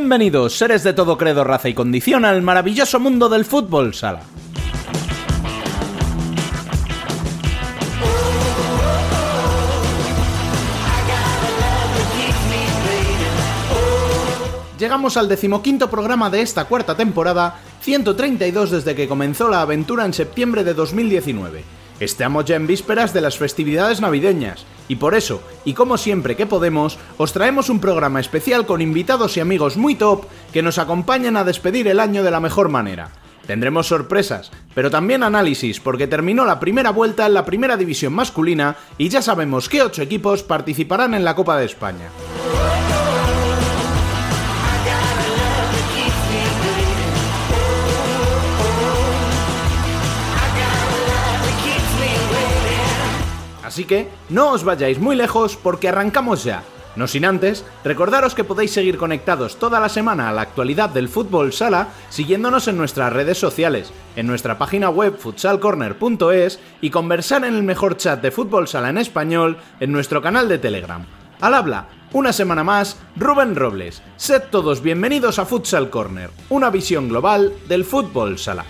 Bienvenidos, seres de todo credo, raza y condición, al maravilloso mundo del fútbol sala. Llegamos al decimoquinto programa de esta cuarta temporada, 132 desde que comenzó la aventura en septiembre de 2019. Estamos ya en vísperas de las festividades navideñas, y por eso, y como siempre que podemos, os traemos un programa especial con invitados y amigos muy top que nos acompañan a despedir el año de la mejor manera. Tendremos sorpresas, pero también análisis, porque terminó la primera vuelta en la primera división masculina y ya sabemos que ocho equipos participarán en la Copa de España. Así que no os vayáis muy lejos porque arrancamos ya. No sin antes, recordaros que podéis seguir conectados toda la semana a la actualidad del fútbol sala siguiéndonos en nuestras redes sociales, en nuestra página web futsalcorner.es y conversar en el mejor chat de fútbol sala en español en nuestro canal de Telegram. Al habla, una semana más, Rubén Robles. Sed todos bienvenidos a Futsal Corner, una visión global del fútbol sala.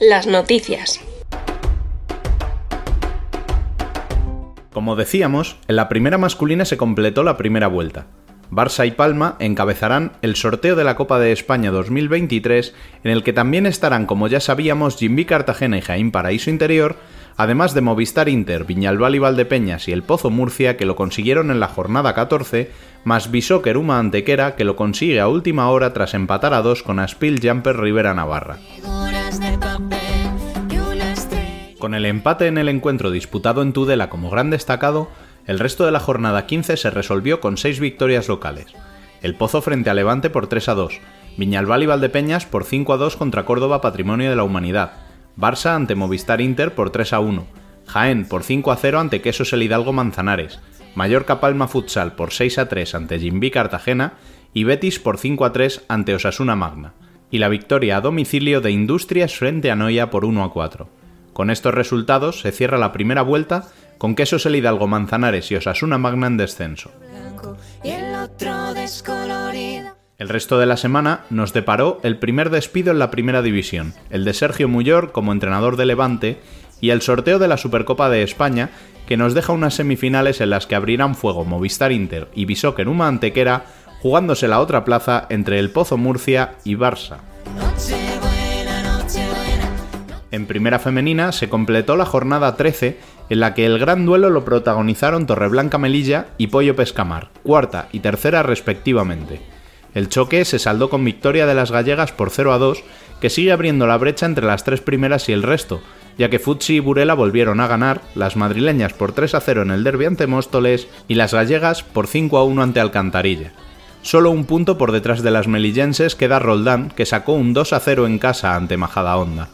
Las noticias. Como decíamos, en la primera masculina se completó la primera vuelta. Barça y Palma encabezarán el sorteo de la Copa de España 2023, en el que también estarán, como ya sabíamos, Jimby Cartagena y Jaén Paraíso Interior, además de Movistar Inter, Viñalbal y Valdepeñas y el Pozo Murcia, que lo consiguieron en la jornada 14, más Bisóquer Uma Antequera, que lo consigue a última hora tras empatar a dos con Aspil Jumper Rivera Navarra. Con el empate en el encuentro disputado en Tudela como gran destacado, el resto de la jornada 15 se resolvió con 6 victorias locales. El Pozo frente a Levante por 3 a 2, Viñalbal y Valdepeñas por 5 a 2 contra Córdoba Patrimonio de la Humanidad, Barça ante Movistar Inter por 3 a 1, Jaén por 5 a 0 ante Quesos el Hidalgo Manzanares, Mallorca Palma Futsal por 6 a 3 ante Jimbi Cartagena y Betis por 5 a 3 ante Osasuna Magna, y la victoria a domicilio de Industrias frente a Noia por 1 a 4. Con estos resultados se cierra la primera vuelta con Quesos el Hidalgo Manzanares y Osasuna Magna en descenso. El resto de la semana nos deparó el primer despido en la primera división, el de Sergio Muyor como entrenador de Levante y el sorteo de la Supercopa de España que nos deja unas semifinales en las que abrirán fuego Movistar Inter y Bisóquer Uma Antequera jugándose la otra plaza entre el Pozo Murcia y Barça. En primera femenina se completó la jornada 13, en la que el gran duelo lo protagonizaron Torreblanca Melilla y Pollo Pescamar, cuarta y tercera respectivamente. El choque se saldó con victoria de las gallegas por 0 a 2, que sigue abriendo la brecha entre las tres primeras y el resto, ya que Futsi y Burela volvieron a ganar, las madrileñas por 3 a 0 en el derbi ante Móstoles y las gallegas por 5 a 1 ante Alcantarilla. Solo un punto por detrás de las melillenses queda Roldán, que sacó un 2 a 0 en casa ante Majadahonda.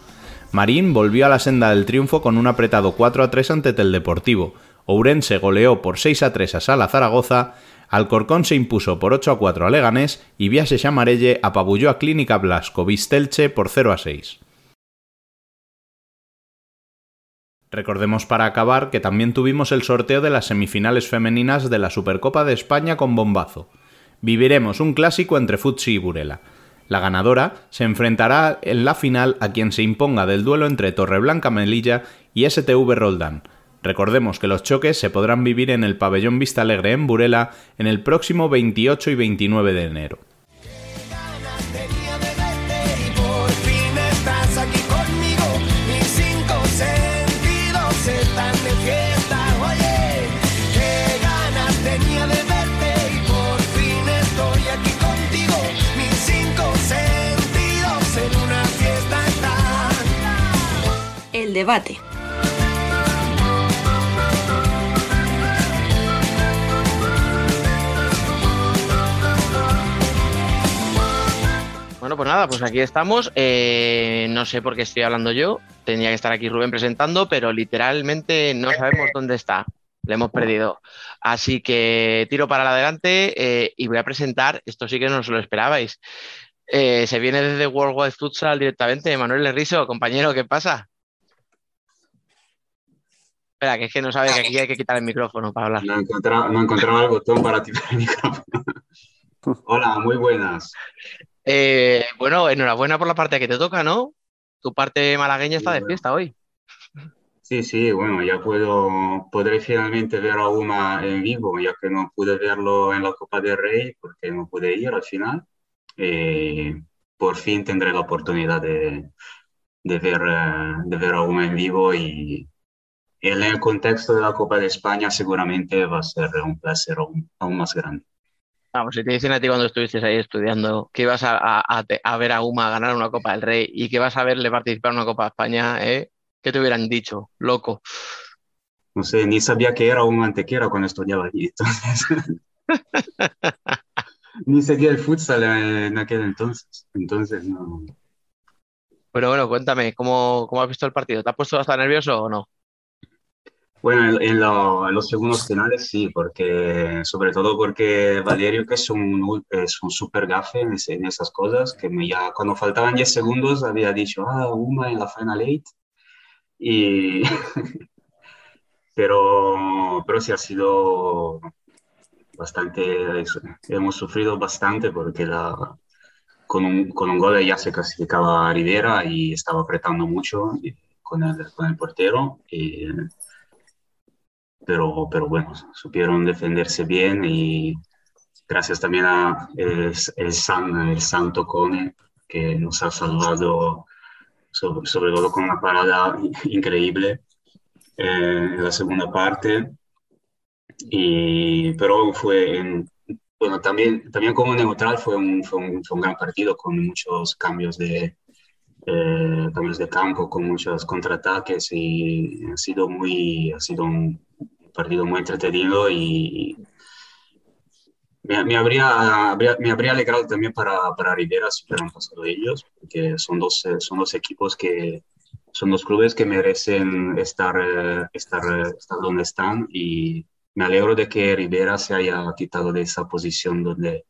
Marín volvió a la senda del triunfo con un apretado 4 a 3 ante el Deportivo. Ourense goleó por 6 a 3 a Sala Zaragoza, Alcorcón se impuso por 8 a 4 a Leganés y Viase Chamarelle apabulló a Clínica Blasco Vistelche por 0 a 6. Recordemos para acabar que también tuvimos el sorteo de las semifinales femeninas de la Supercopa de España con bombazo. Viviremos un clásico entre Futsi y Burela. La ganadora se enfrentará en la final a quien se imponga del duelo entre Torreblanca Melilla y STV Roldán. Recordemos que los choques se podrán vivir en el pabellón Vista Alegre en Burela en el próximo 28 y 29 de enero. Debate. Bueno, pues nada, pues aquí estamos. Eh, no sé por qué estoy hablando yo. Tenía que estar aquí Rubén presentando, pero literalmente no sabemos dónde está. Le hemos perdido. Así que tiro para adelante eh, y voy a presentar. Esto sí que no os lo esperabais. Eh, se viene desde World Wide Futsal directamente. Manuel Lerrizo, compañero, ¿qué pasa? Espera, que es que no sabe que aquí hay que quitar el micrófono para hablar. No he encontrado, no he encontrado el botón para activar el micrófono. Hola, muy buenas. Eh, bueno, enhorabuena por la parte que te toca, ¿no? Tu parte malagueña está de fiesta hoy. Sí, sí, bueno, ya puedo, podré finalmente ver a Uma en vivo, ya que no pude verlo en la Copa del Rey porque no pude ir al final. Eh, por fin tendré la oportunidad de, de ver, eh, de ver a Uma en vivo y en el contexto de la Copa de España seguramente va a ser un placer aún, aún más grande. Vamos, si te dicen a ti cuando estuviste ahí estudiando que ibas a, a, a, ver a Uma ganar una Copa del Rey y que vas a verle participar en una Copa de España, ¿eh? ¿qué te hubieran dicho? Loco. No sé, ni sabía que era un mantequera cuando estudiaba allí. Entonces... ni seguía el futsal en aquel entonces. Entonces, no. Bueno, bueno, cuéntame, ¿cómo, ¿cómo has visto el partido? ¿Te has puesto hasta nervioso o no? Bueno, en, en, lo, en, los segundos finales sí, porque sobre todo porque Valerio, que es un, es un super gafe en, en, esas cosas, que me ya cuando faltaban 10 segundos había dicho, ah, Uma en la Final Eight. Y... pero, pero sí ha sido bastante, hemos sufrido bastante porque la, con, un, con un gol ya se clasificaba Rivera y estaba apretando mucho con el, con el portero. Y, pero, pero bueno, supieron defenderse bien y gracias también a el, el, San, el Santo Cone, que nos ha salvado sobre, sobre todo con una parada increíble eh, en la segunda parte. Y, pero fue, en, bueno, también, también como neutral fue un, fue un, fue un gran partido con muchos cambios de, eh, cambios de campo, con muchos contraataques y ha sido, muy, ha sido un partido muy entretenido y me, me habría, habría, me habría alegrado también para, para Rivera si hubieran pasado ellos, porque son dos, son dos equipos que son dos clubes que merecen estar, estar, estar donde están y me alegro de que Rivera se haya quitado de esa posición donde,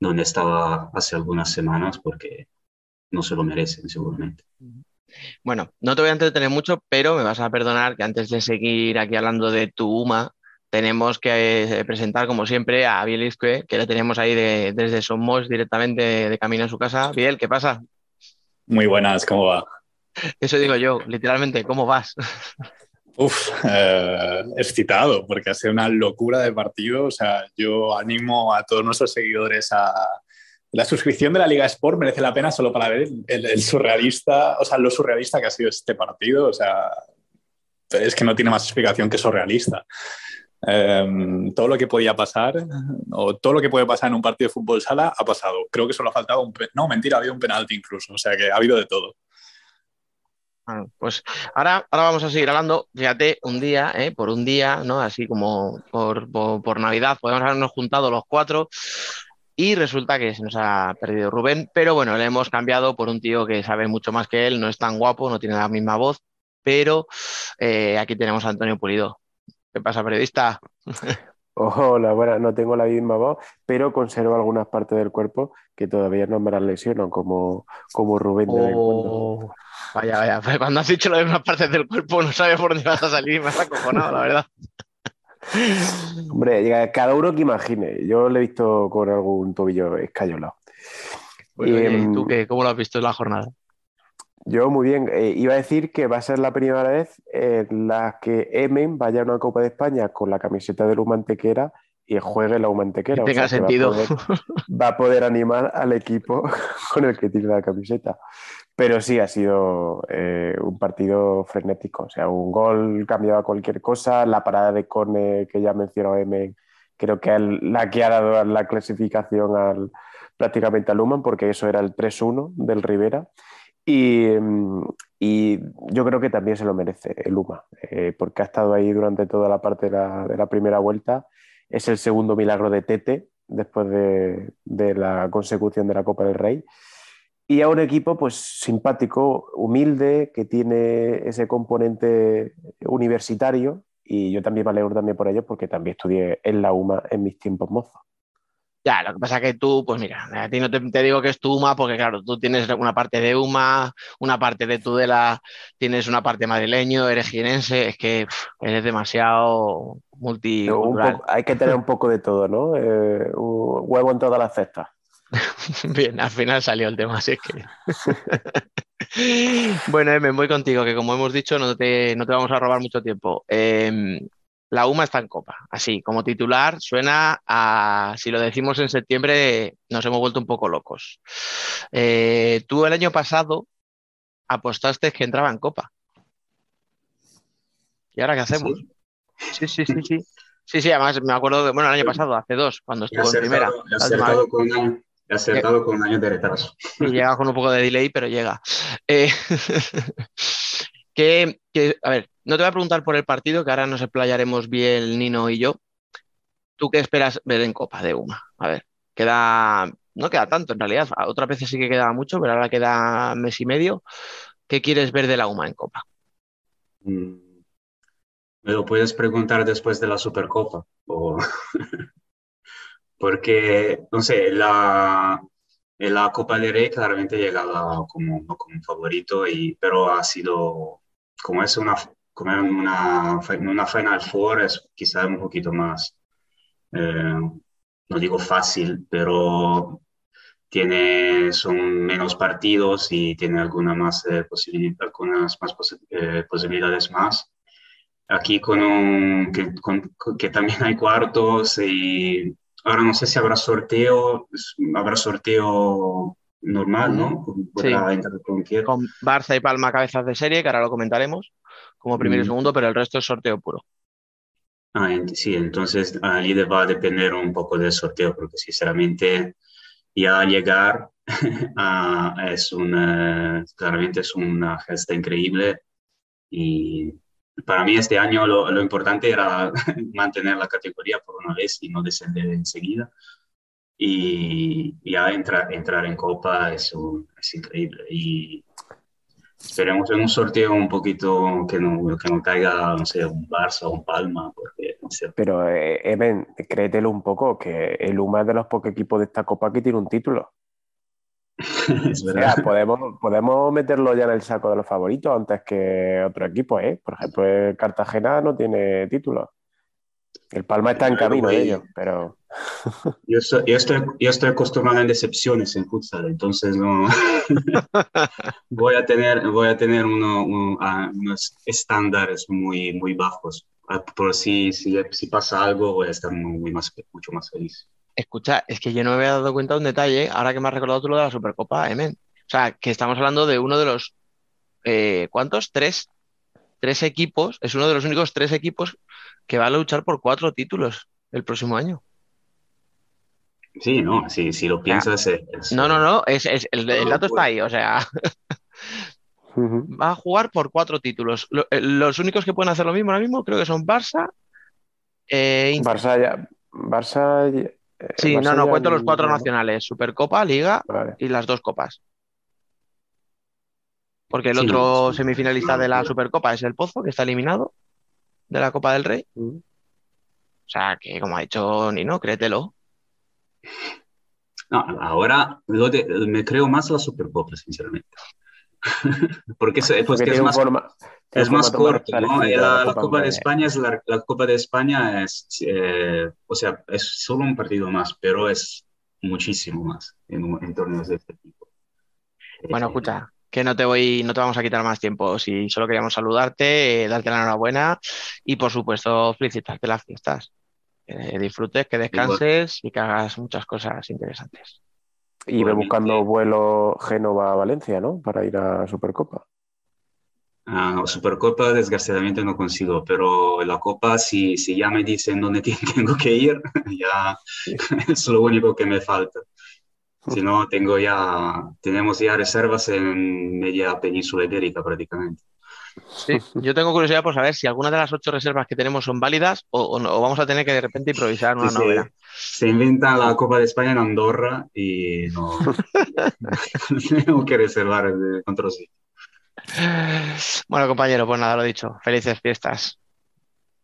donde estaba hace algunas semanas, porque no se lo merecen seguramente. Bueno, no te voy a entretener mucho, pero me vas a perdonar que antes de seguir aquí hablando de tu UMA, tenemos que presentar, como siempre, a Biel Isque, que le tenemos ahí de, desde Somos directamente de, de, camino a su casa. Biel, ¿qué pasa? Muy buenas, ¿cómo va? Eso digo yo, literalmente, ¿cómo vas? Uf, eh, excitado, porque ha sido una locura de partido. O sea, yo animo a todos nuestros seguidores a, la suscripción de la Liga Sport merece la pena solo para ver el, surrealista, o sea, lo surrealista que ha sido este partido. O sea, es que no tiene más explicación que surrealista. Um, todo lo que podía pasar, o todo lo que puede pasar en un partido de fútbol sala, ha pasado. Creo que solo ha faltado un. No, mentira, ha habido un penalti incluso. O sea, que ha habido de todo. Pues ahora, ahora vamos a seguir hablando. Fíjate, un día, ¿eh? por un día, ¿no? Así como por, por, por Navidad, podemos habernos juntado los cuatro y resulta que se nos ha perdido Rubén, pero bueno, le hemos cambiado por un tío que sabe mucho más que él, no es tan guapo, no tiene la misma voz, pero eh, aquí tenemos a Antonio Pulido. ¿Qué pasa, periodista? Hola, bueno, no tengo la misma voz, pero conservo algunas partes del cuerpo que todavía no me las lesionan, como, como Rubén. De oh, vaya, vaya, pues cuando has dicho de unas partes del cuerpo no sabes por dónde vas a salir, me has acojonado, la verdad. Hombre, cada uno que imagine. Yo lo he visto con algún tobillo escayolado. Pues, ¿Y eh, tú qué? ¿Cómo lo has visto en la jornada? Yo muy bien. Eh, iba a decir que va a ser la primera vez en la que Emen vaya a una Copa de España con la camiseta de Lumantequera y juegue la Humantequera. Que tenga o sea, sentido. Va a, poder, va a, poder, animar al equipo con el que tiene la camiseta. Pero sí, ha sido eh, un partido frenético. O sea, un gol cambiaba cualquier cosa. La parada de Cone que ya mencionó M, creo que es la que ha dado la clasificación al, prácticamente al Human, porque eso era el 3-1 del Rivera. Y, yo creo que también se lo merece el UMA, eh, porque ha estado ahí durante toda la parte de la, primera vuelta. Es el segundo milagro de Tete después de, de, la consecución de la Copa del Rey. Y a un equipo pues simpático, humilde, que tiene ese componente universitario. Y yo también me alegro también por ello, porque también estudié en la UMA en mis tiempos mozos. Ya, lo que pasa es que tú, pues mira, a ti no te, te, digo que es tu UMA, porque claro, tú tienes una parte de UMA, una parte de Tudela, tienes una parte madrileño, eres jirense, es que pff, eres demasiado multi. Hay que tener un poco de todo, ¿no? Eh, huevo en todas las cestas. Bien, al final salió el tema, así es que. bueno, me voy contigo, que como hemos dicho, no te, no te vamos a robar mucho tiempo. Eh, la UMA está en Copa. Así, como titular, suena a, si lo decimos en septiembre, nos hemos vuelto un poco locos. Eh, tú el año pasado apostaste que entraba en Copa. ¿Y ahora qué hacemos? Sí, sí, sí, sí. Sí, sí, sí además me acuerdo de, bueno, el año pasado, hace dos, cuando estuvo en primera. He acertado, con un, he acertado con un año de retraso. Y llega con un poco de delay, pero llega. Eh, que, que, a ver, no te voy a preguntar por el partido, que ahora nos explayaremos bien Nino y yo. ¿Tú qué esperas ver en Copa de UMA? A ver, queda, no queda tanto en realidad, otras veces sí que queda mucho, pero ahora queda mes y medio. ¿Qué quieres ver de la UMA en Copa? Mm, Me lo puedes preguntar después de la Supercopa. O... Porque, no sé, la, la Copa del Rey claramente llegaba como, como favorito, y, pero ha sido, como es una como una, una Final Four es quizá un poquito más, eh, no digo fácil, pero tiene, son menos partidos y tiene alguna más, eh, posibilidad, algunas más eh, posibilidades más. Aquí con un, que, con, que también hay cuartos y ahora no sé si habrá sorteo, habrá sorteo normal, ¿no? Sí. Con Barça y Palma cabezas de serie, que ahora lo comentaremos como primero y Mm. segundo, pero el resto es sorteo puro. Ah, ent- sí, entonces ahí va a depender un poco del sorteo, porque sinceramente ya llegar a- es una, claramente es una gesta increíble y para mí este año lo, importante era mantener la categoría por una vez y no descender enseguida. Y ya entrar, entrar en Copa es, un- es increíble. Y esperemos en un sorteo un poquito que no, que no caiga, no sé, un Barça o un Palma, porque Pero, eh, Emen, créetelo un poco, que el UMA es de los pocos equipos de esta Copa que tiene un título. es O sea, podemos, podemos meterlo ya en el saco de los favoritos antes que otro equipo, ¿eh? Por ejemplo, el Cartagena no tiene título. El Palma está en camino de ello, pero Yo, soy- yo estoy, yo estoy acostumbrado en decepciones en futsal, entonces no voy a tener, voy a tener uno- un- ah, unos estándares muy, muy bajos. Ah, Por si, si, si pasa algo, voy a estar muy, muy más, mucho más feliz. Escucha, es que yo no me había dado cuenta de un detalle, ahora que me has recordado tú lo de la Supercopa, Emen. O sea, que estamos hablando de uno de los, eh, ¿cuántos? Tres, tres equipos, es uno de los únicos tres equipos que va a luchar por cuatro títulos el próximo año. Sí, no, si, si lo piensas, es- es- No, no, no, es, es- el, dato está ahí, o sea, va a jugar por cuatro títulos. Lo- eh, los únicos que pueden hacer lo mismo ahora mismo creo que son Barça, eh. Barça ya. Barça. Eh, Sí, no, no, cuento los cuatro nacionales, Supercopa, Liga Vale. y las dos copas. Porque el Sí, otro sí, semifinalista de la Supercopa es el Pozo, que está eliminado de la Copa del Rey. Ujú. O sea, que como ha dicho Nino, créetelo. No, ahora lo de- me creo más la Supercopa, sinceramente. Porque, es, pues Porque es más, forma- es más corto, La, la Copa Copa de España es la, la Copa de España es, eh, o sea, es solo un partido más, pero es muchísimo más en, en torneos de este tipo. Bueno, Eh, escucha, que no te voy, no te vamos a quitar más tiempo. Si solo queríamos saludarte, eh, darte la enhorabuena y por supuesto felicitarte las fiestas. Que disfrutes, que descanses y que hagas muchas cosas interesantes. Y ve buscando vuelo Génova-Valencia, ¿no? Para ir a Supercopa. Ah, no, Supercopa desgraciadamente no consigo, pero la Copa, si, si ya me dicen dónde tengo que ir, ya es lo único que me falta. Si no, tengo ya, tenemos ya reservas en media península ibérica prácticamente. Sí, yo tengo curiosidad por saber si alguna de las ocho reservas que tenemos son válidas o, vamos a tener que de repente improvisar una novela. Se inventa la Copa de España en Andorra y no tengo que reservar el control. Bueno, compañero, pues nada, lo dicho. Felices fiestas.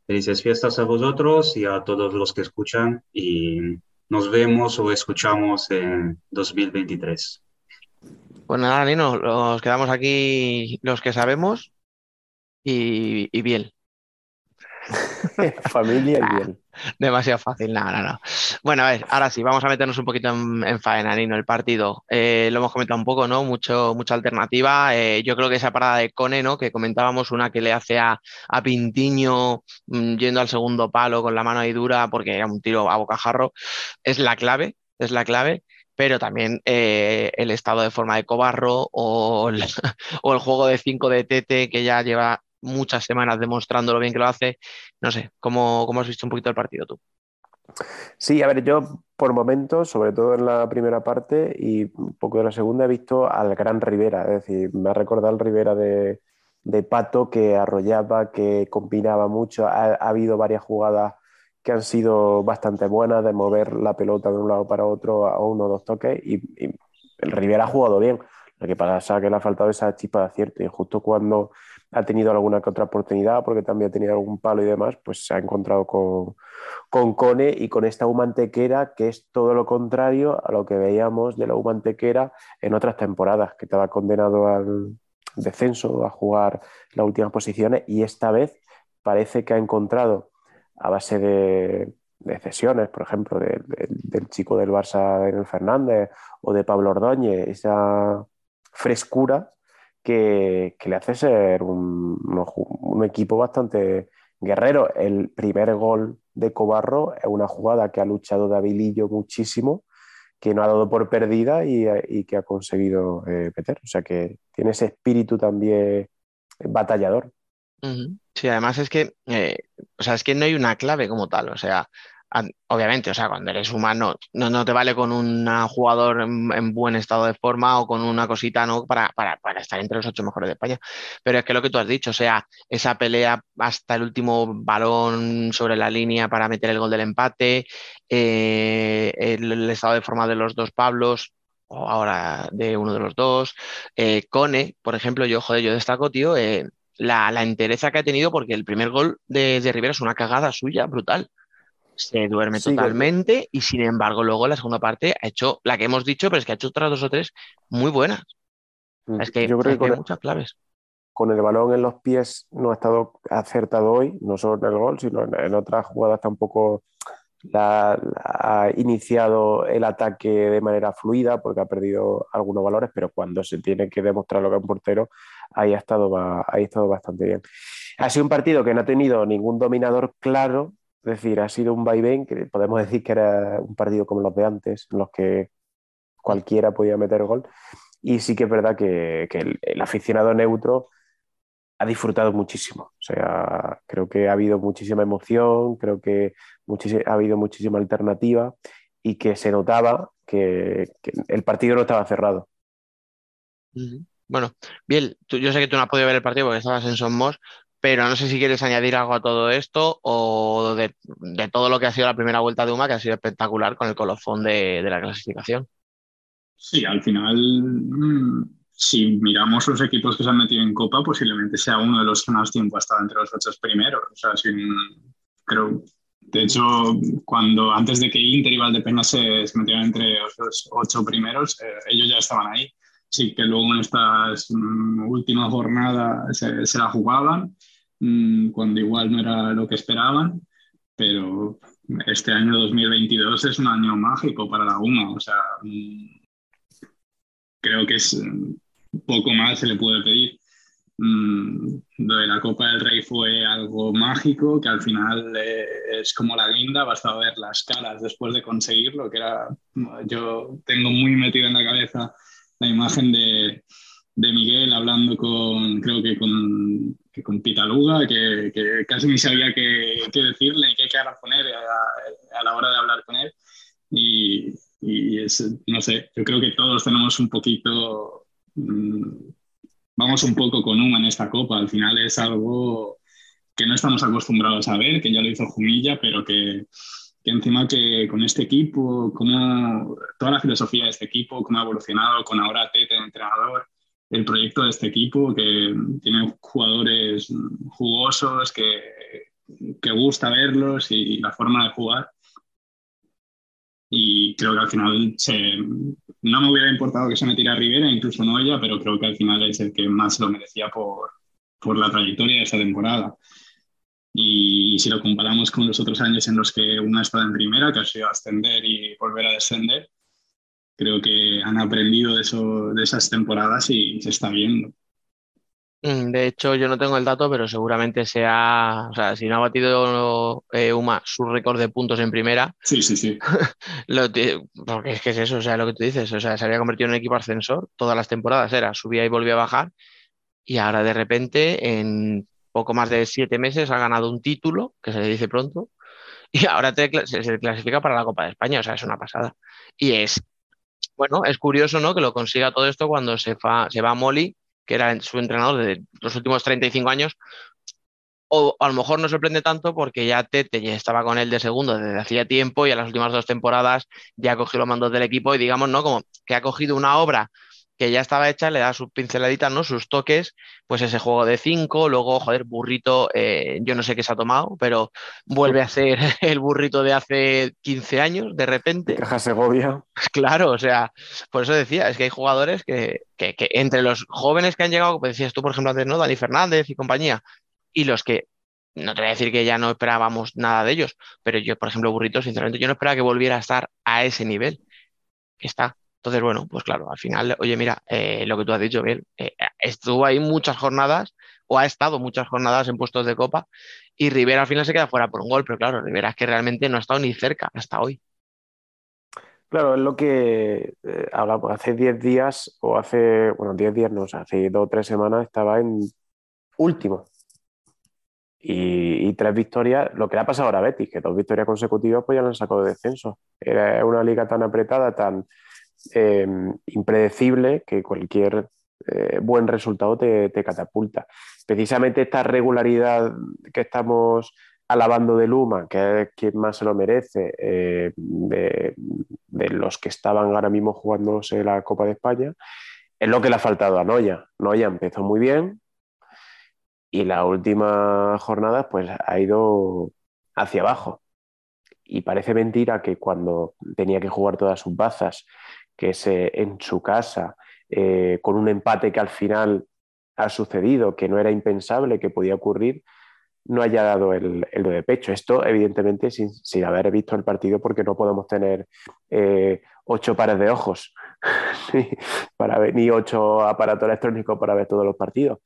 Felices fiestas a vosotros y a todos los que escuchan y nos vemos o escuchamos en 2023. Pues nada, Nino, nos quedamos aquí los que sabemos y, y bien. Familia y bien. Demasiado fácil, no, no, no. Bueno, a ver, ahora sí, vamos a meternos un poquito en, faena, Nino, el partido. Eh, lo hemos comentado un poco, ¿no? Mucho, mucha alternativa. Eh, yo creo que esa parada de Cone, ¿no? Que comentábamos una que le hace a, a Pintiño mm, yendo al segundo palo con la mano ahí dura porque era un tiro a bocajarro, es la clave, es la clave pero también eh, el estado de forma de Cobarro o el, o el juego de 5 de Tete que ya lleva muchas semanas demostrando lo bien que lo hace. No sé, ¿cómo, cómo has visto un poquito el partido tú? Sí, a ver, yo por momentos, sobre todo en la primera parte y un poco de la segunda, he visto al gran Rivera. Es decir, me ha recordado el Rivera de, Pato que arrollaba, que combinaba mucho. Ha, habido varias jugadas que han sido bastante buenas de mover la pelota de un lado para otro a uno o dos toques y, y el Rivera ha jugado bien. Lo que pasa es que le ha faltado esa chispa de acierto y justo cuando ha tenido alguna que otra oportunidad, porque también ha tenido algún palo y demás, pues se ha encontrado con, con Cone y con esta humantequera, que es todo lo contrario a lo que veíamos de la humantequera en otras temporadas, que estaba condenado al descenso, a jugar las últimas posiciones, y esta vez parece que ha encontrado, a base de, cesiones, por ejemplo, del chico del Barça, Daniel Fernández, o de Pablo Ordóñez, esa frescura que, le hace ser un, equipo bastante guerrero. El primer gol de Cobarro es una jugada que ha luchado Davilillo muchísimo, que no ha dado por perdida y, que ha conseguido eh, meter. O sea que tiene ese espíritu también batallador. Sí, además es que, eh, o sea, es que no hay una clave como tal. O sea, obviamente, o sea, cuando eres humano, no, no te vale con un jugador en, buen estado de forma o con una cosita, ¿no? Para, para, para, estar entre los ocho mejores de España. Pero es que lo que tú has dicho, o sea, esa pelea hasta el último balón sobre la línea para meter el gol del empate, eh, el, estado de forma de los dos Pablos, o ahora de uno de los dos, eh, Cone, por ejemplo, yo, joder, yo destaco, tío, eh, la, la entereza que ha tenido porque el primer gol de, de Rivera es una cagada suya brutal se duerme totalmente y sin embargo luego la segunda parte ha hecho la que hemos dicho, pero es que ha hecho otras dos o tres muy buenas. Mm, es que, Yo creo que, hay muchas claves. Con el balón en los pies no ha estado acertado hoy, no solo en el gol, sino en, otras jugadas tampoco ha iniciado el ataque de manera fluida porque ha perdido algunos valores, pero cuando se tiene que demostrar lo que es un portero, ahí ha estado, ahí ha estado bastante bien. Ha sido un partido que no ha tenido ningún dominador claro, es decir, ha sido un vaivén que podemos decir que era un partido como los de antes, en los que cualquiera podía meter gol. Y sí que es verdad que, el, aficionado neutro ha disfrutado muchísimo. O sea, creo que ha habido muchísima emoción, creo que ha habido muchísima alternativa y que se notaba que, el partido no estaba cerrado. Bueno, bien, yo sé que tú no has podido ver el partido porque estabas en Somos, pero no sé si quieres añadir algo a todo esto o de, todo lo que ha sido la primera vuelta de UMA, que ha sido espectacular con el colofón de, la clasificación. Sí, al final, mm, si miramos los equipos que se han metido en Copa, posiblemente sea uno de los que más tiempo ha estado entre los ocho primeros. O sea, sin, creo, de hecho, cuando antes de que Inter y Valdepeña se, se metieran entre los ocho primeros, eh, ellos ya estaban ahí. Sí que luego en estas mm, últimas jornadas se, se la jugaban Mm, cuando igual no era lo que esperaban, pero este año 2022 es un año mágico para la UMA, o sea, mm, creo que es mm, poco más se le puede pedir. De la Copa del Rey fue algo mágico, que al final eh, es como la guinda, basta ver las caras después de conseguirlo, que era, yo tengo muy metido en la cabeza la imagen de, de Miguel hablando con, creo que con, que con Pitaluga, que, que, casi ni sabía qué, qué decirle, qué cara poner a, a, la hora de hablar con él. Y, y es, no sé, yo creo que todos tenemos un poquito, mm, vamos un poco con humo en esta copa, al final es algo que no estamos acostumbrados a ver, que ya lo hizo Jumilla, pero que, que encima que con este equipo, como toda la filosofía de este equipo, cómo ha evolucionado con ahora Tete, entrenador, el proyecto de este equipo, que tiene jugadores jugosos, que, que gusta verlos y la forma de jugar. Y creo que al final se, no me hubiera importado que se me a Rivera, incluso no ella, pero creo que al final es el que más lo merecía por, por la trayectoria de esa temporada. Y, si lo comparamos con los otros años en los que uno ha estado en primera, que ha sido ascender y volver a descender, creo que han aprendido de, eso, de esas temporadas y se está viendo. Mm, de hecho, yo no tengo el dato, pero seguramente sea, o sea, si no ha batido eh, Uma su récord de puntos en primera. Sí, sí, sí. porque es que es eso, o sea, lo que tú dices, o sea, se había convertido en un equipo ascensor, todas las temporadas era, subía y volvía a bajar, y ahora de repente, en poco más de siete meses, ha ganado un título, que se le dice pronto, y ahora se, clasifica para la Copa de España, o sea, es una pasada. Y es, bueno, es curioso, ¿no? Que lo consiga todo esto cuando se, se va Molly que era su entrenador de los últimos 35 años, o a lo mejor no sorprende tanto porque ya Tete estaba con él de segundo desde hacía tiempo y a las últimas dos temporadas ya ha cogido los mandos del equipo y digamos, ¿no? Como que ha cogido una obra que ya estaba hecha, le da sus pinceladitas, ¿no? Sus toques, pues ese juego de cinco, luego, joder, burrito, eh, yo no sé qué se ha tomado, pero vuelve a ser el burrito de hace 15 años, de repente. Caja Segovia. Claro, o sea, por eso decía, es que hay jugadores que, que, entre los jóvenes que han llegado, como decías tú, por ejemplo, antes, ¿no? Dani Fernández y compañía, y los que no te voy a decir que ya no esperábamos nada de ellos, pero yo, por ejemplo, Burrito, sinceramente, yo no esperaba que volviera a estar a ese nivel. Está. Entonces, bueno, pues claro, al final, oye, mira, eh, lo que tú has dicho, bien, eh, estuvo ahí muchas jornadas, o ha estado muchas jornadas en puestos de copa, y Rivera al final se queda fuera por un gol, pero claro, Rivera es que realmente no ha estado ni cerca hasta hoy. Claro, es lo que eh, hablamos, hace 10 días, o hace, bueno, 10 días no, hace dos o tres semanas estaba en último. Y, y, tres victorias, lo que le ha pasado ahora a Betis, que dos victorias consecutivas pues ya lo han sacado de descenso. Era una liga tan apretada, tan eh, impredecible que cualquier eh, buen resultado te, catapulta. Precisamente esta regularidad que estamos alabando de Luma, que es quien más se lo merece, eh, de, los que estaban ahora mismo jugándose la Copa de España, es lo que le ha faltado a Noya. Noya empezó muy bien y la última jornada pues ha ido hacia abajo. Y parece mentira que cuando tenía que jugar todas sus bazas que es en su casa, eh, con un empate que al final ha sucedido, que no era impensable que podía ocurrir, no haya dado el, el de pecho. Esto, evidentemente, sin, haber visto el partido, porque no podemos tener eh, ocho pares de ojos para ver, ni ocho aparatos electrónicos para ver todos los partidos.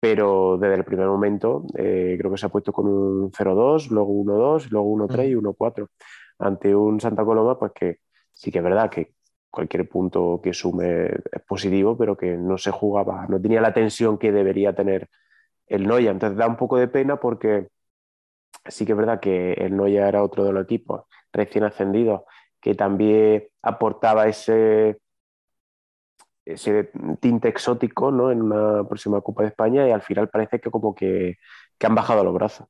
Pero desde el primer momento eh, creo que se ha puesto con un 0-2, luego 1-2, luego 1-3 y 1-4. Ante un Santa Coloma, pues que sí que es verdad que cualquier punto que sume es positivo, pero que no se jugaba, no tenía la tensión que debería tener el Noya. Entonces da un poco de pena porque sí que es verdad que el Noya era otro de los equipos recién ascendidos que también aportaba ese, ese tinte exótico ¿no? en una próxima Copa de España y al final parece que como que, que han bajado los brazos.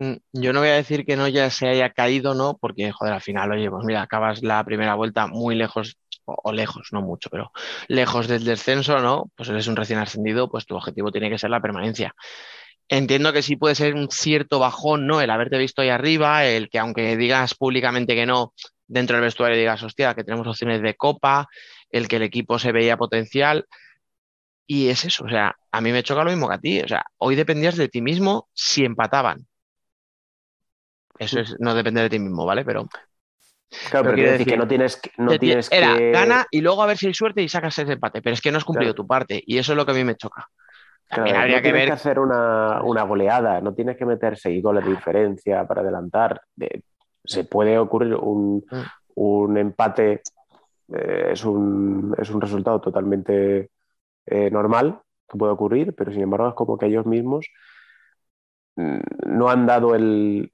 Mm, yo no voy a decir que no ya se haya caído, ¿no? Porque, joder, al final, oye, pues mira, acabas la primera vuelta muy lejos o, lejos, no mucho, pero lejos del descenso, ¿no? Pues eres un recién ascendido, pues tu objetivo tiene que ser la permanencia. Entiendo que sí puede ser un cierto bajón, ¿no? El haberte visto ahí arriba, el que aunque digas públicamente que no, dentro del vestuario digas, hostia, que tenemos opciones de copa, el que el equipo se veía potencial. Y es eso, o sea, a mí me choca lo mismo que a ti. O sea, hoy dependías de ti mismo si empataban. Eso es no depender de ti mismo, ¿vale? Pero Claro, pero, quiere decir, que no tienes, no tienes era, gana y luego a ver si hay suerte y sacas ese empate, pero es que no has cumplido tu parte y eso es lo que a mí me choca. También habría no que tienes que hacer una, goleada, no tienes que meter seis goles de diferencia para adelantar. se puede ocurrir un, mm. empate, eh, es, un, es, un, resultado totalmente eh, normal que puede ocurrir, pero sin embargo es como que ellos mismos no han dado el,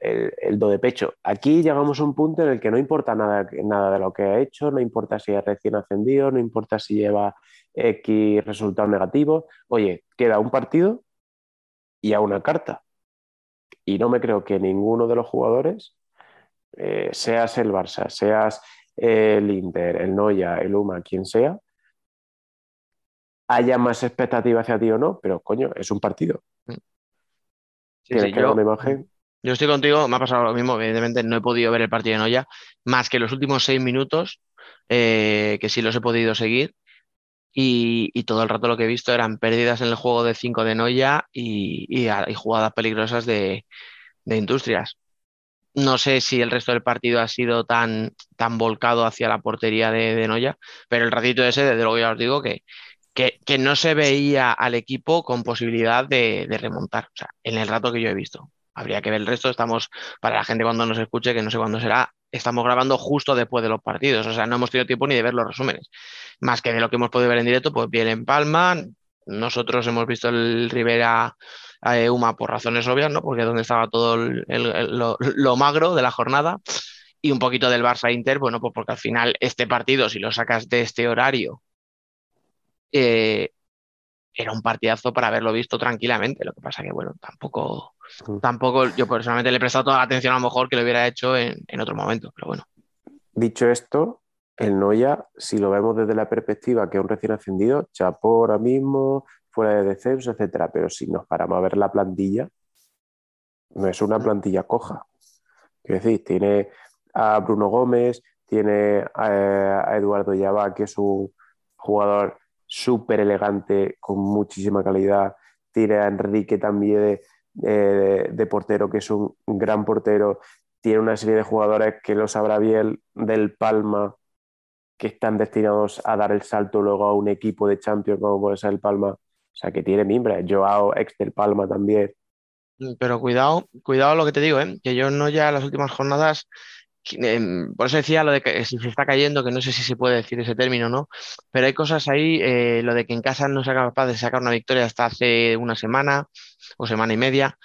do de pecho. Aquí llegamos a un punto en el que no importa nada, nada de lo que ha hecho, no importa si es recién ascendido, no importa si lleva X resultado negativo. Oye, queda un partido y a una carta. Y no me creo que ninguno de los jugadores, eh, seas el Barça, seas el Inter, el Noya, el Uma, quien sea, haya más expectativa hacia ti o no, pero coño, es un partido. Sí, yo, Yo estoy contigo, me ha pasado lo mismo, evidentemente no he podido ver el partido de Noya, más que los últimos seis minutos, eh, que sí los he podido seguir, y, todo el rato lo que he visto eran pérdidas en el juego de 5 de Noya y, jugadas peligrosas de, Industrias. No sé si el resto del partido ha sido tan, tan volcado hacia la portería de, Noya, pero el ratito ese, desde luego ya os digo que, que, no se veía al equipo con posibilidad de, remontar, o sea, en el rato que yo he visto. Habría que ver el resto, estamos, para la gente cuando nos escuche, que no sé cuándo será, estamos grabando justo después de los partidos, o sea, no hemos tenido tiempo ni de ver los resúmenes, más que de lo que hemos podido ver en directo, pues bien en Palma, nosotros hemos visto el Rivera eh, Uma por razones obvias, ¿no? Porque es donde estaba todo lo, magro de la jornada y un poquito del Barça Inter, bueno, pues porque al final este partido, si lo sacas de este horario, eh, era un partidazo para haberlo visto tranquilamente. Lo que pasa que, bueno, tampoco, mm. tampoco yo personalmente le he prestado toda la atención a lo mejor que lo hubiera hecho en, otro momento, pero bueno. Dicho esto, el Noya, si lo vemos desde la perspectiva que es un recién ascendido, chapó ahora mismo, fuera de descenso, etcétera. Pero si nos paramos a ver la plantilla, no es una plantilla coja. Quiero decir, tiene a Bruno Gómez, tiene a, a Eduardo Yaba, que es un jugador súper elegante, con muchísima calidad. Tiene a Enrique también de, portero, que es un gran portero. Tiene una serie de jugadores que lo sabrá bien del Palma, que están destinados a dar el salto luego a un equipo de Champions como puede ser el Palma. O sea, que tiene mimbres. Joao, ex del Palma también. Pero cuidado, cuidado lo que te digo, ¿eh? que yo no ya las últimas jornadas por eso decía lo de que si se está cayendo, que no sé si se puede decir ese término, ¿no? Pero hay cosas ahí, eh, lo de que en casa no se sea capaz de sacar una victoria hasta hace una semana o semana y media.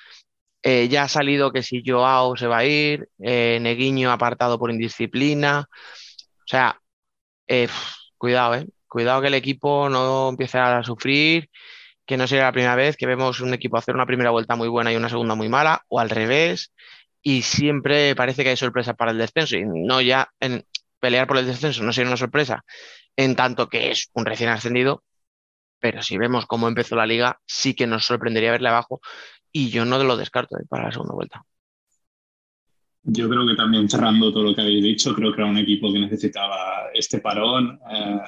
Eh, ya ha salido que si Joao se va a ir, eh, Neguiño apartado por indisciplina. O sea, cuidado, ¿eh? Cuidado que el equipo no empiece a sufrir, que no sea la primera vez que vemos un equipo hacer una primera vuelta muy buena y una segunda muy mala, o al revés y siempre parece que hay sorpresa para el descenso y no ya en pelear por el descenso no sería una sorpresa en tanto que es un recién ascendido, pero si vemos cómo empezó la liga sí que nos sorprendería verle abajo y yo no lo descarto eh, para la segunda vuelta. Yo creo que también cerrando todo lo que habéis dicho, creo que era un equipo que necesitaba este parón eh,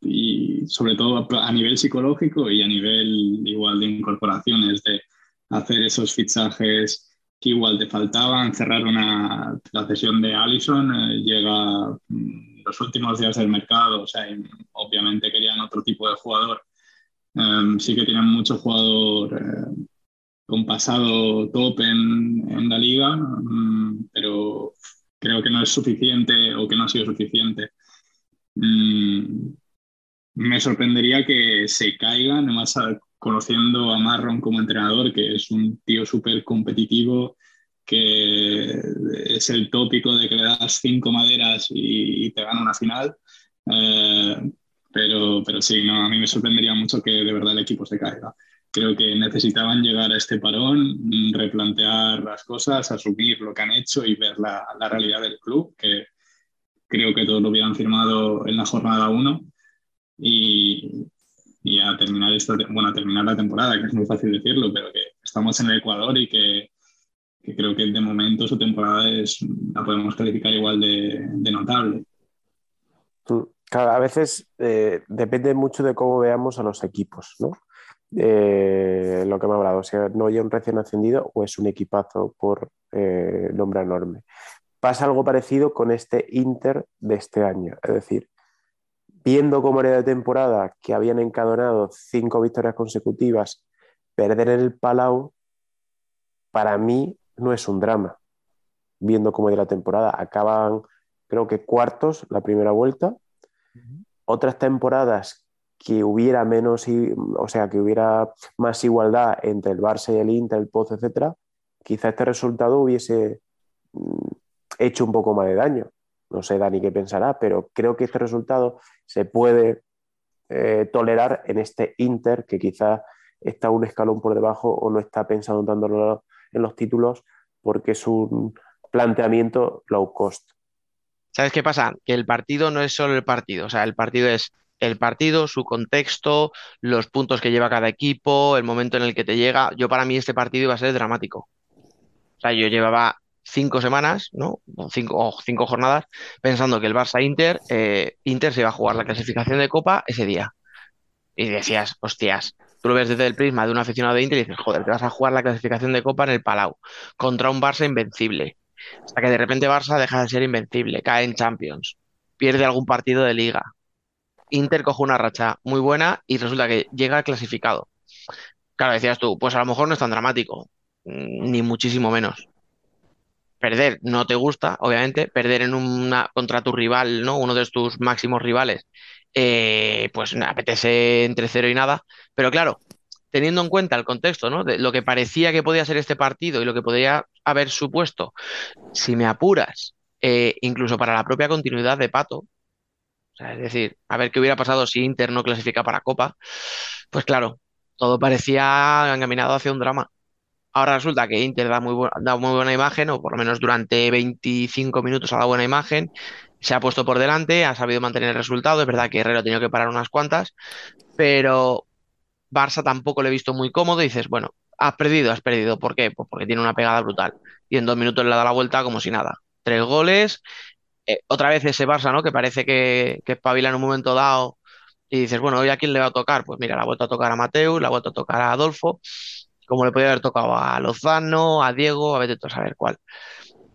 y sobre todo a nivel psicológico y a nivel igual de incorporaciones, de hacer esos fichajes igual te faltaban, cerrar una, la sesión de Allison, eh, llega mm, los últimos días del mercado, o sea, obviamente querían otro tipo de jugador. Em, sí que tienen mucho jugador eh, con pasado top en, en la liga, mm, pero creo que no es suficiente o que no ha sido suficiente. Mm, me sorprendería que se caigan, además conociendo a Marron como entrenador, que es un tío súper competitivo, que es el tópico de que le das cinco maderas y, te gana una final. Eh, pero, pero sí, no, a mí me sorprendería mucho que de verdad el equipo se caiga. Creo que necesitaban llegar a este parón, replantear las cosas, asumir lo que han hecho y ver la, la realidad del club, que creo que todos lo hubieran firmado en la jornada 1. Y, y a terminar, esta, bueno, a terminar la temporada, que es muy fácil decirlo, pero que estamos en el Ecuador y que, creo que de momento su temporada es, la podemos calificar igual de, notable. Claro, a veces eh, depende mucho de cómo veamos a los equipos, ¿no? Eh, lo que me ha hablado, o sea, no hay un recién ascendido o es un equipazo por eh, nombre enorme. Pasa algo parecido con este Inter de este año, es decir, viendo cómo era de temporada, que habían encadenado cinco victorias consecutivas, perder en el Palau, para mí no es un drama. Viendo cómo era la temporada, acaban, creo que cuartos la primera vuelta. Otras temporadas que hubiera menos, o sea, que hubiera más igualdad entre el Barça y el Inter, el Pozo, etcétera, quizá este resultado hubiese mm, hecho un poco más de daño. No sé, Dani, qué pensará, pero creo que este resultado se puede eh, tolerar en este Inter, que quizás está un escalón por debajo o no está pensando tanto en los títulos, porque es un planteamiento low cost. ¿Sabes qué pasa? Que el partido no es solo el partido, o sea, el partido es el partido, su contexto, los puntos que lleva cada equipo, el momento en el que te llega. Yo para mí este partido iba a ser dramático. O sea, yo llevaba cinco semanas, ¿no? O cinco, cinco jornadas pensando que el Barça Inter, eh, Inter se iba a jugar la clasificación de Copa ese día. Y decías, hostias, tú lo ves desde el prisma de un aficionado de Inter y dices, joder, te vas a jugar la clasificación de Copa en el Palau contra un Barça invencible. Hasta que de repente Barça deja de ser invencible, cae en Champions, pierde algún partido de liga, Inter coge una racha muy buena y resulta que llega clasificado. Claro, decías tú, pues a lo mejor no es tan dramático, mm, ni muchísimo menos. Perder no te gusta, obviamente, perder en una contra tu rival, ¿no? Uno de tus máximos rivales, eh, pues apetece entre cero y nada. Pero claro, teniendo en cuenta el contexto, ¿no? De lo que parecía que podía ser este partido y lo que podría haber supuesto, si me apuras, eh, incluso para la propia continuidad de Pato, es decir, a ver qué hubiera pasado si Inter no clasifica para Copa. Pues claro, todo parecía encaminado hacia un drama. Ahora resulta que Inter da muy, da muy buena imagen, o por lo menos durante 25 minutos ha dado buena imagen, se ha puesto por delante, ha sabido mantener el resultado. Es verdad que Herrero ha tenido que parar unas cuantas, pero Barça tampoco le he visto muy cómodo. Dices, bueno, has perdido, has perdido. ¿Por qué? Pues porque tiene una pegada brutal. Y en dos minutos le da la vuelta como si nada. Tres goles eh, otra vez ese Barça, ¿no? Que parece que, que espabila en un momento dado y dices, bueno, ¿hoy a quién le va a tocar? Pues mira, la ha vuelto a tocar a Mateus, la ha vuelto a tocar a Adolfo, como le podía haber tocado a Lozano, a Diego, a ver a saber cuál.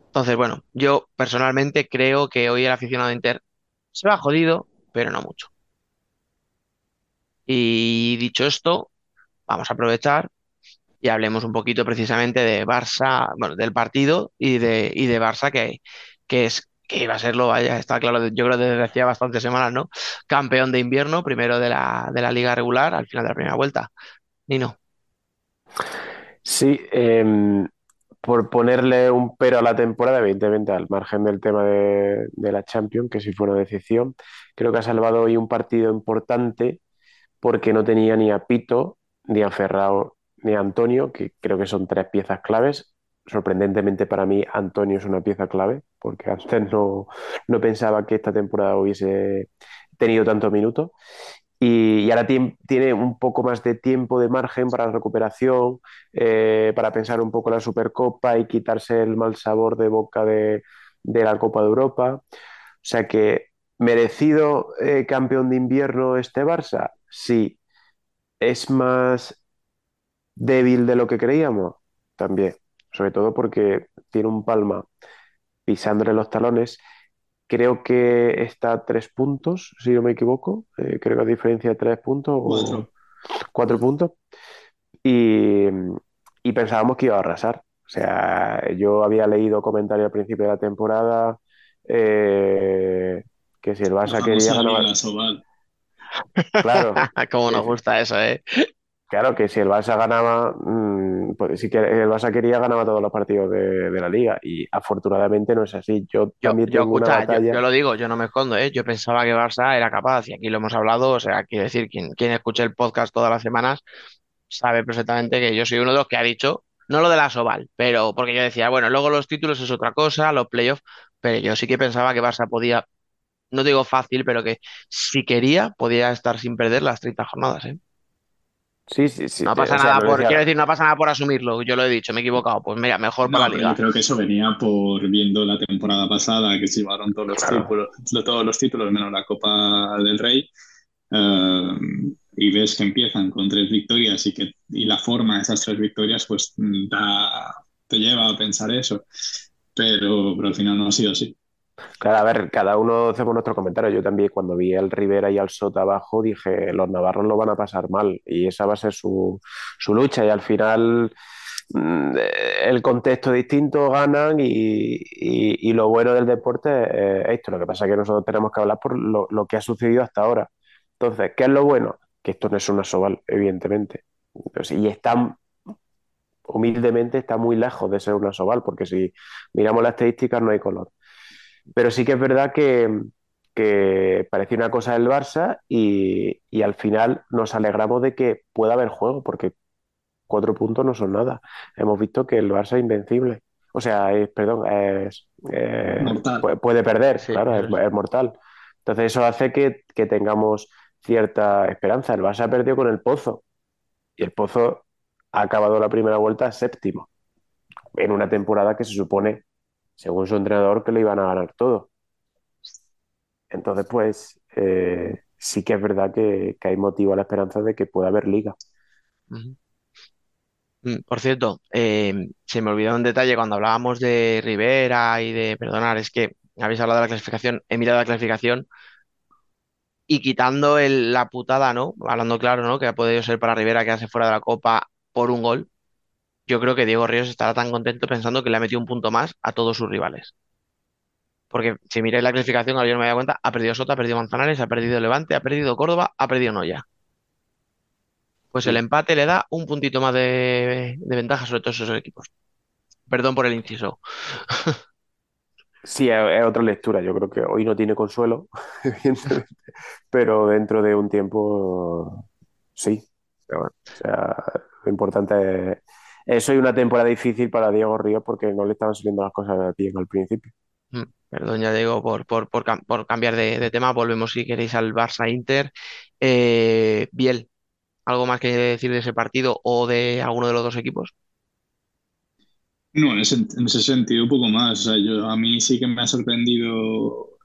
Entonces, bueno, yo personalmente creo que hoy el aficionado de Inter se va jodido, pero no mucho. Y dicho esto, vamos a aprovechar y hablemos un poquito precisamente de Barça, bueno, del partido y de, y de Barça, que, que es que iba a serlo, vaya, está claro, yo creo desde hacía bastantes semanas, ¿no? Campeón de invierno, primero de la, de la liga regular, al final de la primera vuelta. Nino. Sí, em, por ponerle un pero a la temporada, evidentemente, al margen del tema de, la Champions, que sí fue una decisión, creo que ha salvado hoy un partido importante porque no tenía ni a Pito, ni a Ferrao, ni a Antonio, que creo que son tres piezas claves, sorprendentemente para mí Antonio es una pieza clave, porque antes no, no pensaba que esta temporada hubiese tenido tantos minutos. Y, ahora tiene, un poco más de tiempo de margen para la recuperación, eh, para pensar un poco la Supercopa y quitarse el mal sabor de boca de, la Copa de Europa. O sea que, ¿merecido eh, campeón de invierno este Barça? Sí. ¿Es más débil de lo que creíamos? También sobre todo porque tiene un Palma pisándole los talones. Creo que está a tres puntos, si no me equivoco. Eh, creo que a diferencia de tres puntos o cuatro, puntos. Y, pensábamos que iba a arrasar. O sea, yo había leído comentarios al principio de la temporada eh, que si el Barça quería ganar. Claro. Cómo nos gusta eso, ¿eh? Claro, que si el Barça ganaba, mm, pues si el Barça quería, ganaba todos los partidos de, la liga. Y afortunadamente no es así. Yo, también tengo una batalla... yo, lo digo, yo no me escondo, ¿eh? Yo pensaba que Barça era capaz, y aquí lo hemos hablado, o sea, quiero decir, quien, quien escuche el podcast todas las semanas sabe perfectamente que yo soy uno de los que ha dicho, no lo de la Soval, pero porque yo decía, bueno, luego los títulos es otra cosa, los playoffs, pero yo sí que pensaba que Barça podía, no digo fácil, pero que si quería, podía estar sin perder las 30 jornadas, ¿eh? Sí, sí, sí. No pasa nada por, quiero decir, no pasa nada por asumirlo. Yo lo he dicho, me he equivocado. Pues mira, mejor para la liga. Yo creo que eso venía por viendo la temporada pasada que se llevaron todos los títulos, todos los títulos menos la Copa del Rey. Eh, y ves que empiezan con tres victorias y que y la forma de esas tres victorias pues da, te lleva a pensar eso. Pero, pero al final no ha sido así. Claro, a ver, cada uno hacemos nuestro comentario. Yo también cuando vi al Rivera y al Sota abajo dije, los navarros lo van a pasar mal y esa va a ser su, lucha y al final mm, el contexto distinto ganan y, lo bueno del deporte es esto. Lo que pasa es que nosotros tenemos que hablar por lo, que ha sucedido hasta ahora. Entonces, ¿qué es lo bueno? Que esto no es una Sobal, evidentemente. Entonces, y está, humildemente, está muy lejos de ser una Sobal, porque si miramos las estadísticas no hay color. Pero sí que es verdad que, que parecía una cosa del Barça y, y al final nos alegramos de que pueda haber juego, porque cuatro puntos no son nada. Hemos visto que el Barça es invencible. O sea, es, perdón, es, eh, puede perder, Sí, claro, es mortal. Entonces eso hace que, que tengamos cierta esperanza. El Barça perdió con el Pozo y el Pozo ha acabado la primera vuelta séptimo en una temporada que se supone, según su entrenador, que le iban a ganar todo. Entonces, pues eh, sí que es verdad que, hay motivo a la esperanza de que pueda haber liga. Mm, Por cierto, eh, se me olvidó un detalle cuando hablábamos de Rivera y de, perdonar, es que habéis hablado de la clasificación, he mirado la clasificación y quitando el- la putada, ¿no? Hablando claro, ¿no? Que ha podido ser para Rivera quedarse fuera de la Copa por un gol. Yo creo que Diego Ríos estará tan contento pensando que le ha metido un punto más a todos sus rivales. Porque si miráis la clasificación, no me dado cuenta, ha perdido Sota, ha perdido Manzanares, ha perdido Levante, ha perdido Córdoba, ha perdido Noya. Pues el empate le da un puntito más de, de ventaja sobre todos esos equipos. Perdón por el inciso. Sí, es, es otra lectura. Yo creo que hoy no tiene consuelo, evidentemente, pero dentro de un tiempo sí. Pero bueno, o sea, lo importante es eso y una temporada difícil para Diego Ríos porque no le estaban saliendo las cosas bien al principio. Mm, Perdón, ya digo, por, por, por, cam- por cambiar de, de tema, volvemos si queréis al Barça Inter. Eh, Biel, ¿algo más que decir de ese partido o de alguno de los dos equipos? No, en ese, en ese sentido, poco más. O sea, yo, a mí sí que me ha sorprendido, o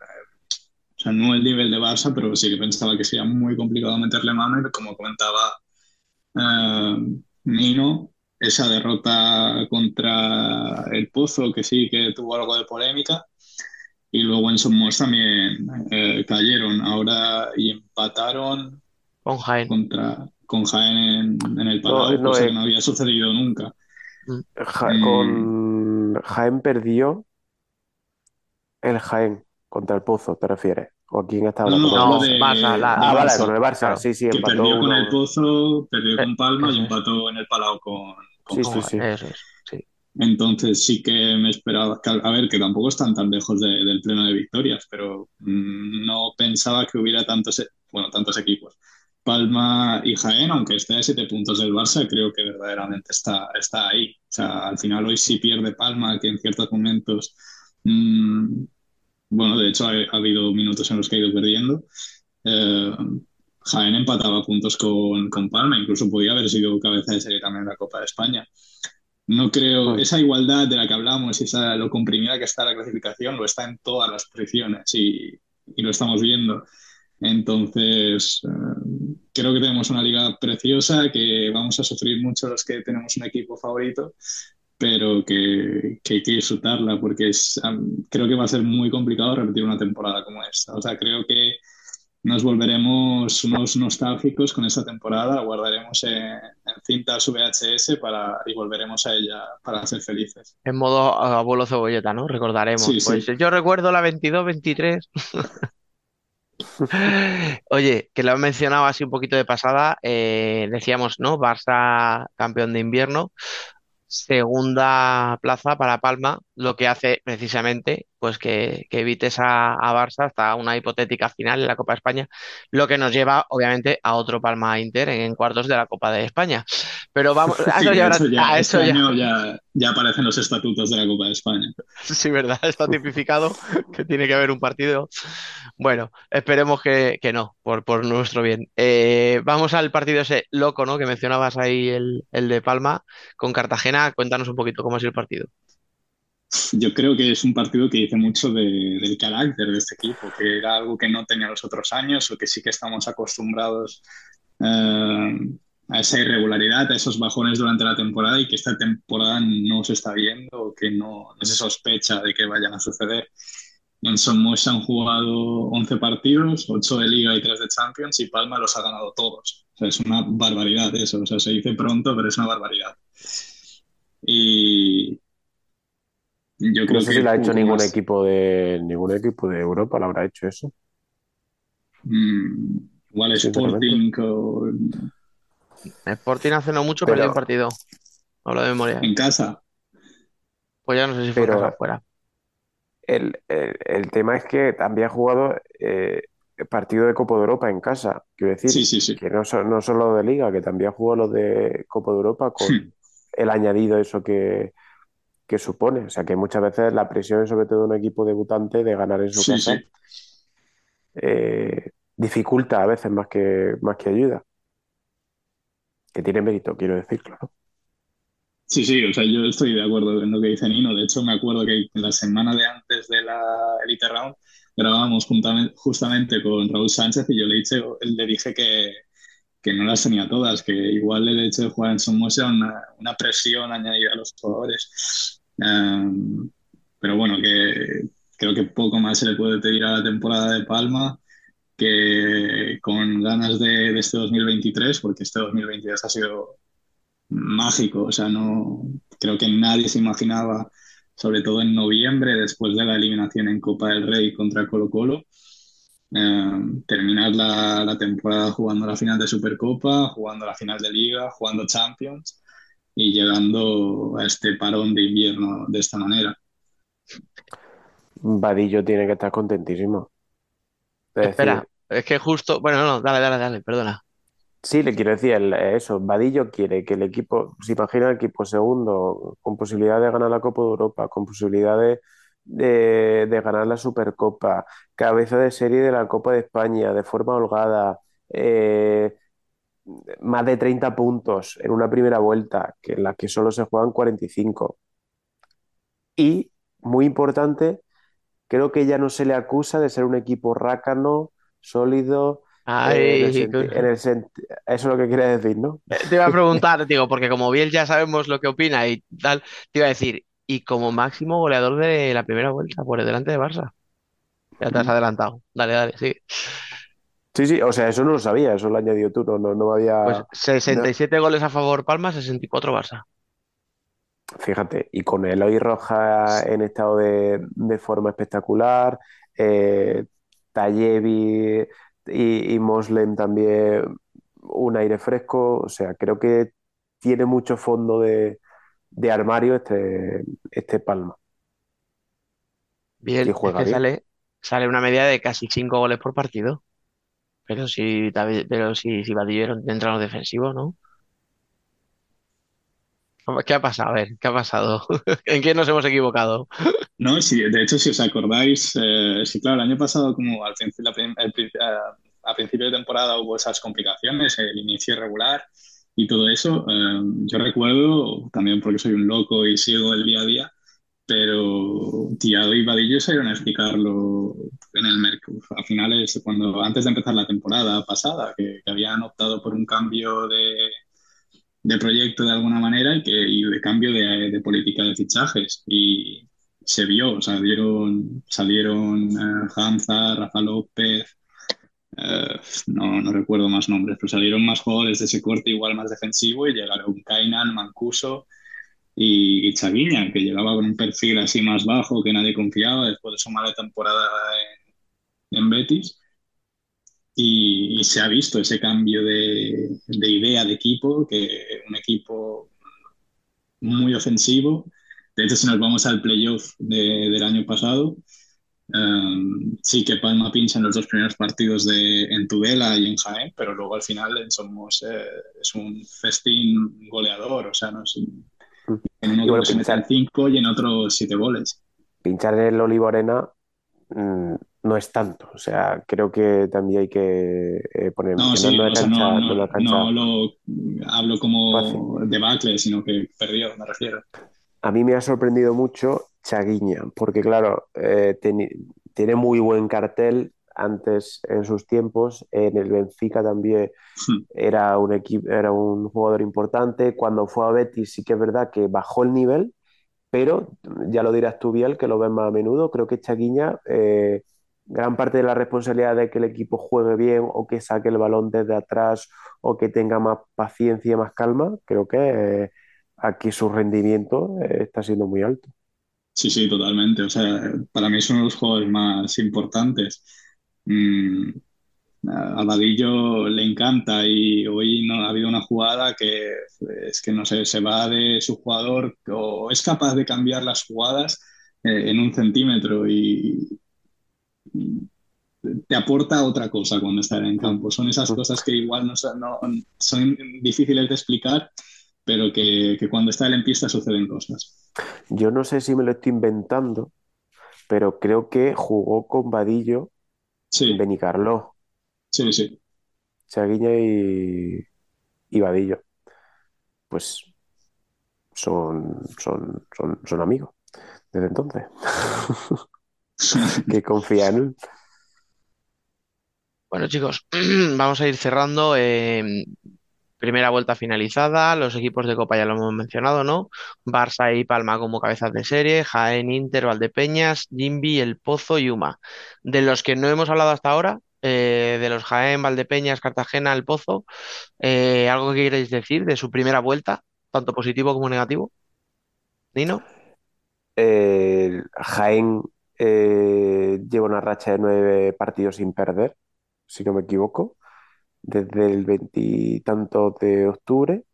sea, no el nivel de Barça, pero sí que pensaba que sería muy complicado meterle mano y como comentaba eh, Nino, esa derrota contra el Pozo, que sí que tuvo algo de polémica, y luego en Somos también eh, cayeron ahora y empataron Con Jaén. contra, con Jaén en, en el No, Palau, no, cosa eh. que no había sucedido nunca. Ja- Mm. con Jaén perdió el Jaén contra el Pozo, ¿te refieres? ¿O a quién estaba No, no, hablando? No, hablo de, Barça, la- Ah, vale, con el Barça, claro, sí, sí, que empató perdió con uno. el Pozo, perdió Eh, con Palma y es. empató en el Palau con, con Sí, sí, sí. Eso es, sí. Entonces sí que me esperaba, a ver, que tampoco están tan lejos de- del pleno de victorias, pero mm, no pensaba que hubiera tantos, e- bueno, tantos equipos. Palma y Jaén, aunque esté a siete puntos del Barça, creo que verdaderamente está, está ahí. O sea, al final hoy sí pierde Palma, que en ciertos momentos, mm, bueno, de hecho ha, ha habido minutos en los que ha ido perdiendo. Eh, Jaén empataba puntos con, con Palma, incluso podía haber sido cabeza de serie también en la Copa de España. No creo, esa igualdad de la que hablamos y esa, lo comprimida que está la clasificación, lo está en todas las posiciones y, y lo estamos viendo. Entonces, eh, creo que tenemos una liga preciosa, que vamos a sufrir mucho los que tenemos un equipo favorito, pero que, que hay que disfrutarla porque es, creo que va a ser muy complicado repetir una temporada como esta. O sea, creo que nos volveremos unos nostálgicos con esta temporada, la guardaremos en, en cintas VHS para, y volveremos a ella para ser felices. En modo abuelo cebolleta, ¿no? Recordaremos. Sí, sí. Pues yo recuerdo la 22-23. Oye, que lo he mencionado así un poquito de pasada, eh, decíamos, ¿no? Barça campeón de invierno, segunda plaza para Palma, lo que hace precisamente pues que, que evites a, a Barça hasta una hipotética final en la Copa de España, lo que nos lleva obviamente a otro Palma Inter en, en cuartos de la Copa de España. Pero vamos, a Sí, eso ya, a este eso ya- año ya, ya aparecen los estatutos de la Copa de España. Sí, ¿verdad? Está tipificado que tiene que haber un partido. Bueno, esperemos que, que no, por, por nuestro bien. Eh, vamos al partido ese loco, ¿no? Que mencionabas ahí, el, el de Palma con Cartagena. Cuéntanos un poquito cómo ha sido el partido. Yo creo que es un partido que dice mucho de- del carácter de este equipo, que era algo que no tenía los otros años o que sí que estamos acostumbrados eh, a esa irregularidad, a esos bajones durante la temporada y que esta temporada no se está viendo o que no, no se sospecha de que vayan a suceder. En Somos han jugado 11 partidos, 8 de Liga y 3 de Champions y Palma los ha ganado todos. O sea, es una barbaridad eso, o sea, se dice pronto, pero es una barbaridad. Y yo creo No sé que si lo ha hecho ningún más. equipo de ningún equipo de Europa, lo habrá hecho eso. Mm, Igual Sporting con... Sporting hace no mucho perdió un partido. Hablo de memoria. En casa. Pues ya no sé si fue casa afuera. El, el, tema es que también ha jugado eh, partido de Copa de Europa en casa. Quiero decir, que no, no solo de Liga, que también ha jugado los de Copa de Europa con el añadido eso que, que, supone. O sea, que muchas veces la presión, sobre todo de un equipo debutante, de ganar en su casa, eh, dificulta a veces más que, más que ayuda. Que tiene mérito, quiero decir, claro. Sí, sí, o sea, yo estoy de acuerdo en lo que dice Nino. De hecho, me acuerdo que en la semana de antes de la Elite Round grabábamos justamente con Raúl Sánchez y yo le, dije, le dije que, que no las tenía todas, que igual el hecho de jugar en Somos era una, una presión añadida a los jugadores. Em, pero bueno, que creo que poco más se le puede pedir a la temporada de Palma que con ganas de, de este 2023, porque este 2023 ha sido mágico, o sea, no creo que nadie se imaginaba, sobre todo en noviembre, después de la eliminación en Copa del Rey contra Colo Colo, eh, terminar la, la, temporada jugando la final de Supercopa, jugando la final de Liga, jugando Champions y llegando a este parón de invierno de esta manera. Vadillo tiene que estar contentísimo. Espera, es que justo, bueno, no, dale, dale, dale, perdona. Sí, le quiero decir eso. Vadillo quiere que el equipo, se imagina el equipo segundo, con posibilidad de ganar la Copa de Europa, con posibilidad de, de, ganar la Supercopa, cabeza de serie de la Copa de España, de forma holgada, eh, más de 30 puntos en una primera vuelta, que en la que solo se juegan 45. Y, muy importante, creo que ya no se le acusa de ser un equipo rácano, sólido eso es lo que quiere decir, ¿no? Eh, te iba a preguntar, digo, porque como bien ya sabemos lo que opina y tal, te iba a decir, y como máximo goleador de la primera vuelta, por delante de Barça. Ya te has mm. adelantado. Dale, dale, sí. Sí, sí, o sea, eso no lo sabía, eso lo añadió tú, no, no, había. Pues 67 goles a favor Palma, 64 Barça. Fíjate, y con Eloy Roja en estado de, forma espectacular, eh, Tallevi y, y también un aire fresco. O sea, creo que tiene mucho fondo de, armario este, este Palma. Bien, juega Sale, sale una media de casi 5 goles por partido. Pero si, pero si, si Badillo entra en defensivo, ¿no? ¿Qué ha pasado? A ver, ¿qué ha pasado? ¿En qué nos hemos equivocado? No, de hecho, si os acordáis, eh, claro, el año pasado, como al principio, a principio de temporada hubo esas complicaciones, el inicio irregular y todo eso, eh, yo recuerdo, también porque soy un loco y sigo el día a día, pero Tiago y Vadillo salieron a explicarlo en el Mercur a finales, cuando, antes de empezar la temporada pasada, que habían optado por un cambio de de proyecto de alguna manera y, que, y de cambio de, de, política de fichajes. Y se vio, salieron, salieron uh, Rafa López, uh, no, no, recuerdo más nombres, pero salieron más jugadores de ese corte igual más defensivo y llegaron Kainan, Mancuso y, y que llegaba con un perfil así más bajo que nadie confiaba después de su mala temporada en, Betis y, se ha visto ese cambio de, idea de equipo, que un equipo muy ofensivo. De hecho, si nos vamos al playoff del año pasado, um, sí que Palma pincha en los dos primeros partidos de, en Tudela y en Jaén, pero luego al final somos, eh, es un festín goleador, o sea, no es en uno bueno, se meten cinco y en otro siete goles. Pinchar en el Olivo Arena mm, no es tanto. O sea, creo que también hay que eh, poner no, sí, no, no, no, lo hablo como de debacle, sino que perdió, me refiero. A mí me ha sorprendido mucho Chaguiña, porque claro, eh, tiene muy buen cartel antes en sus tiempos. En el Benfica también hmm. era un equipo, era un jugador importante. Cuando fue a Betis sí que es verdad que bajó el nivel, pero ya lo dirás tú, Biel, que lo ves más a menudo. Creo que Chaguiña eh, gran parte de la responsabilidad de que el equipo juegue bien o que saque el balón desde atrás o que tenga más paciencia más calma, creo que eh, aquí su rendimiento eh, está siendo muy alto. Sí, sí, totalmente. O sea, para mí de los jugadores más importantes. Mm, a Vadillo le encanta y hoy no ha habido una jugada que es que no sé, se va de su jugador o es capaz de cambiar las jugadas eh, en un centímetro y, te aporta otra cosa cuando está en campo. Son esas cosas que igual no, son difíciles de explicar, pero que, cuando está él en pista suceden cosas. Yo no sé si me lo estoy inventando, pero creo que jugó con Vadillo sí. en Benicarló. Sí, sí. Chaguiña y, y Vadillo. Pues son, son, son, son amigos desde entonces. que confían en él. Bueno, chicos, vamos a ir cerrando. Eh, primera vuelta finalizada, los equipos de Copa ya lo hemos mencionado, ¿no? Barça y Palma como cabezas de serie, Jaén, Inter, Valdepeñas, Jimbi, El Pozo y Uma. De los que no hemos hablado hasta ahora, eh, de los Jaén, Valdepeñas, Cartagena, El Pozo, eh, ¿algo que queréis decir de su primera vuelta, tanto positivo como negativo? Nino. Jaén lleva una racha de nueve partidos sin perder si no me equivoco, desde el veintitanto de octubre.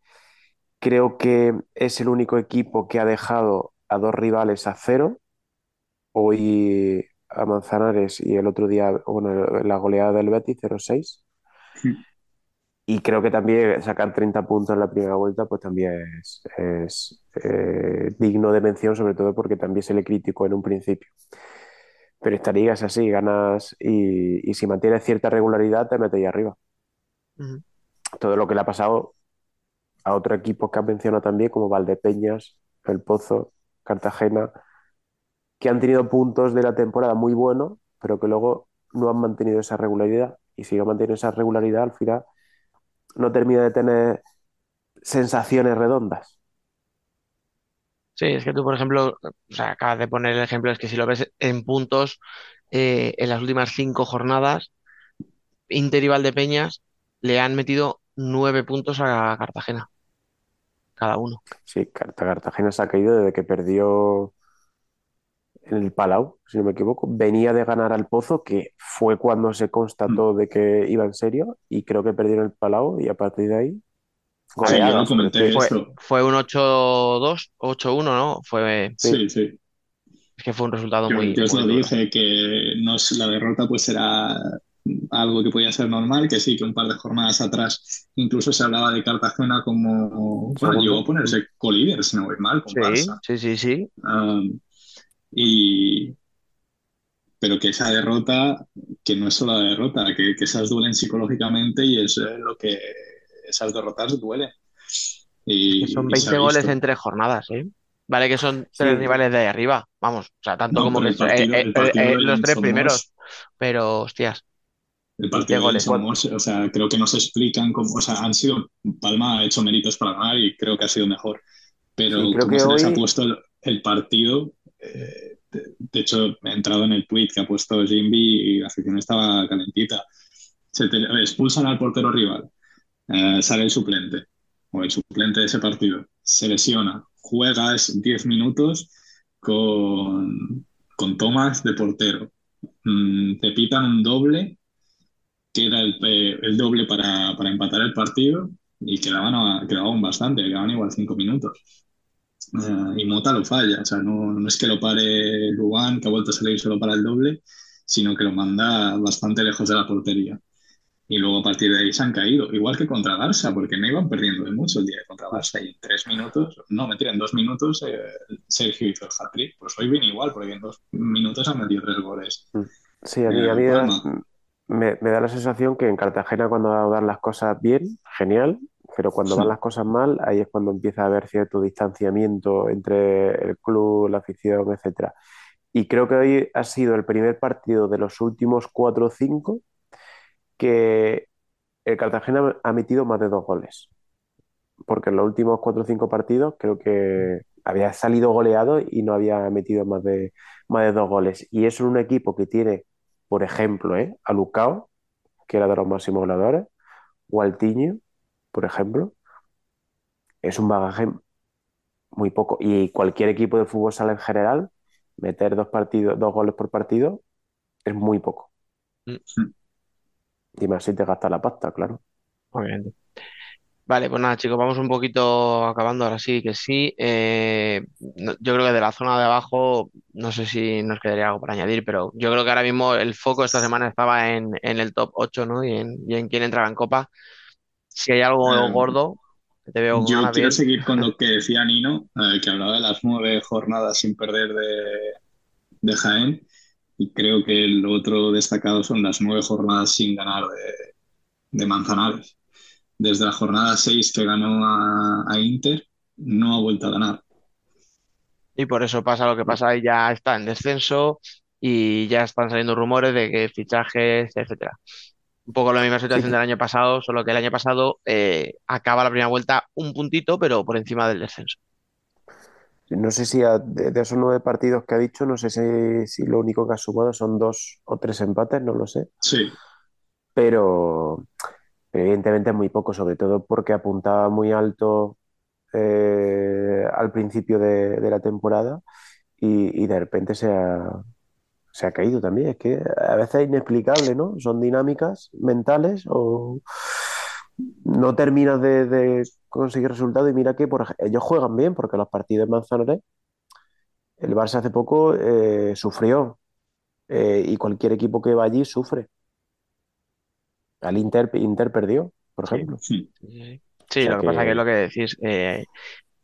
Creo que es el único equipo que ha dejado a dos rivales a cero. Hoy a Manzanares y el otro día, bueno, la goleada del Betis 0-6. Y creo que también sacar 30 puntos en la primera vuelta, pues también es, eh, digno de mención, sobre todo porque también se le criticó en un principio. Pero esta liga es así, ganas y, si mantienes cierta regularidad te metes ahí arriba. Todo lo que le ha pasado a otros equipos que han mencionado también, como Valdepeñas, El Pozo, Cartagena, que han tenido puntos de la temporada muy buenos, pero que luego no han mantenido esa regularidad. Y si no mantienen esa regularidad, al final no termina de tener sensaciones redondas. Sí, es que tú, por ejemplo, o sea, acabas de poner el ejemplo, es que si lo ves en puntos, eh, en las últimas cinco jornadas, Inter y Valdepeñas le han metido nueve puntos a Cartagena, cada uno. Sí, Cartagena se ha caído desde que perdió en el Palau, si no me equivoco. Venía de ganar al Pozo, que fue cuando se constató mm. de que iba en serio, y creo que perdieron el Palau, y a partir de ahí fue, un 8-2, 8-1, ¿no? Fue, sí, sí. Es que fue un resultado muy. Yo os lo dije, que no, la derrota pues era algo que podía ser normal, que sí, que un par de jornadas atrás incluso se hablaba de Cartagena como. Bueno, llegó a ponerse colíder, si no voy mal, con sí, Barça. Sí, sí, sí. Um, y. Pero que esa derrota, que no es solo la derrota, que, que esas duelen psicológicamente y es lo que esas derrotas duelen. Y, son 20 goles en tres jornadas, ¿eh? Vale que son tres rivales de ahí arriba, vamos, o sea, tanto como que eh, eh, eh, los tres primeros, pero hostias. El partido Somos, o sea, creo que no se explican cómo, o sea, han sido, Palma ha hecho méritos para ganar y creo que ha sido mejor, pero cómo se les ha puesto el, partido, de, hecho, he entrado en el tweet que ha puesto Jimby y la afición estaba calentita. Se expulsan al portero rival, eh, sale el suplente. O el suplente de ese partido, se lesiona, juegas 10 minutos con, con Tomás de portero, mm, te pitan un doble, que era el, eh, el doble para, para, empatar el partido. Y quedaban, quedaban bastante, quedaban igual 5 minutos. Uh, y Mota lo falla, o sea, no, no es que lo pare Luan, que ha vuelto a salir solo para el doble, sino que lo manda bastante lejos de la portería y luego a partir de ahí se han caído, igual que contra Barça, porque no iban perdiendo de mucho el día de contra Barça y en tres minutos, no, mentira, en dos minutos eh, Sergio hizo el hat-trick, pues hoy viene igual, porque en dos minutos han metido tres goles. Mm. Sí, a mí, a eh, me, da la sensación que en Cartagena cuando van las cosas bien, genial, pero cuando van las cosas mal, ahí es cuando empieza a haber cierto distanciamiento entre el club, la afición, etcétera. Y creo que hoy ha sido el primer partido de los últimos cuatro o cinco que el Cartagena ha metido más de dos goles. Porque en los últimos cuatro o cinco partidos creo que había salido goleado y no había metido más de, más de dos goles. Y eso en un equipo que tiene, por ejemplo, ¿eh? a Lucao, que era de los máximos goleadores, o al Tiño, por ejemplo, es un bagaje muy poco. Y cualquier equipo de fútbol sala en general, meter dos partidos, dos goles por partido, es muy poco. Mm. Y más si te gasta la pasta, claro. obviamente. Vale, pues nada, chicos, vamos un poquito acabando ahora sí que sí. Eh, no- yo creo que de la zona de abajo, no sé si nos quedaría algo por añadir, pero yo creo que ahora mismo el foco esta semana estaba en, en el top 8, ¿no? Y en, y en quién entraba en Copa. Si hay algo Eh, gordo, que te veo Yo quiero bien. seguir con lo que decía Nino, eh, que hablaba de las nueve jornadas sin perder de, de Jaén, y creo que lo otro destacado son las nueve jornadas sin ganar de, de Manzanares. Desde la jornada 6 que ganó a, a Inter, no ha vuelto a ganar. Y por eso pasa lo que pasa y ya está en descenso y ya están saliendo rumores de que fichajes, etcétera. Un poco la misma situación Sí. del año pasado, solo que el año pasado eh, acaba la primera vuelta un puntito, pero por encima del descenso. No sé si a- de, de esos nueve partidos que ha dicho, no sé si, si lo único que ha sumado son dos o tres empates, no lo sé. Sí, Pero, pero evidentemente es muy poco, sobre todo porque apuntaba muy alto eh, al principio de, de la temporada y, y de repente se ha, se ha caído también. Es que a veces es inexplicable, ¿no? Son dinámicas mentales o no terminas de, de conseguir resultados y mira que por ellos juegan bien porque los partidos de Manzanares, el Barça hace poco eh, sufrió eh, y cualquier equipo que va allí sufre. Al Inter, Inter perdió, por ejemplo. sí. Sí, O sea lo que pasa que que- es lo que decís, eh,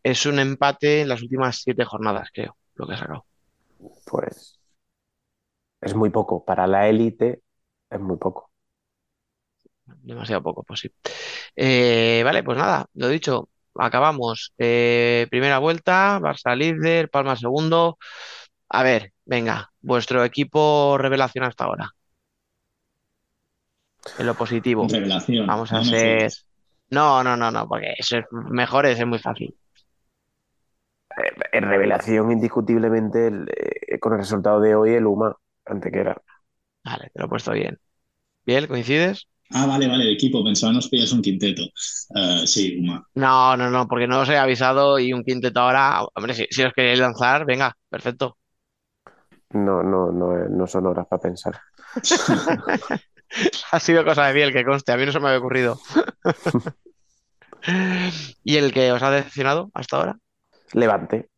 es un empate en las últimas siete jornadas, creo, lo que ha sacado. Pues es muy poco. Para la élite es muy poco. Demasiado poco, pues sí. Eh, vale, pues nada, lo dicho, acabamos. Eh, primera vuelta, Barça líder, Palma segundo. A ver, venga, vuestro equipo revelación hasta ahora. En lo positivo. Revelación. Vamos a ser. No, no, no, no, porque eso es mejor, es muy fácil. En revelación, indiscutiblemente, el, eh, con el resultado de hoy, el UMA, Antequera. Vale, te lo he puesto bien. Bien, ¿coincides? Ah, vale, vale, de equipo. Pensaba nos pillas un quinteto. Eh, sí, Uma. No, no, no, porque no os he avisado y un quinteto ahora. Hombre, si, si os queréis lanzar, venga, perfecto. No, no, no, eh, no son horas para pensar. Ha sido cosa de Biel, que conste, a mí no se me había ocurrido. ¿Y el que os ha decepcionado hasta ahora? Levante,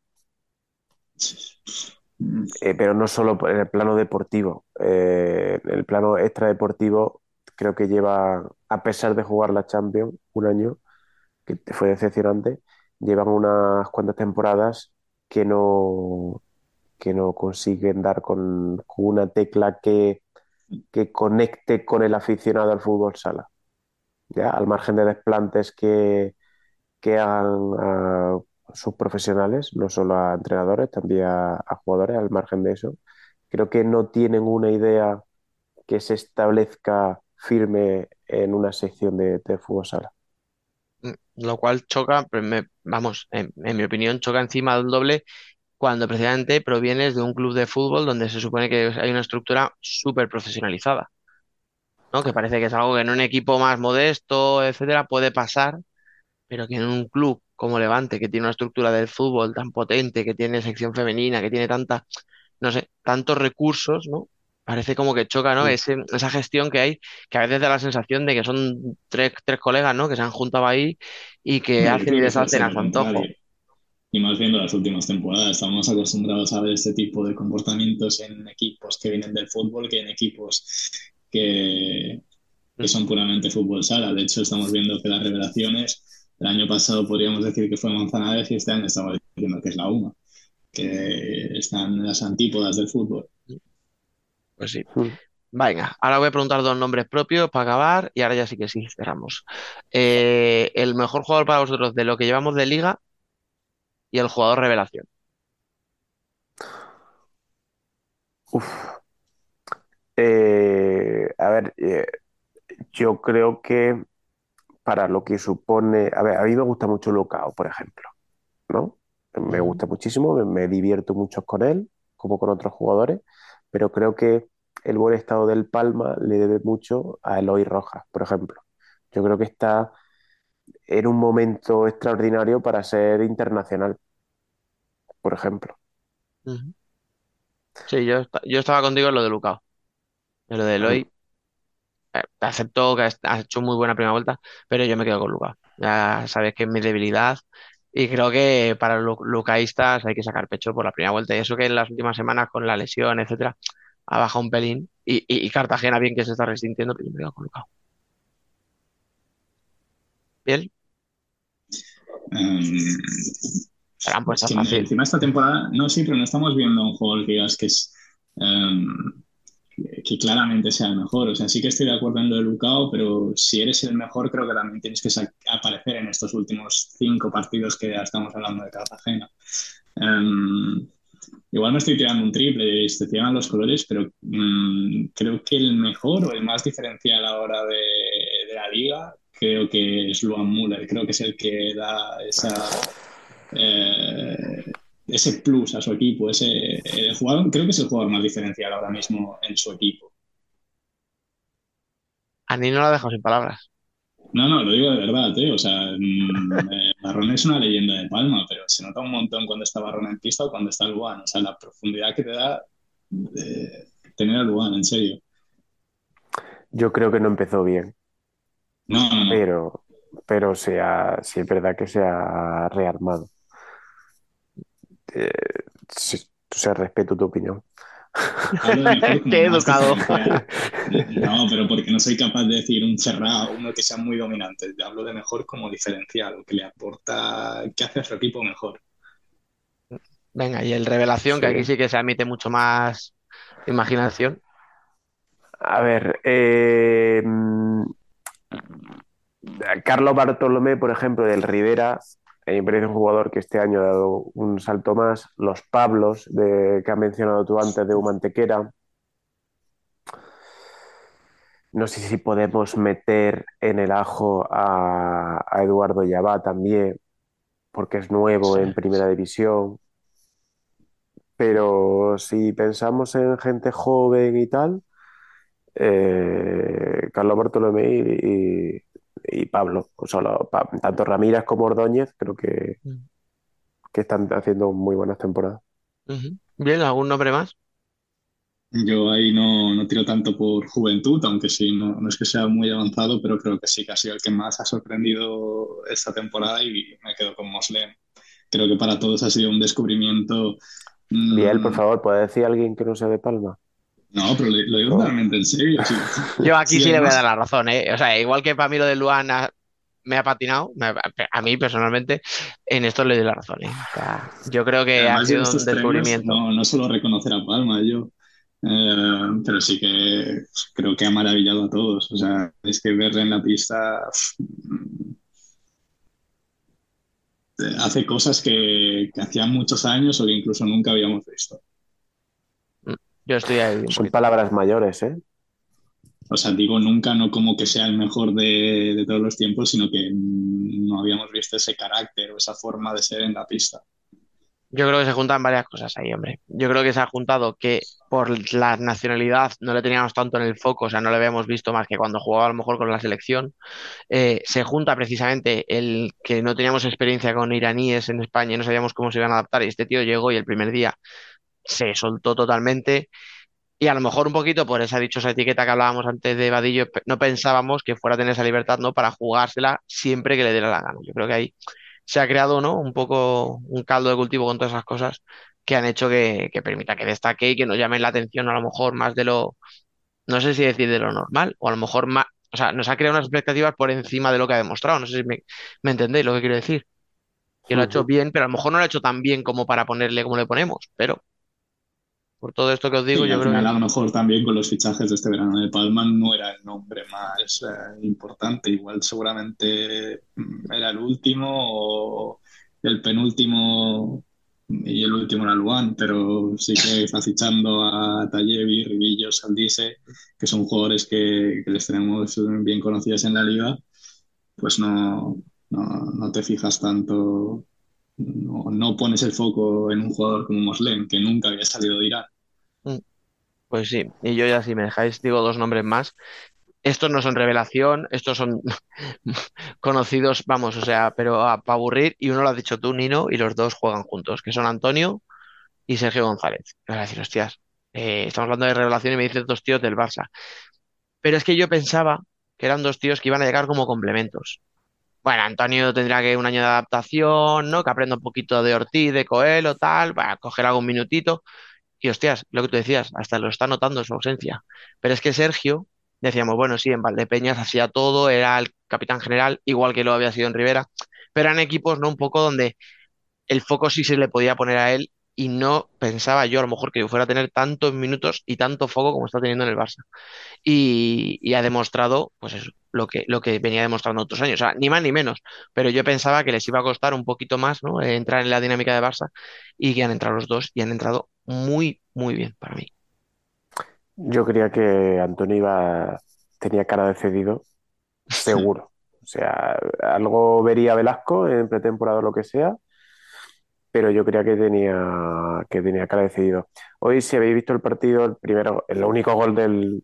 eh, pero no solo en el plano deportivo. Eh, el plano extradeportivo, creo que lleva, a pesar de jugar la Champions un año, que fue decepcionante, llevan unas cuantas temporadas que no, que no consiguen dar con, una tecla que, que conecte con el aficionado al fútbol sala. ¿ya? Al margen de desplantes que, que hagan a sus profesionales, no solo a entrenadores, también a, jugadores, al margen de eso. Creo que no tienen una idea que se establezca firme en una sección de, fútbol sala. Mm, Lo cual choca, vamos, en, en mi opinión, choca encima del doble cuando precisamente provienes de un club de fútbol donde se supone que hay una estructura súper profesionalizada, ¿no? Que parece que es algo que en un equipo más modesto, etcétera, puede pasar, pero que en un club como Levante, que tiene una estructura del fútbol tan potente, que tiene sección femenina, que tiene tanta, no sé, tantos recursos, ¿no? Parece como que choca, ¿no? Mm. Ese- esa gestión que hay, que a veces da la sensación de que son tres, tres colegas, ¿no? Que se han juntado ahí y que hacen y deshacen a su antojo. Y más viendo las últimas temporadas, estamos acostumbrados a ver este tipo de comportamientos en equipos que vienen del fútbol que en equipos que, que son puramente fútbol sala. De hecho, estamos viendo que las revelaciones, el año pasado podríamos decir que fue Manzanares y este año estamos diciendo que es la UMA, que están en las antípodas del fútbol. Pues sí. Mm. Venga, ahora voy a preguntar dos nombres propios para acabar y ahora ya sí que sí, cerramos. Eh, el mejor jugador para vosotros de lo que llevamos de liga y el jugador revelación. Uf. Eh, a ver, eh, yo creo que para lo que supone, a ver, a mí me gusta mucho Lucao, por ejemplo, ¿no? Me gusta muchísimo, me, me divierto mucho con él, como con otros jugadores, pero creo que el buen estado del Palma le debe mucho a Eloy Rojas, por ejemplo. Yo creo que está en un momento extraordinario para ser internacional, por ejemplo. Sí, yo, yo estaba contigo en lo de Lucao. En lo de Eloy, eh, acepto que has hecho muy buena primera vuelta, pero yo me quedo con Luca. Ya sabes que es mi debilidad y creo que para los lucaístas hay que sacar pecho por la primera vuelta. Y eso que en las últimas semanas con la lesión, etcétera, ha bajado un pelín. Y, Cartagena bien que se está resintiendo, pero yo me quedo con Luca. ¿Bien? Um, pues Encima esta temporada, no, sí, pero no estamos viendo un juego que digas que es em, que claramente sea el mejor. O sea, sí que estoy de acuerdo en lo de Lucao, pero si eres el mejor, creo que también tienes que aparecer en estos últimos cinco partidos que ya estamos hablando de Cartagena. Um, igual me estoy tirando un triple y se tiran los colores, pero mm, creo que el mejor o el más diferencial ahora de, de la liga creo que es Luan Müller. Creo que es el que da esa eh, ese plus a su equipo. Ese, jugador, creo que es el jugador más diferencial ahora mismo en su equipo. A mí no lo ha dejado sin palabras. No, no, lo digo de verdad, ¿eh? O sea, mm, Barrón es una leyenda de Palma, pero se nota un montón cuando está Barrón en pista o cuando está Luan. O sea, la profundidad que te da tener a Luan, en serio. Yo creo que no empezó bien. No, no, Pero, pero sea, sí es verdad que se ha rearmado eh, respeto tu opinión. Qué educado. No, pero porque no soy capaz de decir un cerrado, uno que sea muy dominante. Hablo de mejor como diferencial, que le aporta, que hace a su equipo mejor. Venga, y el revelación, que aquí sí que se admite mucho más imaginación. A ver, eh, Carlos Bartolomé, por ejemplo, del Rivera, me parece un jugador que este año ha dado un salto más. Los Pablos, de, que has mencionado tú antes, de Humantequera. No sé si podemos meter en el ajo a, Eduardo Yabá también, porque es nuevo en primera división. Pero si pensamos en gente joven y tal, eh, Carlos Bartolomé y, y Pablo. O solo, tanto Ramírez como Ordóñez creo que, que están haciendo muy buenas temporadas. Bien, ¿algún nombre más? Yo ahí no, no tiro tanto por juventud, aunque sí, no, no, es que sea muy avanzado, pero creo que sí que ha sido el que más ha sorprendido esta temporada y me quedo con Moslem. Creo que para todos ha sido un descubrimiento. Bien, por mm, favor, ¿puede decir alguien que no sea de Palma? No, pero lo, digo totalmente en serio. Yo aquí sí, le voy a dar la razón, ¿eh? O sea, igual que para mí lo de Luana me ha patinado, a mí personalmente, en esto le doy la razón. ¿eh? yo creo que ha sido un descubrimiento. no, no solo reconocer a Palma, yo, eh, pero sí que creo que ha maravillado a todos. O sea, es que verle en la pista hace cosas que, que hacían muchos años o que incluso nunca habíamos visto. Yo estoy ahí. Son palabras mayores, ¿eh? O sea, digo nunca, no como que sea el mejor de, todos los tiempos, sino que no habíamos visto ese carácter o esa forma de ser en la pista. Yo creo que se juntan varias cosas ahí, hombre. Yo creo que se ha juntado que por la nacionalidad no le teníamos tanto en el foco, o sea, no le habíamos visto más que cuando jugaba a lo mejor con la selección. Eh, se junta precisamente el que no teníamos experiencia con iraníes en España y no sabíamos cómo se iban a adaptar. Y este tío llegó y el primer día se soltó totalmente. Y a lo mejor un poquito por esa dichosa etiqueta que hablábamos antes de Vadillo, no pensábamos que fuera a tener esa libertad, ¿no? Para jugársela siempre que le diera la gana. Yo creo que ahí se ha creado, ¿no? Un poco un caldo de cultivo con todas esas cosas que han hecho que, permita que destaque y que nos llamen la atención a lo mejor más de lo, no sé si decir de lo normal, o a lo mejor más, o sea, nos ha creado unas expectativas por encima de lo que ha demostrado. No sé si me, me entendéis lo que quiero decir. Que lo ha hecho bien, pero a lo mejor no lo ha hecho tan bien como para ponerle como le ponemos, pero por todo esto que os digo, yo al creo final, a lo mejor también con los fichajes de este verano de Palma no era el nombre más eh, importante. Igual seguramente mm, era el último o el penúltimo y el último era Luan, pero sí que está fichando a Tallevi, Rivillo, Saldice, que son jugadores que, les tenemos bien conocidos en la liga, pues no, no, te fijas tanto no, pones el foco en un jugador como Moslem, que nunca había salido de Irán. Mm. Pues sí, y yo ya si me dejáis digo dos nombres más. Estos no son revelación, estos son conocidos, vamos, o sea, pero para aburrir, y uno lo has dicho tú, Nino, y los dos juegan juntos, que son Antonio y Sergio González. Vas a decir, hostias, eh, estamos hablando de revelación y me dices dos tíos del Barça. pero es que yo pensaba que eran dos tíos que iban a llegar como complementos. Bueno, Antonio tendrá que un año de adaptación, ¿no? Que aprenda un poquito de Ortiz, de Coelho, tal, va a coger algún minutito. Y hostias, lo que tú decías, hasta lo está notando su ausencia. Pero es que Sergio, decíamos, bueno, sí, en Valdepeñas hacía todo, era el capitán general, igual que lo había sido en Rivera, pero eran equipos, ¿no? Un poco donde el foco sí se le podía poner a él y no pensaba yo a lo mejor que fuera a tener tantos minutos y tanto foco como está teniendo en el Barça. Y, ha demostrado, pues eso, lo que, lo que venía demostrando otros años, o sea, ni más ni menos, pero yo pensaba que les iba a costar un poquito más, ¿no? Entrar en la dinámica de Barça y que han entrado los dos y han entrado muy, muy bien para mí. Yo creía que Antonio iba, tenía cara de cedido, seguro. O sea, algo vería Velasco en pretemporada o lo que sea, pero yo creía que tenía, que tenía cara de cedido. Hoy, si habéis visto el partido, el primero, el único gol del,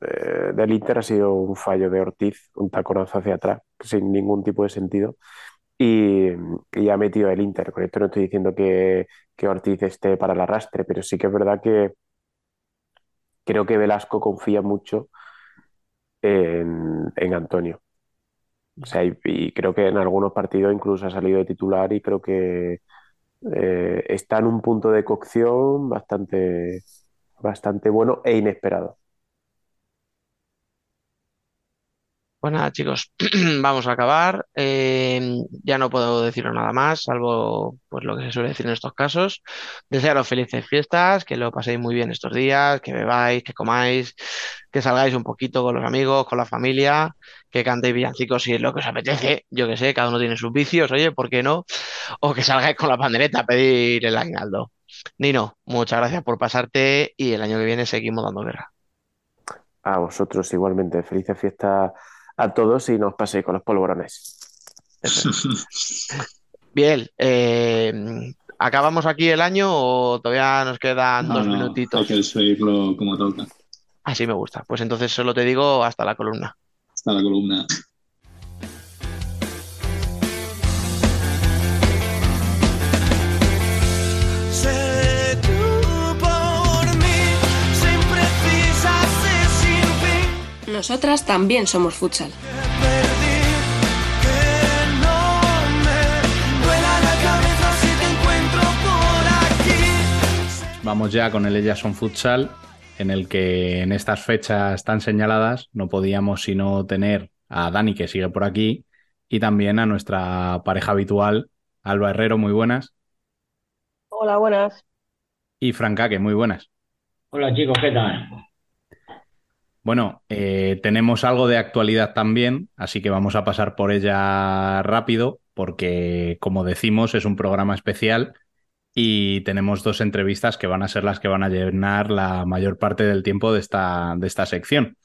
del Inter ha sido un fallo de Ortiz, un taconazo hacia atrás, sin ningún tipo de sentido. Y, y ha metido el Inter. Con esto no estoy diciendo que, que Ortiz esté para el arrastre, pero sí que es verdad que creo que Velasco confía mucho en, en Antonio. O sea, y, creo que en algunos partidos incluso ha salido de titular y creo que eh, está en un punto de cocción bastante, bastante bueno e inesperado. Pues nada, chicos, vamos a acabar. Eh, ya no puedo deciros nada más, salvo pues lo que se suele decir en estos casos. Desearos felices fiestas, que lo paséis muy bien estos días, que bebáis, que comáis, que salgáis un poquito con los amigos, con la familia, que cantéis villancicos si es lo que os apetece. Yo que sé, cada uno tiene sus vicios, oye, ¿por qué no? O que salgáis con la pandereta a pedir el aguinaldo. Nino, muchas gracias por pasarte y el año que viene seguimos dando guerra. A vosotros igualmente, felices fiestas a todos y nos paséis con los polvorones. Bien, eh, ¿acabamos aquí el año o todavía nos quedan dos minutitos? Hay que seguirlo como toca. Así me gusta. Pues entonces solo te digo hasta la columna. Hasta la columna. Nosotras también somos futsal. Vamos ya con el Ellas son futsal, en el que en estas fechas tan señaladas no podíamos sino tener a Dani que sigue por aquí y también a nuestra pareja habitual, Alba Herrero, muy buenas. Hola, buenas. Y Franca, que muy buenas. Hola chicos, ¿qué tal? Bueno, eh, tenemos algo de actualidad también, así que vamos a pasar por ella rápido, porque como decimos, es un programa especial y tenemos dos entrevistas que van a ser las que van a llenar la mayor parte del tiempo de esta, de esta sección.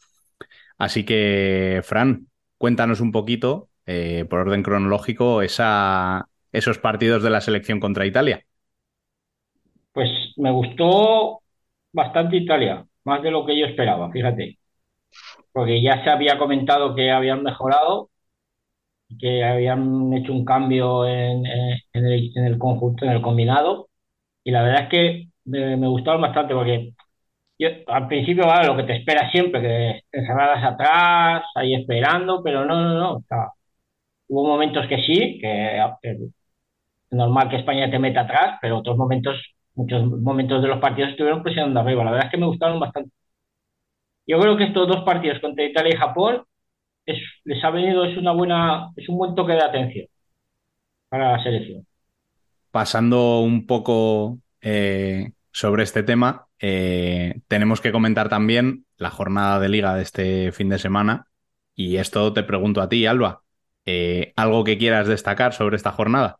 Así que, Fran, cuéntanos un poquito, eh, por orden cronológico, esos partidos de la selección contra Italia. Pues me gustó bastante Italia, más de lo que yo esperaba, fíjate porque ya se había comentado que habían mejorado, que habían hecho un cambio en, el, conjunto, en el combinado, y la verdad es que me, gustaron bastante porque yo, al principio, vale, lo que te espera siempre, que te cerraras atrás, ahí esperando, pero no, no, no. hubo momentos que sí, que, es normal que España te meta atrás, pero otros momentos, muchos momentos de los partidos estuvieron presionando arriba. La verdad es que me gustaron bastante. Yo creo que estos dos partidos contra Italia y Japón les ha venido, es una buena, es un buen toque de atención para la selección. Pasando un poco eh, sobre este tema, eh, tenemos que comentar también la jornada de liga de este fin de semana. Y esto te pregunto a ti, Alba. Eh, ¿Algo que quieras destacar sobre esta jornada?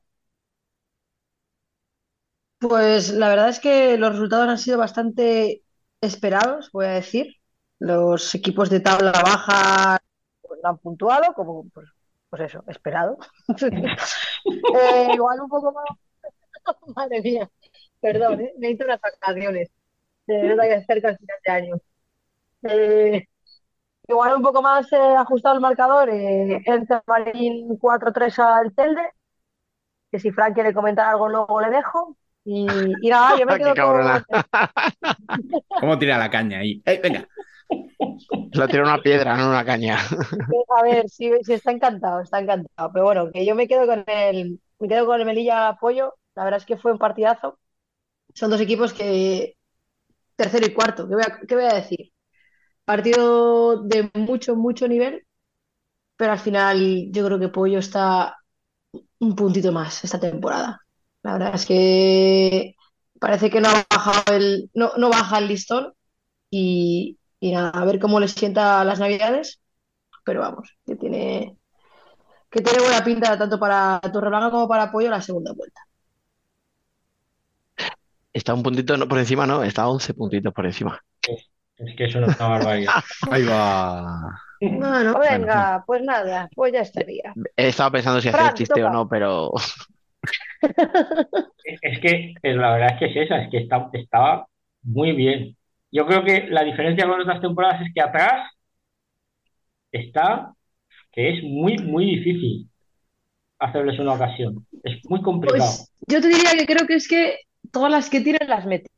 Pues la verdad es que los resultados han sido bastante esperados, voy a decir. Los equipos de tabla baja pues, han puntuado, como pues, pues eso, esperado. Eh, igual un poco más. Madre mía, perdón, ¿eh? necesito unas vacaciones. De verdad que cerca el final de año. Eh, igual un poco más ajustado el marcador. Eh, entre Marín 4-3 al Telde. Que si Frank quiere comentar algo, luego le dejo. Y, nada, yo me quedo con. ¿Cómo tira la caña ahí? venga. Lo tira una piedra, no una caña. A ver, sí, sí, está encantado, está encantado. Pero bueno, que yo me quedo con el, me quedo con el Melilla Apoyo. La verdad es que fue un partidazo. Son dos equipos que tercero y cuarto. ¿Qué voy a, qué voy a decir? Partido de mucho, mucho nivel, pero al final yo creo que Pollo está un puntito más esta temporada. La verdad es que parece que no ha bajado el, no, no baja el listón y, y nada, a ver cómo les sienta las navidades, pero vamos, que tiene, que tiene buena pinta tanto para Torreblanca como para Pollo la segunda vuelta. Está un puntito no, por encima, ¿no? Está 11 puntitos por encima. Es que eso no es una barbaridad. Ahí va. Bueno, venga, pues nada, pues ya estaría. He estado pensando si hacer el chiste o no, pero Es que la verdad es que es esa, es que está, estaba muy bien. Yo creo que la diferencia con otras temporadas es que atrás está que es muy, muy difícil hacerles una ocasión. Es muy complicado. Pues yo te diría que creo que es que todas las que tienen las mete.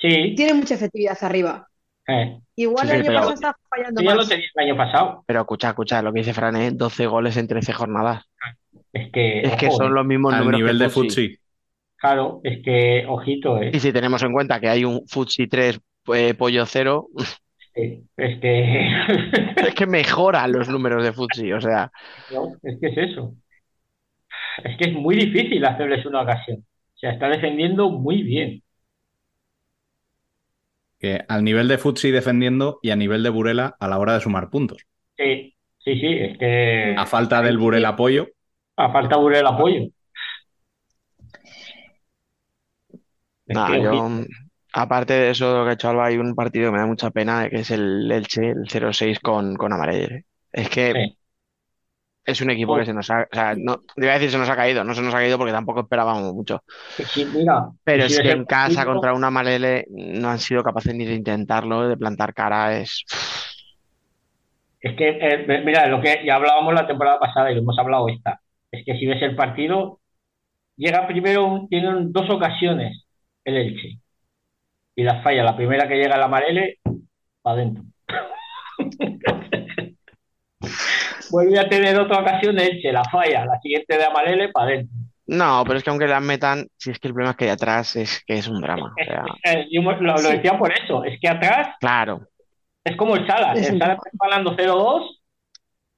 Sí, Tienen mucha efectividad arriba. eh, Igual Sí, el sí, año pero- pasado está fallando ya lo tenía el año pasado. pero escucha, escucha, lo que dice Fran, ¿eh? 12 goles en 13 jornadas. Es que, Es que ojo, son los mismos Al números nivel que de Futsi. Futsi. claro, es que, ojito, eh. Y si tenemos en cuenta que hay un Futsi 3 eh, pollo 0, Eh, Es que, es que mejoran los números de Futsi. O sea, no, es que es eso. Es que es muy difícil hacerles una ocasión. O sea, está defendiendo muy bien. Que al nivel de Futsi defendiendo y a nivel de Burela a la hora de sumar puntos. Sí, sí, sí, es que A falta del Burela apoyo, a falta de el apoyo. Es que, yo. Aparte de eso, lo que ha hecho Alba, hay un partido que me da mucha pena, que es el Elche, el 0-6 con, con Amarelle. Es que Sí. es un equipo que se nos ha, o sea, no, te iba a decir se nos ha caído, no se nos ha caído porque tampoco esperábamos mucho. Sí, mira, Pero si es que en casa contra una Amarelle no han sido capaces ni de intentarlo, de plantar cara, es... Es que, eh, mira, lo que ya hablábamos la temporada pasada y lo hemos hablado esta, es que si ves el partido, llega primero, tienen dos ocasiones el Elche y las falla. La primera que llega el Amarele, para adentro. Vuelve a tener otra ocasión Elche, la falla. La siguiente de Amarele, para adentro. No, pero es que aunque las metan, si es que el problema es que de atrás es que es un drama. O sea, Eh, yo lo, lo Sí. decía por eso, es que atrás claro, Es como el Salas. Es El Salas ganando 0-2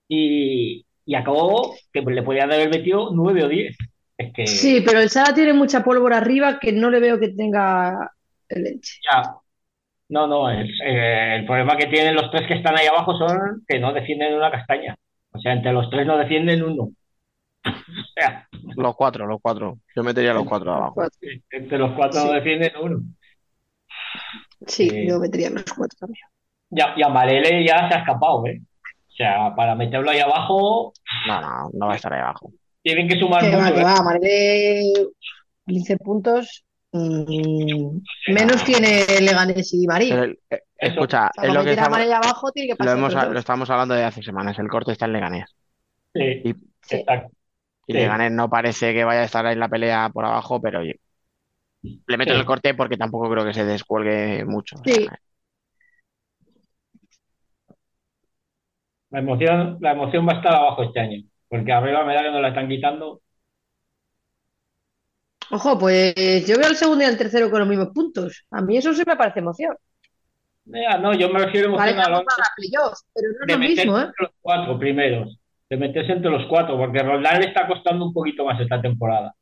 y, y acabó que le podían haber metido 9 o 10. Es que Sí, pero el Sala tiene mucha pólvora arriba que no le veo que tenga el Elche. ya. No, no, el, eh, el problema que tienen los tres que están ahí abajo son que no defienden una castaña. O sea, entre los tres no defienden uno. O sea, los cuatro, los cuatro. Yo metería los cuatro abajo. entre los cuatro no Sí. defienden uno. Sí, Sí. yo metería los cuatro también. Ya, y Amarele ya se ha escapado, ¿eh? O sea, para meterlo ahí abajo No, no, no va a estar ahí abajo. tienen que sumar Que va, mucho, ¿eh? va, Marele 15 puntos. Mm, menos tiene Leganés y Marín. Pero el- eh, escucha, O sea, es para lo que estamos, abajo tiene que lo, pasar hemos, lo estamos hablando de hace semanas. El corte está en Leganés. Sí, Y, Sí. exacto. y Sí. Leganés no parece que vaya a estar ahí en la pelea por abajo, pero oye, le meto Sí. el corte porque tampoco creo que se descuelgue mucho. O sea, Sí. La emoción, la emoción va a estar abajo este año, porque arriba me da que nos la están quitando. Ojo, pues yo veo el segundo y el tercero con los mismos puntos. A mí eso sí me parece emoción. Ya, no, yo me refiero a Vale, a estamos lo para playoffs, pero no es de lo mismo, ¿eh? entre los cuatro primeros, de meterse entre los cuatro, porque Roldán le está costando un poquito más esta temporada.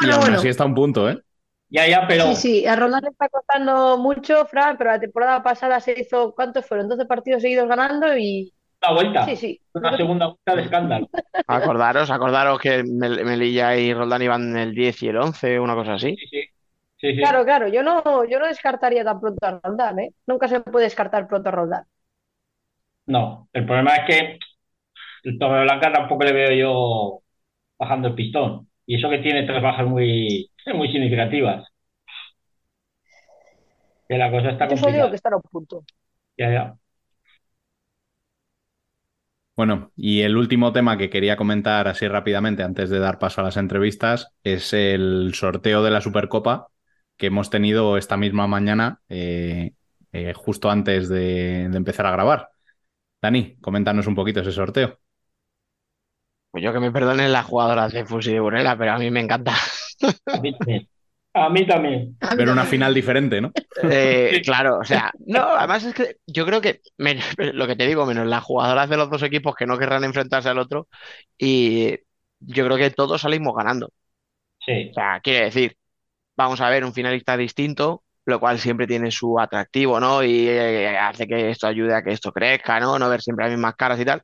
y Bueno, aún bueno. así está un punto, ¿eh? Ya, ya, pero Sí, sí, a Roldán le está costando mucho, Fran, pero la temporada pasada se hizo, ¿cuántos fueron? 12 partidos seguidos ganando y vuelta, sí, sí. una segunda vuelta de escándalo. Acordaros, acordaros que Mel- Melilla y Roldán iban el 10 y el 11, una cosa así. Sí, sí, sí, sí. Claro, claro, yo no, yo no descartaría tan pronto a Roldán, ¿eh? Nunca se puede descartar pronto a Roldán. No, el problema es que el Torreblanca tampoco le veo yo bajando el pistón. Y eso que tiene tres bajas muy, muy significativas. Que la cosa está Yo solo digo complicada. que están a un punto. Ya, ya. Bueno, y el último tema que quería comentar así rápidamente antes de dar paso a las entrevistas es el sorteo de la Supercopa que hemos tenido esta misma mañana, eh, eh, justo antes de, de empezar a grabar. Dani, coméntanos un poquito ese sorteo. Pues yo que me perdonen las jugadoras de Fusi de Burela, pero a mí me encanta. A mí también. Ver una final diferente, ¿no? Eh, claro, o sea, no, además es que yo creo que men- lo que te digo, menos las jugadoras de los dos equipos que no querrán enfrentarse al otro, y yo creo que todos salimos ganando. Sí. O sea, quiere decir, vamos a ver un finalista distinto, lo cual siempre tiene su atractivo, ¿no? Y eh, hace que esto ayude a que esto crezca, ¿no? No ver siempre las mismas caras y tal.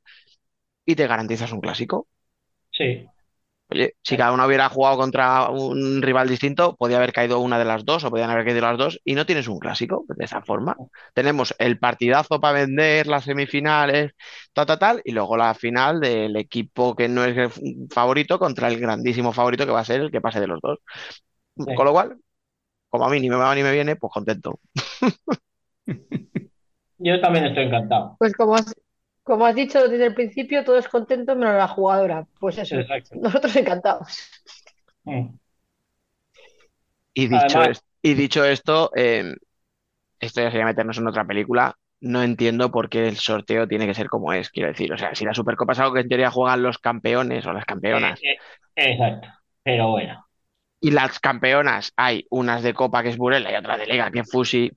Y te garantizas un clásico. Sí. Oye, si cada uno hubiera jugado contra un rival distinto, podía haber caído una de las dos o podían haber caído las dos y no tienes un clásico de esa forma. Tenemos el partidazo para vender, las semifinales, tal, tal, tal, y luego la final del equipo que no es el favorito contra el grandísimo favorito que va a ser el que pase de los dos. Sí. Con lo cual, como a mí ni me va ni me viene, pues contento. Yo también estoy encantado. Pues como has, como has dicho desde el principio, todos contentos menos la jugadora. Pues eso, Exacto. nosotros encantados. Mm. Y dicho, Además- es- y dicho esto, eh, esto ya sería meternos en otra película. No entiendo por qué el sorteo tiene que ser como es, quiero decir. O sea, si la Supercopa es algo que en teoría juegan los campeones o las campeonas, Eh, eh, exacto. Pero bueno. y las campeonas hay unas de Copa que es Burela y otras de Liga que es Fusi,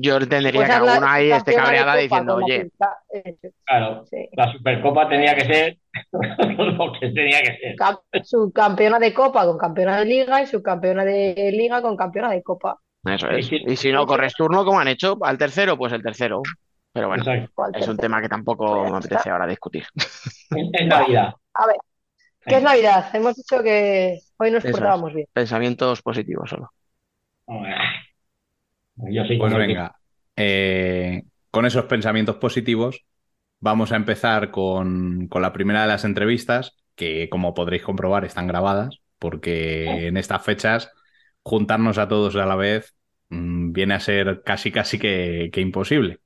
yo entendería Pues que alguna ahí esté cabreada diciendo, oye, eh, Claro, sí. la Supercopa tenía que ser lo que tenía que ser. Cam- subcampeona de Copa con campeona de Liga y subcampeona de Liga con campeona de Copa. eso es. Y si no corres turno, como han hecho al tercero, pues el tercero. Pero bueno, Exacto. ¿Cuál es un tema que tampoco Pues me apetece ahora discutir. Es, Navidad. A ver, ¿qué es Navidad? Hemos dicho que hoy nos Eso es. portábamos bien. Pensamientos positivos solo. Yo soy Pues que- venga, eh, con esos pensamientos positivos, vamos a empezar con, con la primera de las entrevistas, que como podréis comprobar están grabadas, porque en estas fechas juntarnos a todos a la vez mm, viene a ser casi casi que, que imposible.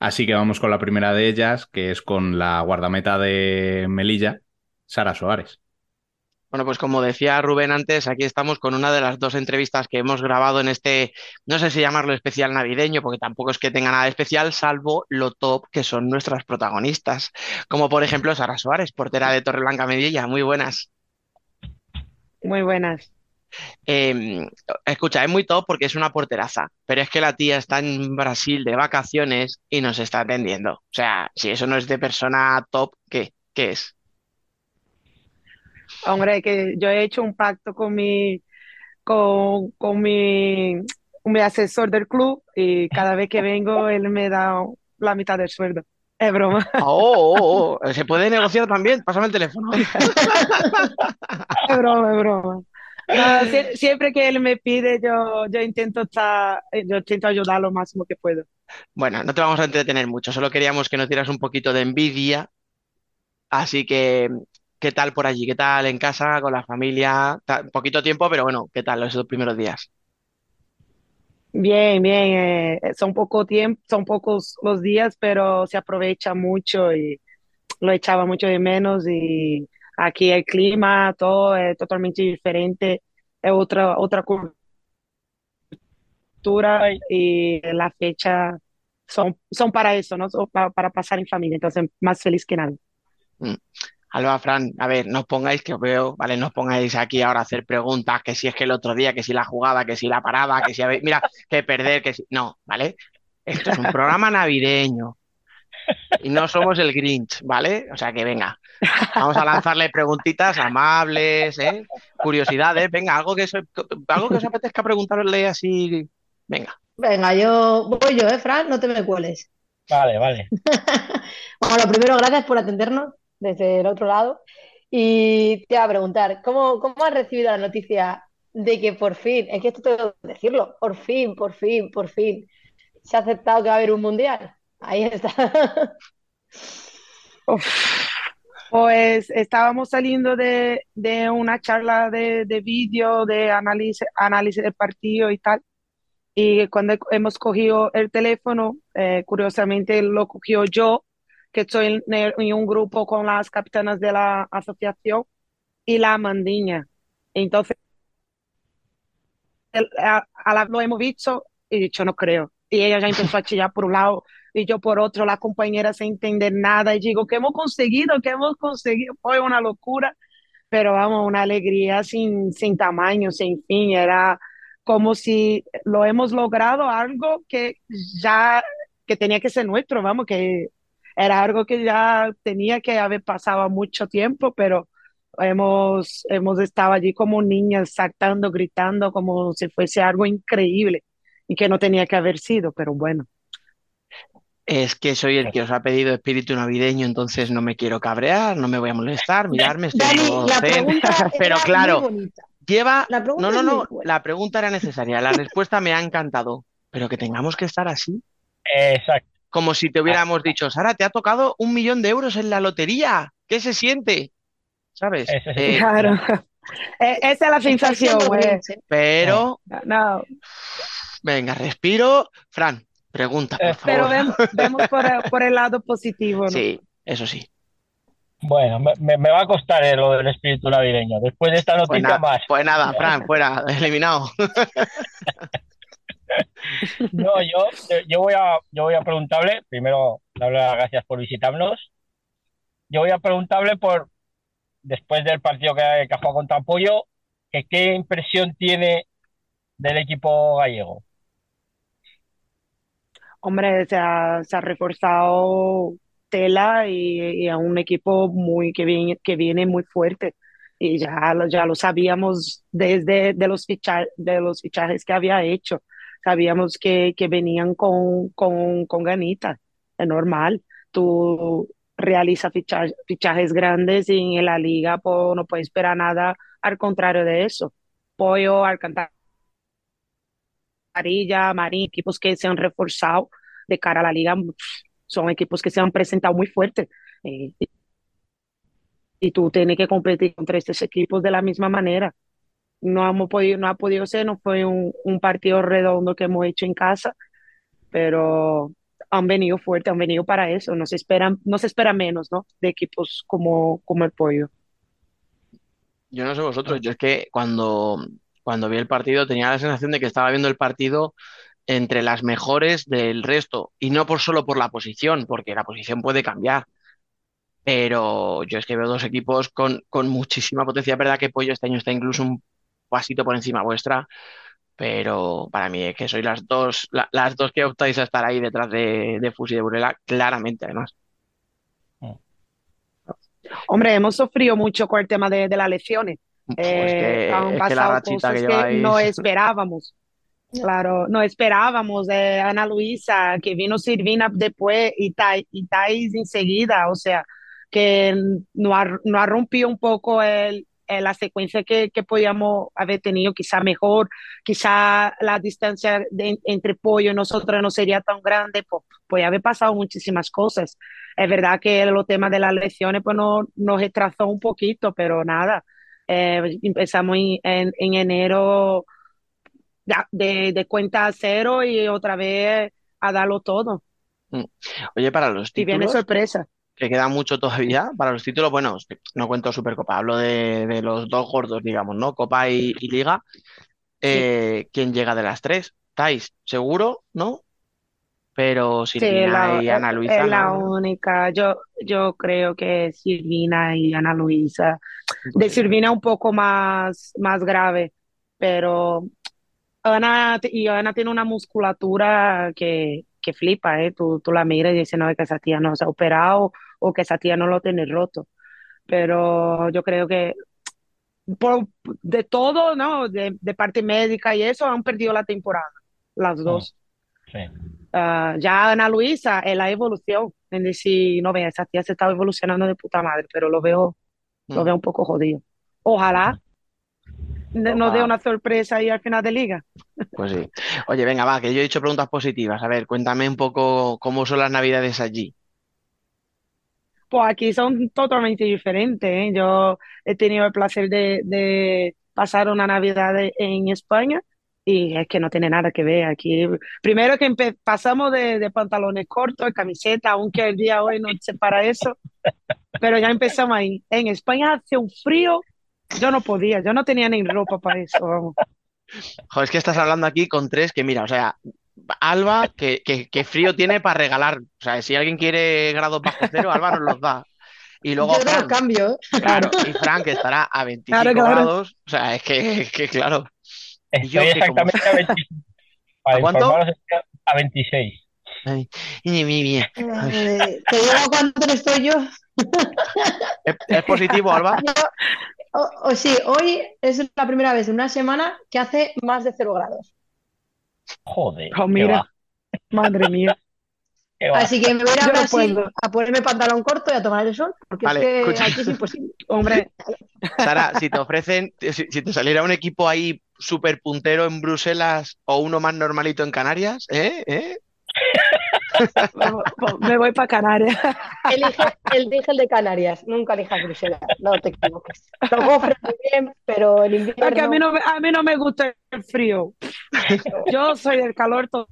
Así que vamos con la primera de ellas, que es con la guardameta de Melilla, Sara Soares. Bueno, pues como decía Rubén antes, aquí estamos con una de las dos entrevistas que hemos grabado en este, no sé si llamarlo especial navideño, porque tampoco es que tenga nada de especial, salvo lo top que son nuestras protagonistas, como por ejemplo Sara Suárez, portera de Torreblanca Medilla. Muy buenas. Muy buenas. Eh, escucha, es muy top porque es una porteraza, pero es que la tía está en Brasil de vacaciones y nos está atendiendo. O sea, si eso no es de persona top, ¿qué? ¿Qué es? Hombre, que yo he hecho un pacto con mi, con, con mi, mi asesor del club y cada vez que vengo él me da la mitad del sueldo. Es broma. Oh, oh, oh, ¿Se puede negociar también? Pásame el teléfono. Es broma, es broma. No, siempre que él me pide, yo, yo intento estar, yo intento ayudar lo máximo que puedo. Bueno, no te vamos a entretener mucho, solo queríamos que nos dieras un poquito de envidia. Así que, ¿qué tal por allí? ¿Qué tal en casa, con la familia? Poquito tiempo, pero bueno, ¿qué tal esos primeros días? Bien, bien, eh, son poco tiempo, son pocos los días, pero se aprovecha mucho y lo echaba mucho de menos y aquí el clima, todo es totalmente diferente, es otra, otra cultura y la fecha son, son para eso, ¿no? Son pa- para, pasar en familia, entonces más feliz que nada. Mm. Alba, Fran, a ver, no os pongáis, que os veo, ¿vale? No os pongáis aquí ahora a hacer preguntas, que si es que el otro día, que si la jugada, que si la parada, que si habéis, mira, que perder, que si. No, ¿vale? Esto es un programa navideño. Y no somos el Grinch, ¿vale? O sea que venga, vamos a lanzarle preguntitas amables, ¿eh? Curiosidades, venga, algo que, se- algo que os apetezca preguntarle así. Venga. Venga, yo voy yo, ¿eh, Fran? No te me cueles. Vale, vale. Bueno, lo primero, gracias por atendernos desde el otro lado. Y te iba a preguntar, ¿cómo, cómo has recibido la noticia de que por fin, es que esto tengo que decirlo, por fin, por fin, por fin, se ha aceptado que va a haber un mundial? Ahí está. Pues estábamos saliendo de, de una charla de, de vídeo, de análisis, análisis del partido y tal. Y cuando hemos cogido el teléfono, eh, curiosamente lo cogió yo, que estoy en, en un grupo con las capitanas de la asociación, y la Mandiña. Entonces, el- a, a lo hemos visto y dicho, no creo. Y ella ya empezó a chillar por un lado, y yo por otro, la compañera sin entender nada, y digo, ¿qué hemos conseguido? ¿Qué hemos conseguido? Fue una locura, pero vamos, una alegría sin, sin tamaño, sin fin, era como si lo hemos logrado algo que ya, que tenía que ser nuestro, vamos, que era algo que ya tenía que haber pasado mucho tiempo, pero hemos, hemos estado allí como niñas saltando, gritando, como si fuese algo increíble y que no tenía que haber sido, pero bueno. Es que soy el que os ha pedido espíritu navideño, entonces no me quiero cabrear, no me voy a molestar, mirarme, estoy Dani, todo la pregunta Pero era claro, muy lleva. La pregunta No, no, no, la pregunta era necesaria, la respuesta me ha encantado, pero que tengamos que estar así, Exacto. Como si te hubiéramos dicho, Sara, te ha tocado un millón de euros en la lotería, ¿qué se siente? ¿Sabes? Eh, Claro. E- Esa es la sensación, güey. ¿eh? pero, No, venga, respiro. Fran, pregunta, por Eh, pero vemos, vemos por, el- por el lado positivo, ¿no? Sí, eso sí. Bueno, me, va a costar eh, lo del espíritu navideño. Después de esta Pues, noticia más. pues nada, Fran, fuera, eliminado. No, yo, yo voy a, yo voy a preguntarle, primero darle las gracias por visitarnos. Yo voy a preguntarle por, después del partido que, que ha jugado contra Apoyo, que qué impresión tiene del equipo gallego. Hombre, se ha, se ha reforzado Tela y, y a un equipo muy que viene, que viene muy fuerte. Y ya ya lo sabíamos desde de los, ficha- de los fichajes que había hecho. Sabíamos que, que venían con, con, con ganitas. Es normal. Tú realizas ficha- fichajes grandes y en la liga no puedes esperar nada al contrario de eso. Pollo, Alcantara. Amarilla, Marín, equipos que se han reforzado de cara a la liga, son equipos que se han presentado muy fuertes. Eh, y tú tienes que competir contra estos equipos de la misma manera. No, hemos podido, no ha podido ser, no fue un, un partido redondo que hemos hecho en casa, pero han venido fuertes, han venido para eso. No se esperan, no se espera menos, ¿no? De equipos como, como el Pollo. Yo no sé vosotros, yo es que cuando, cuando vi el partido tenía la sensación de que estaba viendo el partido entre las mejores del resto, y no por solo por la posición, porque la posición puede cambiar, pero yo es que veo dos equipos con, con muchísima potencia. Es verdad que Pollo este año está incluso un pasito por encima vuestra, pero para mí es que sois las dos, la- las dos que optáis a estar ahí detrás de, de Fus y de Burela, claramente además. Hombre, hemos sufrido mucho con el tema de, de las lesiones. Pues Eh, que, han es que rachita que cosas que no esperábamos. Claro, no esperábamos. eh, Ana Luisa, que vino Silvina después y, Tai- y Thais enseguida. O sea, que no ha, no ha rompido un poco el, el- la secuencia que, que podíamos haber tenido, quizá mejor, quizá la distancia de- entre Pollo y nosotros no sería tan grande, pues, puede haber pasado muchísimas cosas. Es verdad que los temas de las lesiones pues no, nos retrasó un poquito, pero nada. Eh, empezamos en, en, en enero de, de cuenta a cero y otra vez a darlo todo. Mm. Oye, para los Y viene títulos, sorpresa. Que queda mucho todavía, para los títulos, bueno, no cuento Supercopa, hablo de, de los dos gordos, digamos, ¿no? Copa y, y Liga. Eh, ¿quién llega de las tres? Tais, seguro, ¿no? Pero Sí, Silvina la, y Ana es Luisa, la ¿no? única. Yo, yo creo que Silvina y Ana Luisa. De. Silvina un poco más, más grave, pero Ana, y Ana tiene una musculatura que, que flipa, ¿eh? Tú, tú la miras y dices, no, es que esa tía no se ha operado o que esa tía no lo tiene roto. Pero yo creo que por, de todo, ¿no? De, de parte médica y eso, han perdido la temporada, las dos. Sí. Ah, ya Ana Luisa es la evolución, en decir, no vea, esa tía se está evolucionando de puta madre, pero lo veo, lo Mm. veo un poco jodido. Ojalá de- nos dé una sorpresa ahí al final de liga. Pues sí. Oye, venga, va, que yo he dicho preguntas positivas. A ver, cuéntame un poco cómo son las navidades allí. Pues aquí son totalmente diferentes, ¿eh? Yo he tenido el placer de, de pasar una Navidad de- en España y es que no tiene nada que ver aquí. Primero que pasamos de, de pantalones cortos, camiseta, aunque el día hoy no se para eso, pero ya empezamos ahí. En España hace un frío, yo no podía, yo no tenía ni ropa para eso, vamos. Joder, es que estás hablando aquí con tres que, mira, o sea, Alba, que, que- que frío tiene para regalar. O sea, si alguien quiere grados bajo cero, Alba nos los da. Y luego Yo te los Fran, cambio. claro, y Fran, que estará a 25 Claro, claro. grados. O sea, es que, es que claro. Yo Estoy que como- exactamente a 26. Para ¿A cuánto? a 26. Ay, mi, mi, mi. Eh, te digo cuánto estoy yo. ¿Es, es positivo, Alba? Yo- o, o sí, hoy es la primera vez en una semana que hace más de cero grados. Joder. Oh, mira. Madre mía. Así que me voy a no Brasil puedo. a ponerme pantalón corto y a tomar el sol, porque Vale, es que escucha. aquí es imposible. Hombre, Sara, si te ofrecen, si, si te saliera un equipo ahí súper puntero en Bruselas o uno más normalito en Canarias, ¿eh? ¿Eh? Me voy para Canarias. Elige, elige el de Canarias, nunca elijas Bruselas, no te equivoques. Los gofres muy bien, pero el invierno... A mí no me, a mí no me gusta el frío. Yo soy del calor total.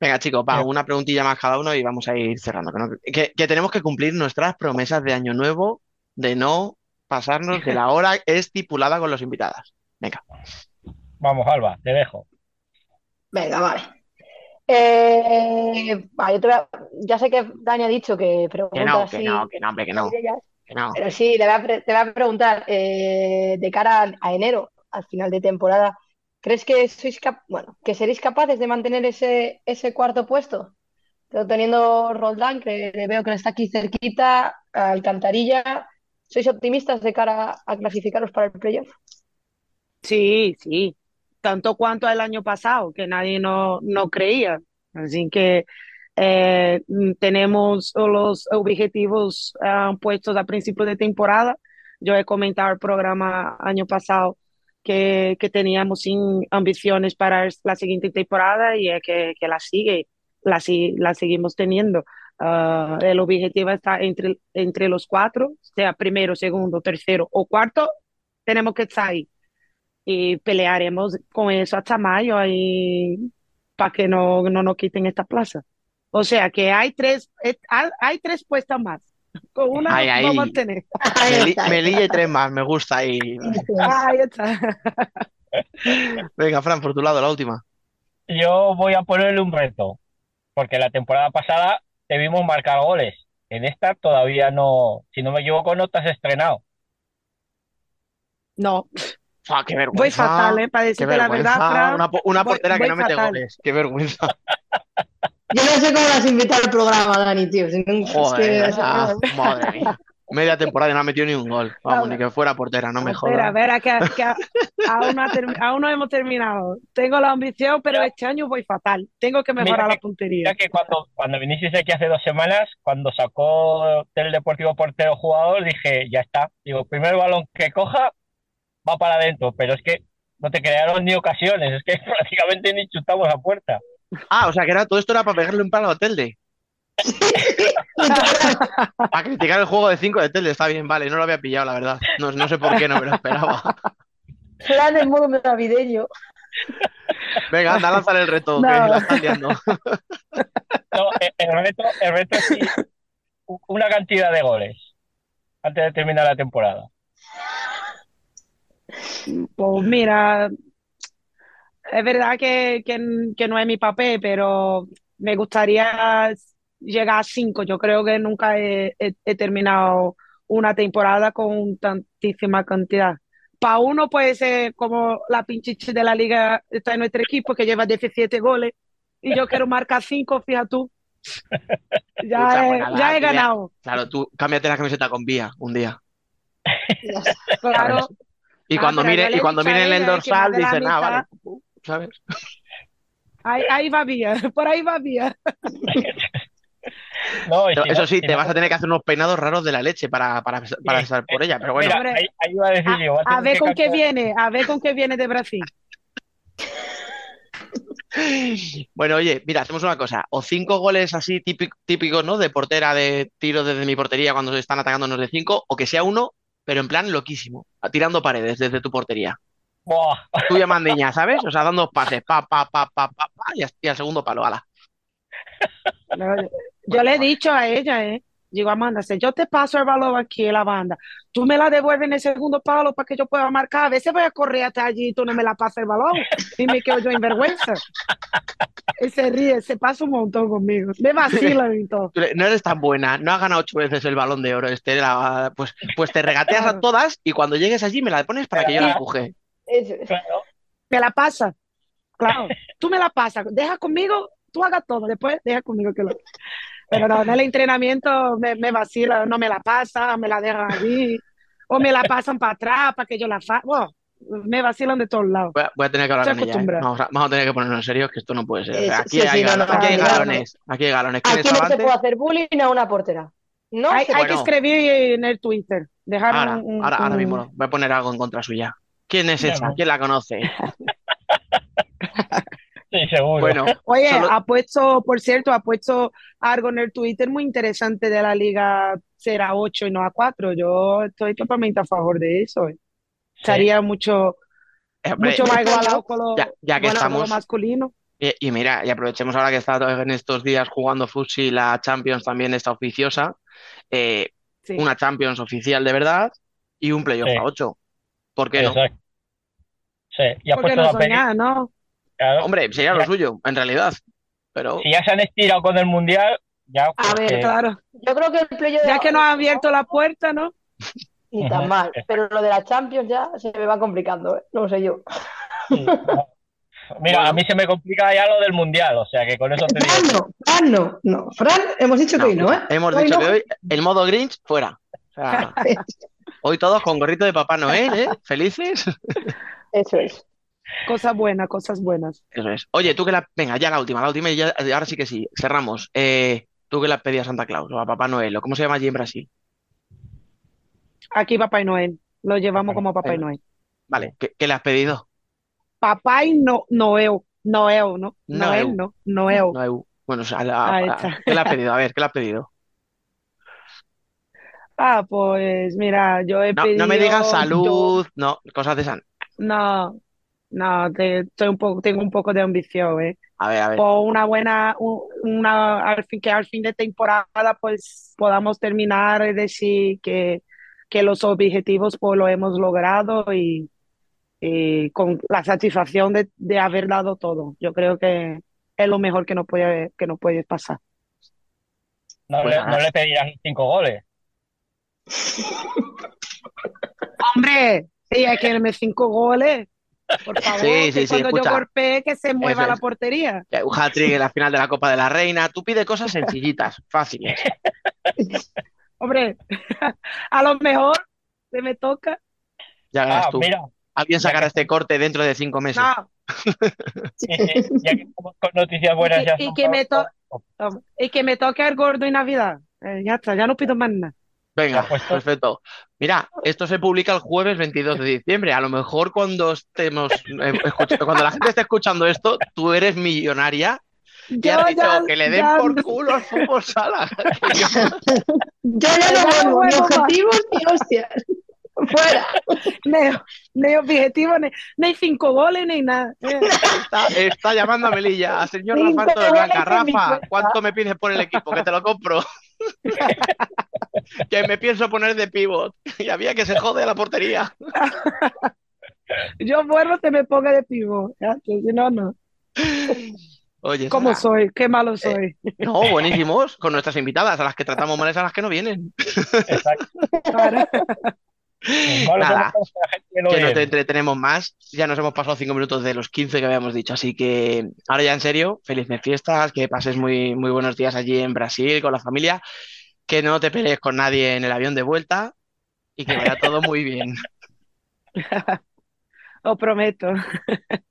Venga, chicos, va, una preguntilla más cada uno y vamos a ir cerrando. Que, no- que- que tenemos que cumplir nuestras promesas de año nuevo de no pasarnos de la hora estipulada con los invitados. Venga. Vamos, Alba, te dejo. Venga, vale. Eh, va, yo te voy a- ya sé que Dani ha dicho que Que preguntas no, que así no, que no, hombre, que no, que no. pero sí, te voy a, pre- te voy a preguntar eh, de cara a, a enero, al final de temporada, ¿crees que sois cap- bueno, que seréis capaces de mantener ese, ese cuarto puesto? Pero teniendo Roldán, que le veo que está aquí cerquita, Alcantarilla, ¿sois optimistas de cara a clasificaros para el playoff? Sí, sí. Tanto cuanto el año pasado, que nadie no, no creía. Así que eh, mm, tenemos los objetivos ah, puestos a principio de temporada. Yo he comentado el programa año pasado que, que teníamos sin ambiciones para la siguiente temporada y es que, que la sigue, la, la seguimos teniendo. Ah, el objetivo está entre, entre los cuatro, sea primero, segundo, tercero o cuarto, tenemos que estar ahí y pelearemos con eso hasta mayo ahí para que no, no nos quiten esta plaza. O sea que hay tres, eh, hay, tres puestas más. Con una Ay, ay. vamos a tener. Melilla y tres más, me gusta ahí. Ahí está. Venga, Fran, por tu lado, la última. Yo voy a ponerle un reto, porque la temporada pasada te vimos marcar goles. En esta todavía no, si no me equivoco, no te has estrenado. No, Fa, qué voy vergüenza. fatal, ¿eh? Para Qué decirte la vergüenza. verdad, Fran. Una, una voy- portera que voy no mete fatal. goles. Qué vergüenza. Yo no sé cómo las invita al programa, Dani, tío. Si no- es Joder, que- ah, madre mía. Media temporada y no ha metido ni un gol. Vamos, ni que fuera portera, no me Espera, jodas. espera, que, que aún, no aún hemos terminado. Tengo la ambición, pero este año voy fatal. Tengo que mejorar Mira la que- puntería. Ya que cuando, cuando vinisteis aquí hace dos semanas, cuando sacó el Deportivo portero jugador, dije, ya está. Digo, primer balón que coja, va para adentro. Pero es que no te crearon ni ocasiones, es que prácticamente ni chutamos a puerta. Ah, o sea que era, todo esto era para pegarle un palo a Telde. Para criticar el juego de 5 de Telde, está bien, vale, no lo había pillado, la verdad. No, no sé por qué, no me lo esperaba. Plan en modo navideño. Venga, anda, lánzale el reto, que No. la están liando. No, el, el reto, el reto es una cantidad de goles antes de terminar la temporada. Pues mira, es verdad que, que, que no es mi papel, pero me gustaría llegar a cinco. Yo creo que nunca he, he- he terminado una temporada con tantísima cantidad. Para uno puede ser como la pinchichi de la liga está en nuestro equipo que lleva 17 goles y yo quiero marcar cinco, fíjate tú. Ya Escucha, he, pues ya he ganado. Claro, tú cámbiate la camiseta con Vía un día. Claro. Y Ah, cuando mire, y cuando miren el dorsal, dicen, ah, vale, ¿sabes? Ahí, ahí va bien, por ahí va bien. No, si Eso no- sí, si te no- vas a tener que hacer unos peinados raros de la leche para, para, para estar por ella, pero bueno. Mira, ahí, ahí iba a decir yo, a A ver con qué viene, a ver con qué viene de Brasil. Bueno, oye, mira, hacemos una cosa. O cinco goles así típico- típicos, ¿no? De portera, de tiro desde mi portería cuando se están atacándonos de cinco, o que sea uno, pero en plan loquísimo, tirando paredes desde tu portería. Buah, Tuya mandiña, ¿sabes? O sea, dando pases, pa, pa, pa, pa, pa, pa, y, al segundo palo, ala. No, Yo le he dicho a ella, ¿eh? Digo, Amanda, si yo te paso el balón aquí en la banda, tú me la devuelves en el segundo palo para que yo pueda marcar. A veces voy a correr hasta allí y tú no me la pasas el balón y me quedo yo en vergüenza. Él se ríe, se pasa un montón conmigo. Me vacila y todo. No eres tan buena, no has ganado ocho veces el balón de oro. Este, la- pues, pues te regateas a todas y cuando llegues allí me la pones para que yo la empuje. Claro. Me la pasa. Claro, tú me la pasas. Deja conmigo, tú hagas todo. Después deja conmigo que lo. Pero no, en el entrenamiento me, me vacila, no me la pasa, me la dejan allí. O me la pasan para atrás para que yo la fa. Bueno, me vacilan de todos lados. Voy a, voy a tener que hablar Estoy con ella. ¿eh? Vamos, a, vamos a tener que ponernos en serio, que esto no puede ser. Aquí sí, hay, sí, no, galo- no, aquí hay no, no. galones. Aquí hay galones. ¿Quién Aquí es no se puede hacer bullying a una portera. No Hay, se hay que escribir en el Twitter. Dejar Ahora, un, un- ahora, ahora mismo voy a poner algo en contra suya. ¿Quién es esa? ¿Quién la conoce? Sí, seguro. Bueno, Oye, solo- ha puesto, por cierto, ha puesto algo en el Twitter muy interesante de la liga ser a 8 y no a 4. Yo estoy totalmente a favor de eso. eh. Estaría mucho, eh, hombre, mucho más igualado con lo, ya, ya que bueno, con lo estamos, masculino. y, y mira, y aprovechemos ahora que está en estos días jugando Futsi, la Champions también está oficiosa. eh, Sí. una Champions oficial de verdad y un playoff Sí. a 8. ¿Por qué no? Exacto. Sí, y ha Porque puesto no la peli- soñar, ¿no? Claro, Hombre, sería lo Ya. suyo, en realidad. Pero si ya se han estirado con el mundial, ya pues A ver, que- Claro. Yo creo que el playo de Ya que nos ha abierto la puerta, ¿no? Ni tan mal. Pero lo de la Champions ya se me va complicando, ¿eh? No sé yo. sí, no. Mira, Bueno. a mí se me complica ya lo del mundial, o sea que con eso te digo. Fran no, Fran no, no. Fran, hemos dicho que hoy no, ¿eh? hemos Hoy dicho no. que hoy el modo Grinch fuera. O sea, hoy todos con gorrito de Papá Noel, ¿eh? Felices. Eso es. Cosas buenas, cosas buenas. Eso es. Oye, tú que la. Venga, ya la última, la última y ya, ahora sí que sí. Cerramos. Eh, tú que la pedías a Santa Claus o a Papá Noel, o cómo se llama allí en Brasil. Aquí Papá y Noel. Lo llevamos como Papá y Noel. Vale, ¿qué, qué le has pedido? Papá y no, Noel. Noel, ¿no? Noel. Noel, no. Noel. No, eu- bueno, o sea, la-. ¿qué le has pedido? A ver, ¿qué le has pedido? Ah, pues mira, yo he No, no me digas pedido- salud, no, cosas de San. No, no, te- estoy un poco, tengo un poco de ambición, ¿eh? A ver, a ver. Por una buena, un- una, al fin, que al fin de temporada pues podamos terminar y decir que, que los objetivos pues lo hemos logrado y, y con la satisfacción de, de haber dado todo. Yo creo que es lo mejor que nos puede, que nos puede pasar. No, Pues no le pedirás cinco goles. Hombre, sí, hay que darme cinco goles. Por favor, Sí, que sí, sí, cuando yo golpee, que se mueva la portería. Un hat-trick en la final de la Copa de la Reina. Tú pides cosas sencillitas, fáciles. Hombre, a lo mejor se me toca. Ya verás Ah, tú. mira, Alguien sacará este corte dentro de cinco meses. No, ya que estamos con noticias buenas Y ya y que me to- y que me toque el gordo en Navidad. Eh, ya está, ya no pido más nada. Venga, perfecto. Mira, esto se publica el jueves 22 de diciembre. A lo mejor cuando estemos, eh, cuando la gente esté escuchando esto, tú eres millonaria y Yo has dicho ya- que le den ya- por culo al fútbol sala. Yo- Yo ya no vuelvo, ni objetivos ni hostias. Fuera. Ni, ni objetivo, ni, ni cinco goles, ni nada. Está, está llamando a Melilla, al señor goles en mi Rafa. ¿cuánto me pides por el equipo? Que te lo compro. Que me pienso poner de pivot. Y había que se jode la portería. Yo vuelvo, te me ponga de pivo. Ya, que si no, no. Oye, ¿Cómo Sara, soy? Qué malo soy. no, buenísimos, con nuestras invitadas, a las que tratamos mal es a las que no vienen. Exacto. Ahora, Nada, que no que no te entretenemos más. Ya nos hemos pasado cinco minutos de los 15 que habíamos dicho. Así que ahora ya en serio, felices fiestas, que pases muy, muy buenos días allí en Brasil con la familia, que no te pelees con nadie en el avión de vuelta y que vaya todo muy bien. os prometo.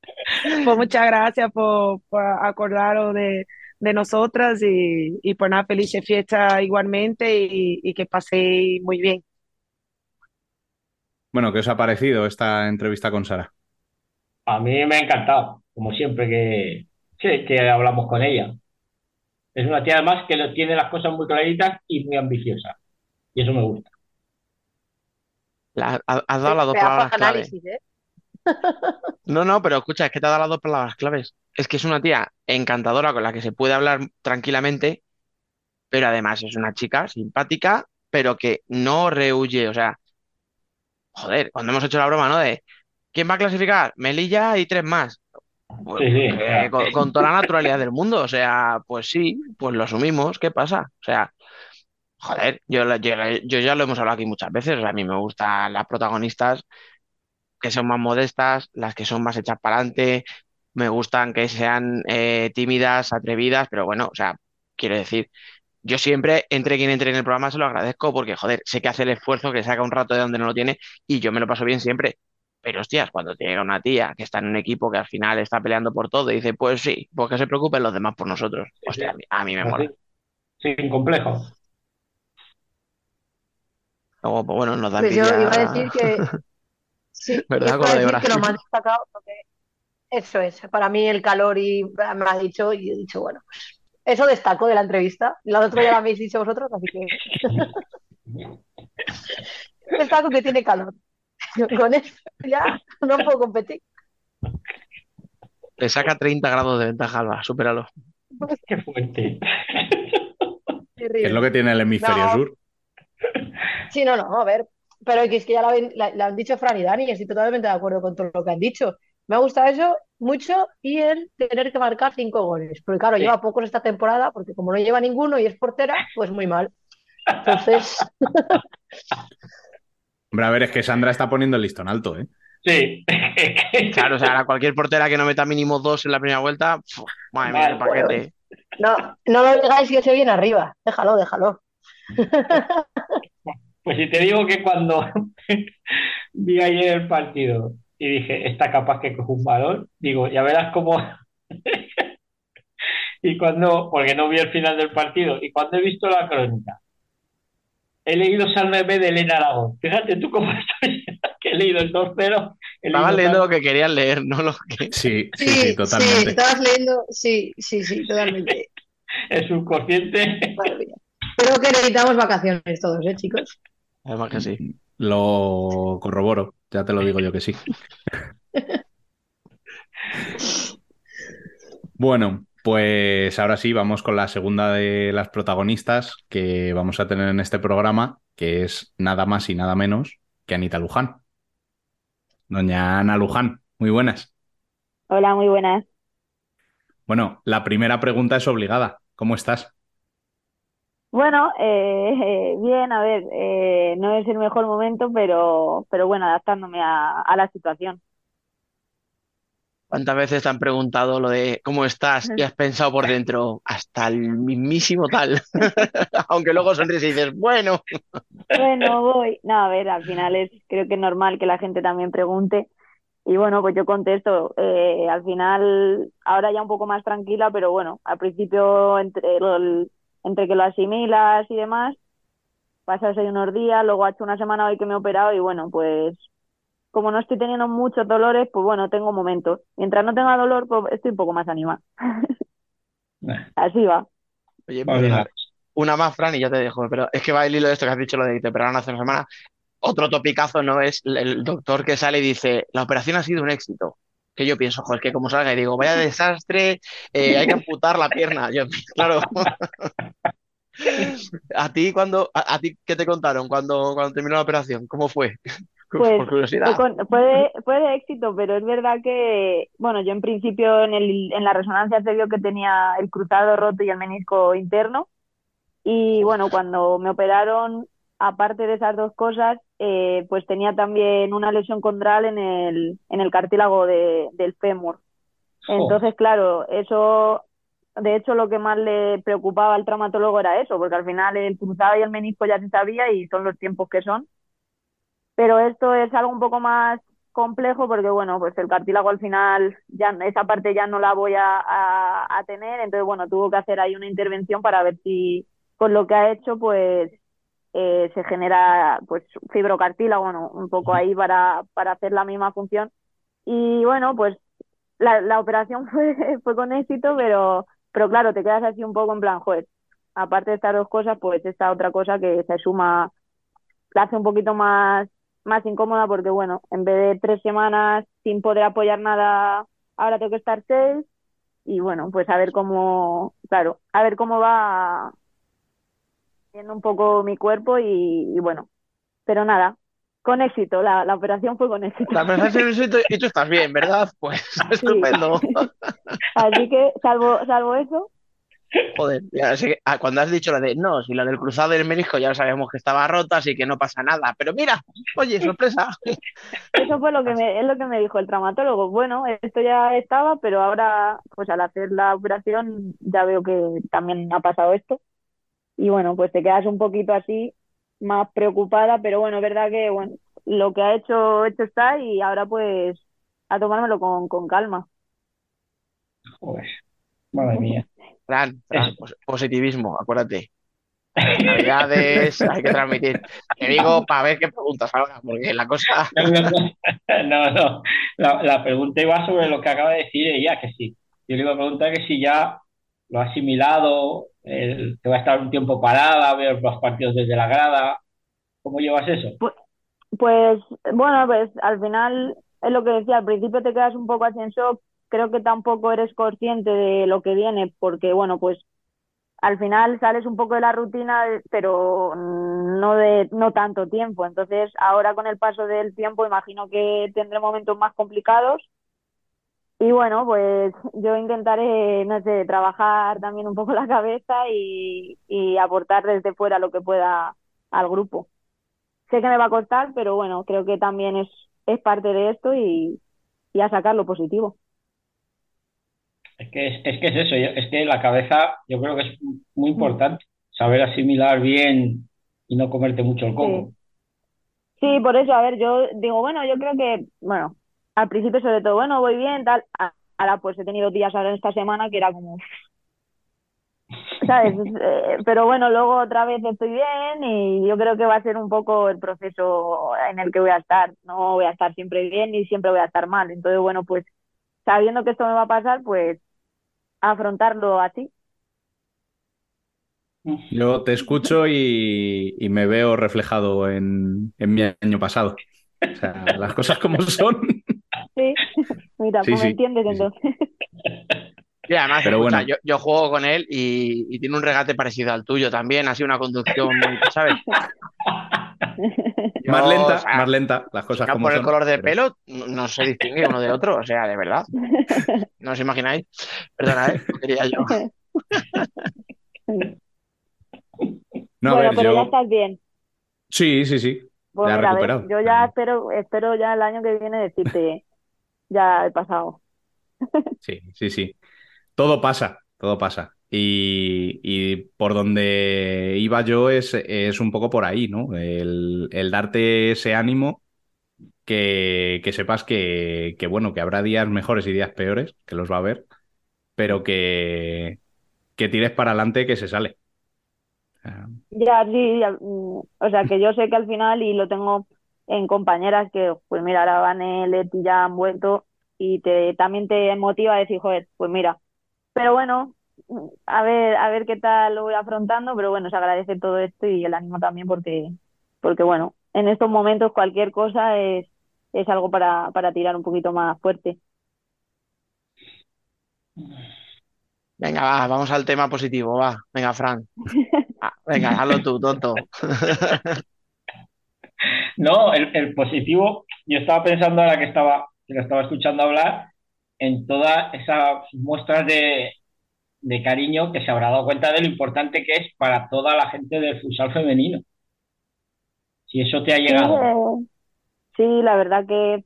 Pues muchas gracias por, por acordaros de, de nosotras y, y por nada, felices fiestas igualmente y, y que paséis muy bien. Bueno, ¿qué os ha parecido esta entrevista con Sara? A mí me ha encantado, como siempre que, que, que hablamos con ella. Es una tía además que tiene las cosas muy claritas y muy ambiciosa. Y eso me gusta. La- has dado las dos palabras clave. análisis, ¿eh? No, no, pero escucha, es que te ha dado las dos palabras claves. Es que es una tía encantadora con la que se puede hablar tranquilamente pero además es una chica simpática, pero que no rehuye, o sea, joder, cuando hemos hecho la broma, ¿no? De ¿quién va a clasificar? Melilla y tres más. Pues, Sí, sí, eh, con, con toda la naturalidad del mundo, o sea, pues sí, pues lo asumimos, ¿qué pasa? O sea, joder, yo, la- yo, yo ya lo hemos hablado aquí muchas veces, o sea, a mí me gustan las protagonistas que son más modestas, las que son más hechas para adelante, me gustan que sean eh, tímidas, atrevidas, pero bueno, o sea, quiero decir, yo siempre, entre quien entre en el programa, se lo agradezco porque, joder, sé que hace el esfuerzo, que saca un rato de donde no lo tiene y yo me lo paso bien siempre. Pero, hostias, cuando llega una tía que está en un equipo que al final está peleando por todo y dice, pues sí, pues que se preocupen los demás por nosotros. Hostia, a mí, a mí me mola. sin complejo. Luego, pues bueno, nos da Pues yo iba a decir que sí, ¿verdad? Con decir que lo más destacado, porque eso es, para mí el calor y me ha dicho, y he dicho, bueno, pues eso destaco de la entrevista. La otra ya la habéis dicho vosotros, así que destaco que tiene calor. Con eso ya no puedo competir. Le saca 30 grados de ventaja, Alba, supéralo. Qué fuerte. Es lo que tiene el hemisferio No. sur. Sí, no, no, a ver, pero es que ya lo, habéis- la- la han dicho Fran y Dani, y estoy totalmente de acuerdo con todo lo que han dicho. Me ha gustado eso mucho y el tener que marcar cinco goles, porque claro, Sí. lleva pocos esta temporada, porque como no lleva ninguno y es portera, pues muy mal. Entonces, Hombre, a ver, es que Sandra está poniendo el listón alto, ¿eh? Sí. Claro, o sea, ahora cualquier portera que no meta mínimo dos en la primera vuelta, pf, madre mía, el Vale, paquete. no, no lo digáis que se viene arriba, déjalo, déjalo. Pues si te digo que cuando vi ayer el partido y dije, está capaz que coge un balón, digo, ya verás cómo. Y cuando, porque no vi el final del partido, y cuando he visto la crónica, he leído Salme B de Elena Aragón. Fíjate tú cómo estoy, que he leído el 2-0. he Estaban leído leyendo lo que querían leer, no lo que. Sí, sí, Sí, sí, sí, totalmente. estabas leyendo, sí, sí, sí, totalmente. el subconsciente. Madre mía. Creo que necesitamos vacaciones todos, ¿eh, chicos? Además que sí. Lo corroboro, ya te lo digo yo que sí. Bueno, pues ahora sí, vamos con la segunda de las protagonistas que vamos a tener en este programa, que es nada más y nada menos que Anita Luján. Doña Ana Luján, muy buenas. Hola, muy buenas. Bueno, la primera pregunta es obligada. ¿Cómo estás? Bueno, eh, bien, a ver, eh, no es el mejor momento, pero, pero bueno, adaptándome a, a la situación. ¿Cuántas veces te han preguntado lo de cómo estás y has pensado por dentro hasta el mismísimo tal? Aunque luego sonríes y dices, bueno, Bueno, voy. No, a ver, al final es, creo que es normal que la gente también pregunte. Y bueno, pues yo contesto. Eh, al final, ahora ya un poco más tranquila, pero bueno, al principio entre, el- entre que lo asimilas y demás, pasas ahí unos días, luego ha hecho una semana hoy que me he operado y bueno, pues como no estoy teniendo muchos dolores, pues bueno, tengo momentos. Mientras no tenga dolor, pues estoy un poco más animada. Así va. oye, Vale. perdona, una más, Fran, y ya te dejo. Pero es que va el hilo de esto que has dicho, lo de que te operaron hace una semana. Otro topicazo, ¿no? Es el- el doctor que sale y dice, la operación ha sido un éxito. Que yo pienso, joder, que como salga y digo, vaya desastre, eh, hay que amputar la pierna. Yo, claro. ¿A ti cuando, a, a ti qué te contaron cuando, cuando terminó la operación? ¿Cómo fue? Pues Por curiosidad. fue, con- fue de, fue de éxito, pero es verdad que, bueno, yo en principio en el, en la resonancia se vio que tenía el cruzado roto y el menisco interno. Y bueno, cuando me operaron, aparte de esas dos cosas, eh, pues tenía también una lesión condral en el, en el cartílago de- del fémur. Entonces, claro, eso, de hecho, lo que más le preocupaba al traumatólogo era eso, porque al final el cruzado y el menisco ya se sabía y son los tiempos que son. Pero esto es algo un poco más complejo porque, bueno, pues el cartílago al final, ya esa parte ya no la voy a, a- tener, entonces, bueno, tuvo que hacer ahí una intervención para ver si con lo que ha hecho, pues eh, se genera pues fibrocartílago, bueno, un poco ahí para, para hacer la misma función. Y bueno, pues la, la operación fue, fue con éxito, pero, pero claro, te quedas así un poco en plan, joder, aparte de estas dos cosas, pues esta otra cosa que se suma, la hace un poquito más, más incómoda porque, bueno, en vez de tres semanas sin poder apoyar nada, ahora tengo que estar seis y bueno, pues a ver cómo, claro, a ver cómo va viendo un poco mi cuerpo y, y bueno, pero nada, con éxito, la, la operación fue con éxito. La operación es éxito y tú estás bien, ¿verdad? Pues estupendo. Así que, salvo, salvo eso, Joder, ya sé ah, cuando has dicho la de no, si la del cruzado del menisco ya sabemos que estaba rota, así que no pasa nada. Pero mira, oye, sorpresa. eso fue lo que me, es lo que me dijo el traumatólogo. Bueno, esto ya estaba, pero ahora, pues al hacer la operación, ya veo que también ha pasado esto. Y bueno, pues te quedas un poquito así, más preocupada, pero bueno, es verdad que bueno, lo que ha hecho, hecho está, y ahora pues a tomármelo con, con calma. Joder, madre mía. Fran, Fran, pos- positivismo, acuérdate. Navidades hay que transmitir. Te digo para ver qué preguntas ahora, porque la cosa. No, no. La, la pregunta iba sobre lo que acaba de decir ella, que sí. Yo le iba a preguntar que si ya lo asimilado, el- que va a estar un tiempo parada, ver los partidos desde la grada. ¿Cómo llevas eso? Pues bueno, pues al final es lo que decía, al principio te quedas un poco así en shock, creo que tampoco eres consciente de lo que viene, porque bueno, pues al final sales un poco de la rutina, pero no de no tanto tiempo. Entonces, ahora con el paso del tiempo, imagino que tendré momentos más complicados. Y bueno, pues yo intentaré, no sé, trabajar también un poco la cabeza y, y aportar desde fuera lo que pueda al grupo. Sé que me va a costar, pero bueno, creo que también es, es parte de esto y, y a sacar lo positivo. Es que es, es que es eso, es que la cabeza yo creo que es muy importante, saber asimilar bien y no comerte mucho el coco. Sí, por eso, a ver, yo digo, bueno, yo creo que, bueno, al principio sobre todo, bueno, voy bien, tal, ahora pues he tenido días ahora en esta semana que era como, ¿sabes? Eh, pero bueno, luego otra vez estoy bien y yo creo que va a ser un poco el proceso en el que voy a estar, no voy a estar siempre bien ni siempre voy a estar mal, entonces bueno, pues sabiendo que esto me va a pasar, pues afrontarlo así. Yo te escucho y, y me veo reflejado en, en mi año pasado. O sea, las cosas como son. Mira, Sí, pues sí, me entiendes sí, entonces. Y además, Pero escucha, bueno. yo, yo juego con él y, y tiene un regate parecido al tuyo también, así una conducción muy, ¿sabes? Yo, Más lenta, o sea, más lenta, las cosas no como por el color de pero- pelo, no, no se distingue uno de otro, o sea, de verdad. No os imagináis. Perdona, ¿eh? Quería yo. No, Bueno, ver, pero ya estás bien. Sí, sí, sí. Pues Ya mira, recuperado. yo ya espero, espero ya el año que viene decirte, ya he pasado. Sí, sí, sí. Todo pasa, todo pasa. Y, y por donde iba yo es, es un poco por ahí, ¿no? El, el darte ese ánimo que, que sepas que, que, bueno, que habrá días mejores y días peores, que los va a haber, pero que, que tires para adelante que se sale. Ya, sí, ya, mm, o sea que yo sé que al final, y lo tengo en compañeras que, pues mira, ahora Vane, Leti ya han vuelto y te, también te motiva a decir, joder, pues mira. Pero bueno, a ver, a ver qué tal lo voy afrontando, pero bueno, se agradece todo esto y el ánimo también porque, porque bueno, en estos momentos cualquier cosa es, es algo para, para tirar un poquito más fuerte. Venga, va, vamos al tema positivo, va. Venga, Fran. Ah, venga, hazlo tú, tonto. No, el, el positivo, yo estaba pensando ahora que estaba, que lo estaba escuchando hablar, en todas esas muestras de, de cariño que se habrá dado cuenta de lo importante que es para toda la gente del futsal femenino. Si eso te ha Sí, llegado. eh, sí, la verdad que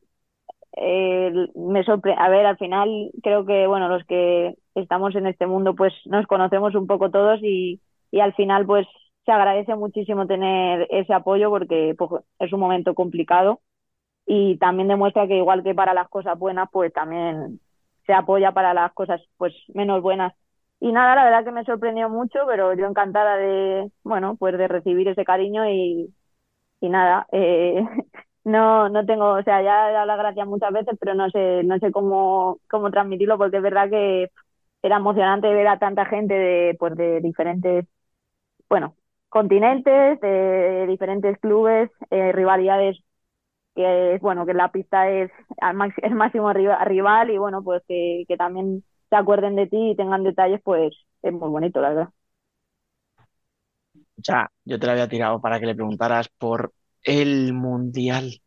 eh, me sorprende. A ver, al final creo que, bueno, los que estamos en este mundo, pues nos conocemos un poco todos y, y al final, pues se agradece muchísimo tener ese apoyo porque pues, es un momento complicado y también demuestra que igual que para las cosas buenas, pues también se apoya para las cosas pues menos buenas. Y nada, la verdad que me sorprendió mucho, pero yo encantada de, bueno, pues de recibir ese cariño y, y nada, eh, no, no tengo, o sea, ya he dado las gracias muchas veces, pero no sé, no sé cómo, cómo transmitirlo porque es verdad que era emocionante ver a tanta gente de, pues de diferentes, bueno, continentes, de diferentes clubes, eh, rivalidades que es bueno que la pista es el máximo riva- rival y bueno pues que, que también se acuerden de ti y tengan detalles pues es muy bonito la verdad escucha, yo te la había tirado para que le preguntaras por el Mundial.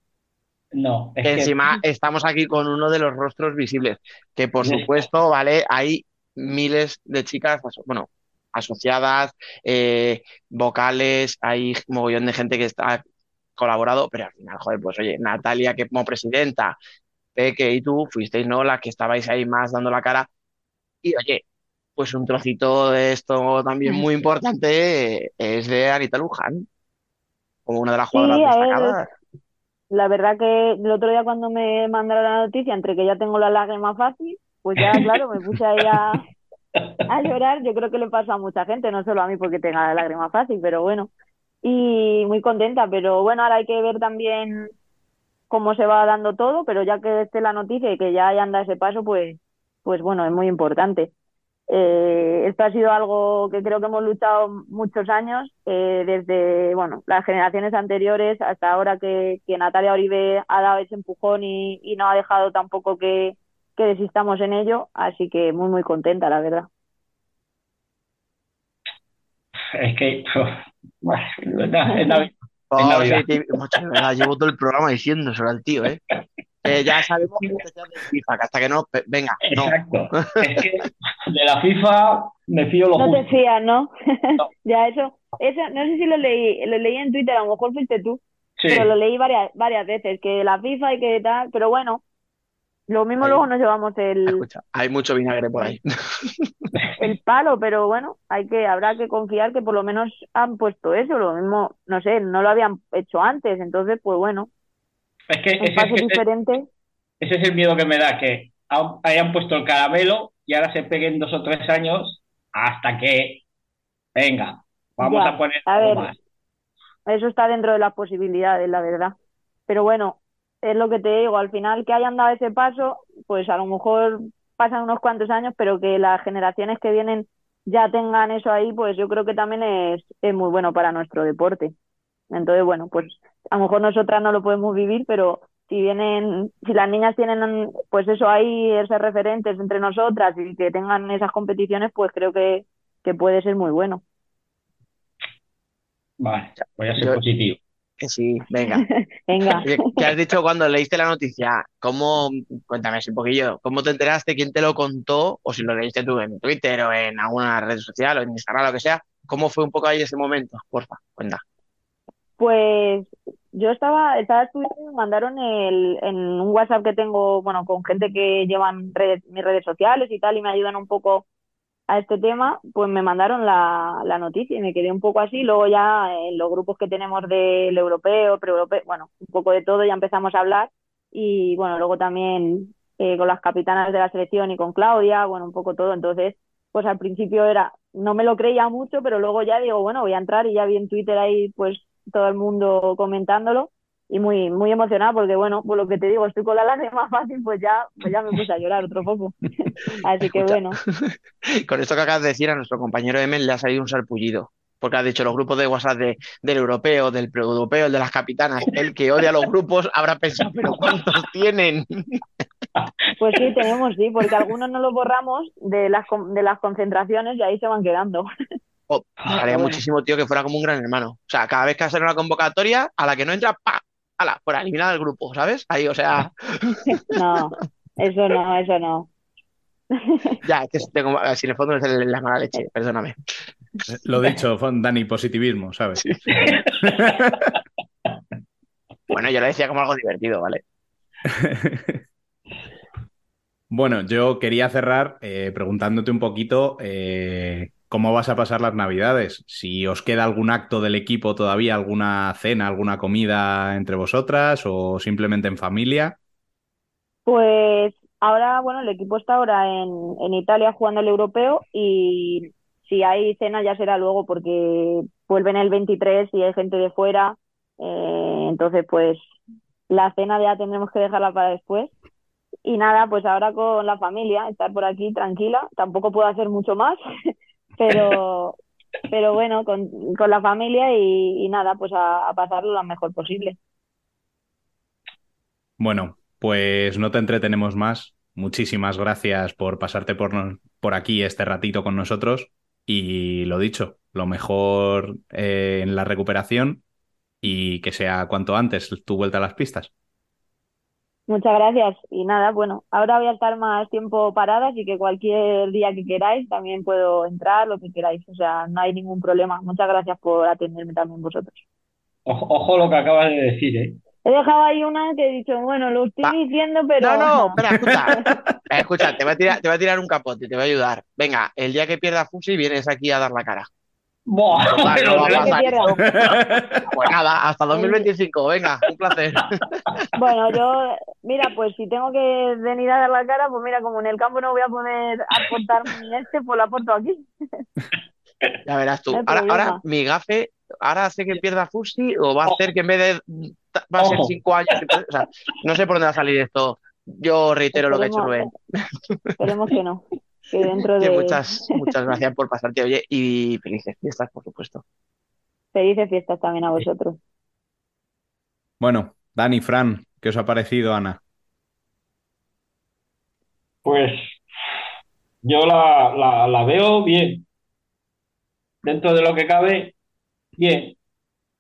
No, es Que que encima estamos aquí con uno de los rostros visibles, que por supuesto, ¿vale? Hay miles de chicas, aso- bueno, asociadas, eh, vocales, hay mogollón de gente que está colaborado, pero al final, joder, pues oye, Natalia que como presidenta, Peque y tú fuisteis, ¿no? Las que estabais ahí más dando la cara. Y oye, pues un trocito de esto también muy importante es de Anita Luján, como una de las Sí, jugadoras ver, destacadas. la verdad que el otro día cuando me mandaron la noticia, entre que ya tengo la lágrima fácil, pues ya, claro, me puse ahí a, a llorar. Yo creo que le pasa a mucha gente, no solo a mí porque tenga la lágrima fácil, pero bueno. Y muy contenta, pero bueno, ahora hay que ver también cómo se va dando todo, pero ya que esté la noticia y que ya hayan dado ese paso, pues, pues bueno, es muy importante. Eh, esto ha sido algo que creo que hemos luchado muchos años, eh, desde bueno, las generaciones anteriores hasta ahora que, que Natalia Oribe ha dado ese empujón y, y no ha dejado tampoco que, que desistamos en ello, así que muy, muy contenta, la verdad. es que bueno, es. Oh, llevo todo el programa diciéndoselo al tío, ¿eh? Eh, ya sabemos que te de FIFA, que hasta que no, venga, no. Exacto. Es que de la FIFA me fío lo No te fías, ¿no? Ya eso, eso, no sé si lo leí, lo leí en Twitter, a lo mejor fuiste tú, Sí. pero lo leí varias, varias veces, que la FIFA y que tal, pero bueno, lo mismo Ahí. luego nos llevamos el, Escucha, hay mucho vinagre por ahí. el palo, pero bueno, hay que, habrá que confiar que por lo menos han puesto eso, lo mismo, no sé, no lo habían hecho antes, entonces pues bueno, Es que un ese, paso ese- diferente, ese es el miedo que me da, que ha- hayan puesto el caramelo y ahora se peguen dos o tres años hasta que, venga, vamos Ya, a poner a algo ver. más. eso está dentro de las posibilidades, la verdad. Pero bueno, es lo que te digo, al final que hayan dado ese paso, pues a lo mejor pasan unos cuantos años, pero que las generaciones que vienen ya tengan eso ahí, pues yo creo que también es, es muy bueno para nuestro deporte. Entonces, bueno, pues a lo mejor nosotras no lo podemos vivir, pero si vienen, si las niñas tienen pues eso ahí, esos referentes entre nosotras y que tengan esas competiciones, pues creo que, que puede ser muy bueno. Vale, voy a ser Yo- positivo. Que sí, venga. Venga. ¿Qué has dicho cuando leíste la noticia? ¿Cómo, cuéntame un poquillo, cómo te enteraste, quién te lo contó, o si lo leíste tú en Twitter o en alguna red social o en Instagram, lo que sea? ¿Cómo fue un poco ahí ese momento? Porfa, cuenta. Pues yo estaba, estaba estudiando y me mandaron el, en un WhatsApp que tengo, bueno, con gente que llevan redes- mis redes sociales y tal y me ayudan un poco a este tema, pues me mandaron la, la noticia y me quedé un poco así. Luego ya en los grupos que tenemos del europeo, pre-europeo, bueno, un poco de todo, ya empezamos a hablar y bueno, luego también eh, con las capitanas de la selección y con Claudia, bueno, un poco todo. Entonces, pues al principio era, no me lo creía mucho, pero luego ya digo, bueno, voy a entrar y ya vi en Twitter ahí pues todo el mundo comentándolo y muy, muy emocionada porque bueno, por lo que te digo, estoy con la lágrima fácil, pues ya, pues ya me puse a llorar otro poco. Así que Escucha. bueno, Con esto que acabas de decir, a nuestro compañero Emel le ha salido un sarpullido. Porque has dicho los grupos de WhatsApp de- del europeo, del pre-europeo, el de las capitanas. El que odia los grupos habrá pensado, ¿pero cuántos tienen? pues sí, tenemos, sí, porque algunos no los borramos de las, de las concentraciones y ahí se van quedando. Oh, bueno. muchísimo, tío, que fuera como un gran hermano. O sea, cada vez que hacer una convocatoria, a la que no entra, ¡pa! ¡Hala! Fuera, eliminada del grupo, ¿sabes? Ahí, o sea, No, eso no, eso no. ya, es que tengo, si en el fondo es el- la mala leche, perdóname. Lo dicho, Dani, positivismo, ¿sabes? Bueno, yo lo decía como algo divertido, ¿vale? Bueno, yo quería cerrar eh, preguntándote un poquito eh, cómo vas a pasar las Navidades. Si os queda algún acto del equipo todavía, alguna cena, alguna comida entre vosotras o simplemente en familia. Pues ahora, bueno, el equipo está ahora en, en Italia jugando el europeo y si hay cena ya será luego porque vuelven el 23 y hay gente de fuera. eh, entonces, pues la cena ya tendremos que dejarla para después. Y nada, pues ahora con la familia, estar por aquí tranquila. Tampoco puedo hacer mucho más, pero, pero bueno, con, con la familia y, y nada, pues a, a pasarlo lo mejor posible. Bueno, pues no te entretenemos más. Muchísimas gracias por pasarte por, por aquí este ratito con nosotros. Y lo dicho, lo mejor eh, en la recuperación y que sea cuanto antes tu vuelta a las pistas. Muchas gracias. Y nada, bueno, ahora voy a estar más tiempo parada, así que cualquier día que queráis también puedo entrar, lo que queráis. O sea, no hay ningún problema. Muchas gracias por atenderme también vosotros. Ojo, ojo lo que acabas de decir, ¿eh? He dejado ahí una que he dicho, bueno, lo estoy Va. diciendo, pero No, no, espera, escucha. Escucha, te voy, a tirar, te voy a tirar un capote, te voy a ayudar. Venga, el día que pierda Fusi vienes aquí a dar la cara. Pero no. Pues nada, hasta 2025, venga, un placer. Bueno, yo, mira, pues si tengo que venir a dar la cara, pues mira, como en el campo no voy a poder aportar mi este, pues la aporto aquí. Ya verás tú. No Ahora, ahora mi gafe, ¿ahora hace que pierda Fusi o va a hacer que en vez de va a ser cinco años? O sea, no sé por dónde va a salir esto. Yo reitero lo que ha hecho Rubén. Esperemos que no. Que dentro Que de muchas, muchas gracias por pasarte, oye, y felices fiestas, por supuesto. felices fiestas también a vosotros. Bueno, Dani, Fran, ¿qué os ha parecido, Ana? Pues yo la, la, la veo bien. Dentro de lo que cabe, bien.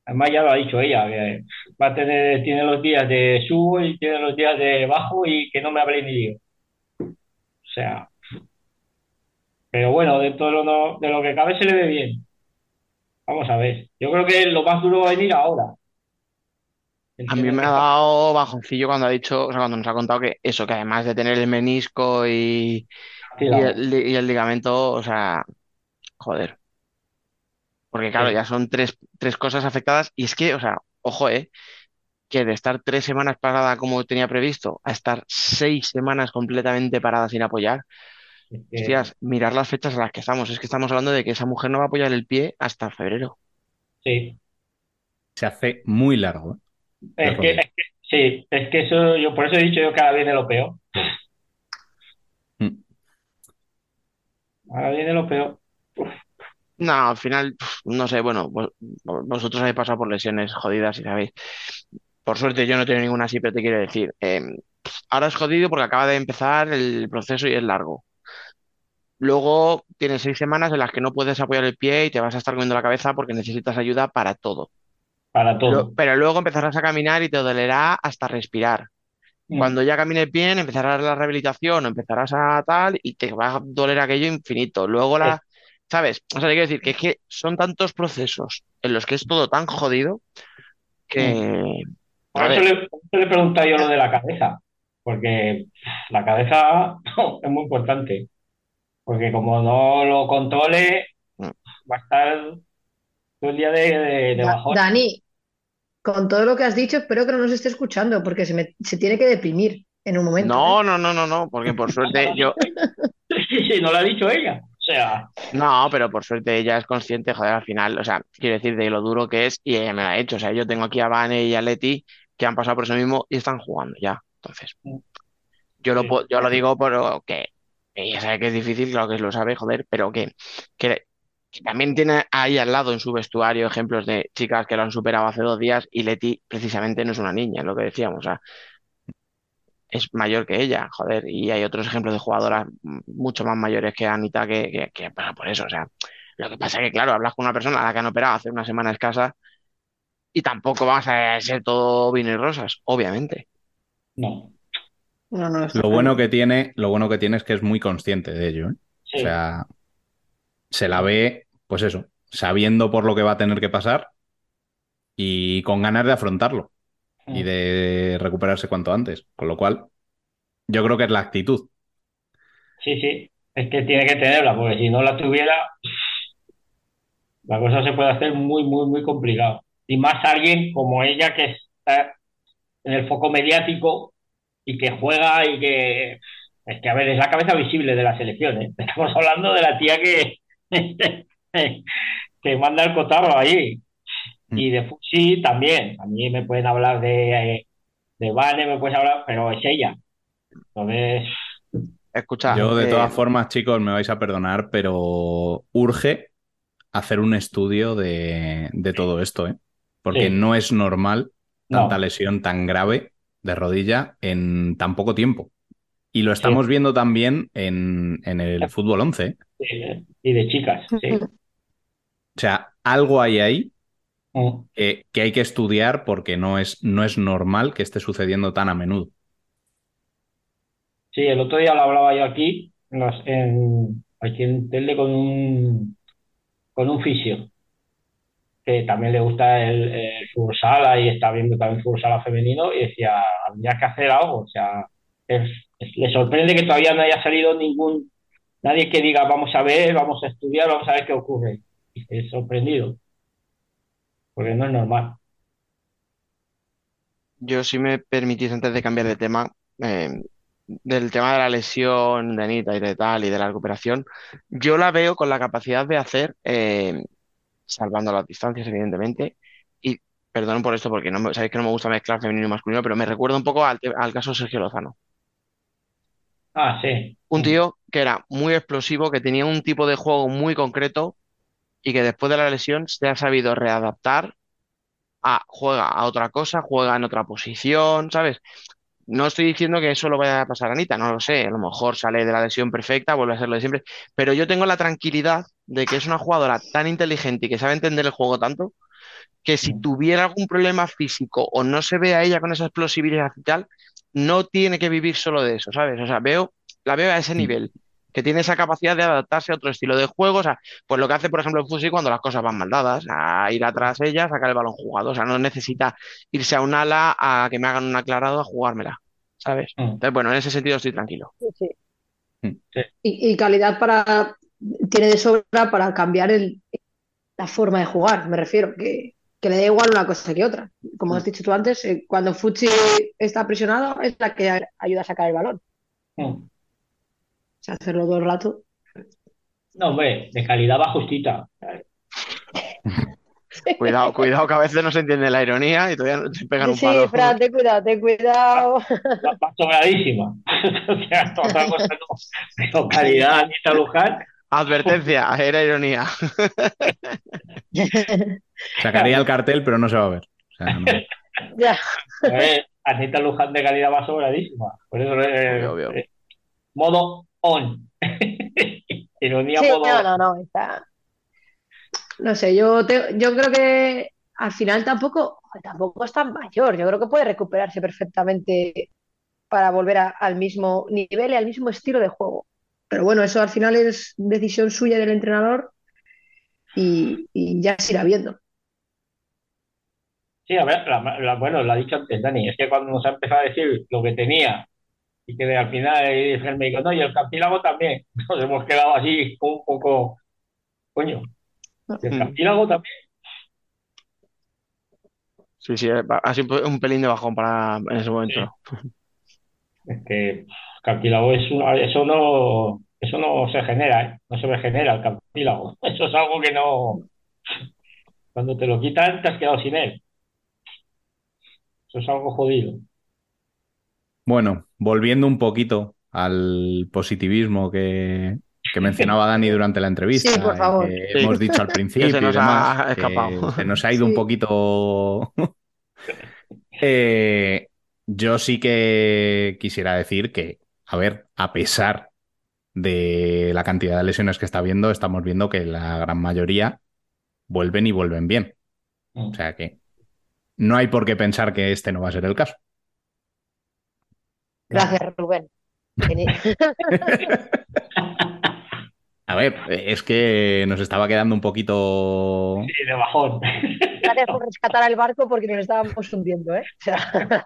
Además ya lo ha dicho ella, que va a tener, tiene los días de subo y tiene los días de bajo y que no me hable ni lío. O sea, pero bueno, dentro de lo, de lo que cabe se le ve bien. Vamos a ver. Yo creo que lo más duro va a venir ahora. A mí me ha dado bajoncillo cuando ha dicho, o sea, cuando nos ha contado que eso, que además de tener el menisco y, y el, y el ligamento, o sea, joder. Porque claro, Sí. ya son tres, tres cosas afectadas y es que, o sea, ojo, eh, que de estar tres semanas parada como tenía previsto a estar seis semanas completamente parada sin apoyar, hostias, mirar las fechas a las que estamos. Es que estamos hablando de que esa mujer no va a apoyar el pie hasta febrero. Sí. Se hace muy largo. ¿eh? Es que, rodilla. es que- sí, es que eso, yo por eso he dicho yo que ahora viene lo peor. Mm. Ahora viene lo peor. No, al final, no sé, bueno, vos- vosotros habéis pasado por lesiones jodidas y sabéis. Por suerte yo no tengo ninguna así, pero te quiero decir, eh, ahora es jodido porque acaba de empezar el proceso y es largo. Luego tienes seis semanas en las que no puedes apoyar el pie y te vas a estar comiendo la cabeza porque necesitas ayuda para todo. Para todo. Pero luego empezarás a caminar y te dolerá hasta respirar. Mm. Cuando ya camines bien, empezarás la rehabilitación, empezarás a tal y te va a doler aquello infinito. Luego la, ¿sabes? O sea, te quiero decir que es que son tantos procesos en los que es todo tan jodido que, Por eso le, por eso le preguntado yo lo de la cabeza, porque la cabeza es muy importante, porque como no lo controle, Mm. va a estar todo el día de, de, de Da- bajón. Dani, con todo lo que has dicho, espero que no nos esté escuchando, porque se, me- se tiene que deprimir en un momento. no, ¿eh? no, no, no, no, porque por suerte yo, Sí, sí, no lo ha dicho ella. O sea, no, pero por suerte ella es consciente, joder, al final, o sea, quiero decir de lo duro que es y ella me lo ha hecho. O sea, yo tengo aquí a Vane y a Leti que han pasado por eso mismo y están jugando ya. Entonces, yo lo, yo lo digo porque ella sabe que es difícil, claro que lo sabe, joder, pero que, que, también tiene ahí al lado en su vestuario ejemplos de chicas que lo han superado hace dos días y Leti precisamente no es una niña, lo que decíamos, o sea, es mayor que ella, joder, y hay otros ejemplos de jugadoras mucho más mayores que Anita que, que, que por eso, o sea, lo que pasa es que, claro, hablas con una persona a la que han operado hace una semana escasa y tampoco vas a ser todo vino y rosas, obviamente. no. No, Lo bueno que tiene, lo bueno que tiene es que es muy consciente de ello. ¿eh? Sí. O sea, se la ve, pues eso, sabiendo por lo que va a tener que pasar y con ganas de afrontarlo y Mm. de recuperarse cuanto antes. Con lo cual, yo creo que es la actitud. Sí, sí, es que tiene que tenerla, porque si no la tuviera, la cosa se puede hacer muy, muy, muy complicado. Y más alguien como ella que está en el foco mediático y que juega y que, es que, a ver, es la cabeza visible de la selección, ¿eh? Estamos hablando de la tía que, que manda el cotarro ahí. Y de Fusi también. A mí me pueden hablar de, de Vane, me puedes hablar, pero es ella. Entonces, Escucha, Yo, de eh, todas formas, chicos, me vais a perdonar, pero urge hacer un estudio de, de todo esto, ¿eh? Porque Sí. no es normal No. tanta lesión tan grave de rodilla en tan poco tiempo. Y lo estamos viendo también en, en el fútbol 11. ¿eh? eh, y de chicas, sí. O sea, algo hay ahí Mm. que, que hay que estudiar porque no es, no es normal que esté sucediendo tan a menudo. Sí, el otro día lo hablaba yo aquí, en aquí en tele con un, con un fisio, que también le gusta el, el y está viendo también fútbol sala femenino y decía, habría que hacer algo, o sea, le sorprende que todavía no haya salido ningún, nadie que diga, vamos a ver, vamos a estudiar, vamos a ver qué ocurre. Y es sorprendido, porque no es normal. Yo, si me permitís, antes de cambiar de tema, eh, del tema de la lesión de Anita y de tal y de la recuperación, yo la veo con la capacidad de hacer, eh, salvando las distancias, evidentemente, y perdón por esto porque no me- sabéis que no me gusta mezclar femenino y masculino, pero me recuerda un poco al, al caso de Sergio Lozano. Ah, sí. Un tío que era muy explosivo, que tenía un tipo de juego muy concreto y que después de la lesión se ha sabido readaptar a juega a otra cosa, juega en otra posición, ¿sabes? No estoy diciendo que eso lo vaya a pasar a Anita, no lo sé, a lo mejor sale de la lesión perfecta, vuelve a ser lo de siempre, pero yo tengo la tranquilidad de que es una jugadora tan inteligente y que sabe entender el juego tanto, que si tuviera algún problema físico o no se ve a ella con esa explosividad y tal, no tiene que vivir solo de eso, ¿sabes? O sea, veo, la veo a ese nivel, que tiene esa capacidad de adaptarse a otro estilo de juego, o sea, pues lo que hace, por ejemplo, el Fusi cuando las cosas van mal dadas, a ir atrás ella, sacar el balón jugado, o sea, no necesita irse a un ala a que me hagan un aclarado a jugármela, ¿sabes? Entonces, bueno, en ese sentido estoy tranquilo. Sí, sí. Y, y calidad para tiene de sobra para cambiar el- la forma de jugar, me refiero, que, que le da igual una cosa que otra. Como has dicho tú antes, eh, cuando Fuchi está presionado es la que ayuda a sacar el balón. Mm. O sea, hacerlo todo el rato. No, hombre, de calidad va justita. Cuidado, cuidado, que a veces no se entiende la ironía y todavía no te pegan un Sí, palo. Fran, ten cuidado, ten cuidado. Va sobradísima. O sea, otra cosa no. Pero calidad, Anita Luján. Advertencia, era ironía. Sacaría el cartel, pero no se va a ver. O sea, no. Ya. A ver, Anita Luján de calidad va sobradísima. Por eso, eh, eh, modo on. Ironía Sí, modo no, on. no, no, está. No sé, yo, te- yo creo que al final tampoco, tampoco es tan mayor. Yo creo que puede recuperarse perfectamente para volver a- al mismo nivel y al mismo estilo de juego. Pero bueno, eso al final es decisión suya del entrenador y, y ya se irá viendo. Sí, a ver, la- la- bueno, lo ha dicho antes Dani, es que cuando nos ha empezado a decir lo que tenía y que al final eh, el médico, no, y el cartílago también, nos hemos quedado así como un poco, coño, ¿y el cartílago también. Sí, sí, ha sido un pelín de bajón para en ese momento. Es que cartílago es una- eso no, eso no se genera, ¿eh? No se regenera el cartílago. Eso es algo que no, cuando te lo quitan te has quedado sin él. Eso es algo jodido. Bueno, volviendo un poquito al positivismo que, que mencionaba Dani durante la entrevista, Sí, por y favor. que Sí. hemos dicho al Que principio se y nos demás, ha escapado. se nos ha ido un poquito. Eh, yo sí que quisiera decir que, a ver, a pesar de la cantidad de lesiones que está viendo, estamos viendo que la gran mayoría vuelven y vuelven bien. Mm. O sea que no hay por qué pensar que este no va a ser el caso. Gracias, Rubén. A ver, es que nos estaba quedando un poquito. Sí, de bajón. Gracias por rescatar el barco porque nos estábamos hundiendo, ¿eh? O sea,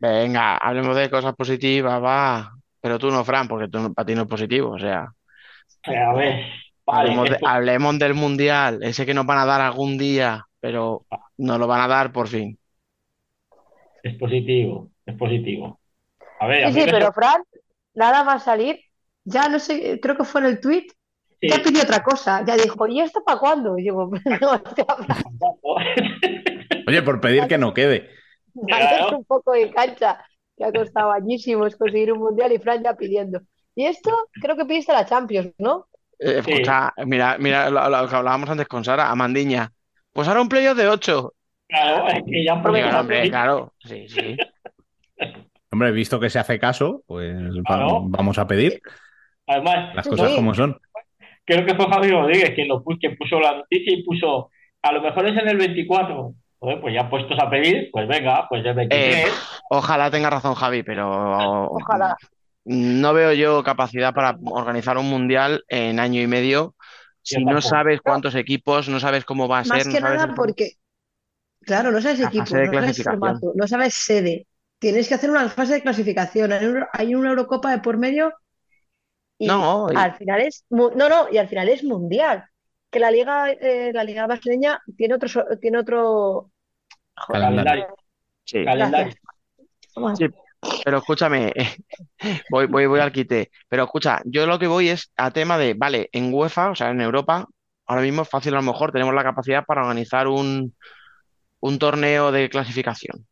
Venga, hablemos de cosas positivas, va. Pero tú no, Fran, porque tú, para ti no es positivo. O sea, Eh, A ver, vale, hablemos, de- esto- hablemos del mundial, ese que nos van a dar algún día, pero nos lo van a dar por fin. es positivo, es positivo. A ver, a sí, sí, me pero Fran, nada más salir, ya no sé, creo que fue en el tweet, Sí. ya pidió otra cosa, ya dijo, ¿y esto para cuándo? Y digo, no, Oye, por pedir que no quede. un poco de cancha, que ha costado añísimos conseguir un mundial y Fran ya pidiendo. Y esto creo que pidiste la Champions, ¿no? Eh, Sí. escucha, mira, mira lo, lo que hablábamos antes con Sara, Amandiña. Pues ahora un playoff de 8. Claro, es que ya han prometido. hombre, claro, sí, sí. Hombre, visto que se hace caso, pues Claro. vamos a pedir Además, las cosas sí. como son. creo que fue Javi Rodríguez quien, lo, puso, quien puso la noticia y puso, a lo mejor es en el 24. Joder, pues ya puestos a pedir, pues venga, pues el 23. Eh, ojalá tenga razón Javi, pero Ojalá. no veo yo capacidad para organizar un mundial en año y medio si no sabes cuántos equipos, no sabes cómo va a Más ser, que no sabes nada el- porque, claro, no sabes equipo, no sabes formato, no sabes sede. Tienes que hacer una fase de clasificación. Hay, un- hay una Eurocopa de por medio y No, y- al final es no, no, y al final es mundial. Que la liga, eh, la liga brasileña tiene otro, tiene otro. Joder, Calendario. Sí. Calendario. Sí, pero escúchame, voy, voy, voy al quite. Pero escucha, yo lo que voy es a tema de, vale, en UEFA, o sea, en Europa, ahora mismo es fácil, a lo mejor tenemos la capacidad para organizar un, un torneo de clasificación,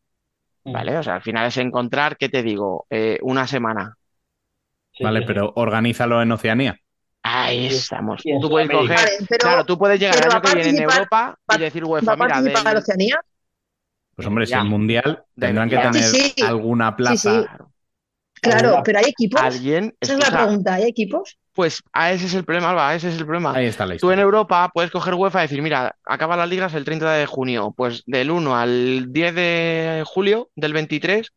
¿vale? O sea, al final es encontrar, ¿qué te digo? Eh, una semana. Vale, pero organízalo en Oceanía. Ahí estamos. Tú puedes Sudamérica. coger, Vale, pero- claro, tú puedes llegar pero año a que viene en Europa y decir ¿va UEFA, a mira, del- la Oceanía? Pues hombre, si el Mundial tendrán que tener Sí, sí. alguna plaza. sí. Claro, pero hay equipos. alguien, Esa es la pregunta, ¿hay equipos? pues a ese es el problema, Alba, ese es el problema. Ahí está la Tú en historia. Europa puedes coger UEFA y decir, mira, acaba las ligas el 30 de junio, pues del 1 al 10 de julio del 23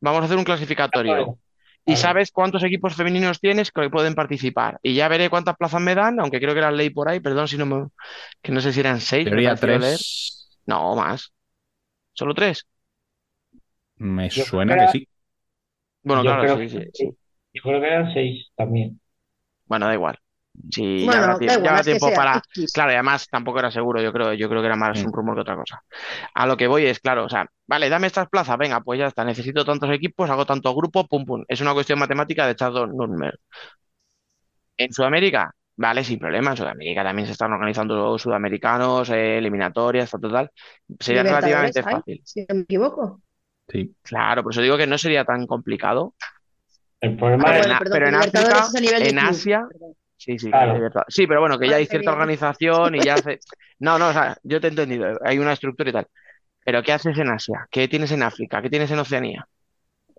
vamos a hacer un clasificatorio. Y sabes cuántos equipos femeninos tienes que pueden participar. Y ya veré cuántas plazas me dan, aunque creo que era ley por ahí, perdón si no me... que no sé si eran seis, Teoría leer. 3. No, más. ¿Solo tres? Me Yo suena que que sí. Bueno, Yo claro, sí, que- sí, sí. Yo creo que eran seis también. Bueno, da igual. Sí, ya Bueno, tiempo, ya igual, habrá es que tiempo sea para... X. Claro, y además tampoco era seguro, yo creo, yo creo que era más un rumor que otra cosa. A lo que voy es, claro, o sea, vale, dame estas plazas, venga, pues ya está, necesito tantos equipos, hago tantos grupos, pum, pum. Es una cuestión matemática de echar dos números. En Sudamérica, vale, sin problema, en Sudamérica también se están organizando sudamericanos, eh, eliminatorias, tal, tal, tal. Sería Libertadores relativamente hay, fácil. si no me equivoco. Sí. Claro, por eso digo que no sería tan complicado. El problema Pero es, en, bueno, perdón, pero en África, es a nivel de en club, Asia, perdón. Sí, sí, Claro. claro, libertad. Sí, pero bueno, que ya hay cierta organización y ya hace. No, no, o sea, yo te he entendido, hay una estructura y tal. Pero ¿qué haces en Asia? ¿Qué tienes en África? ¿Qué tienes en Oceanía?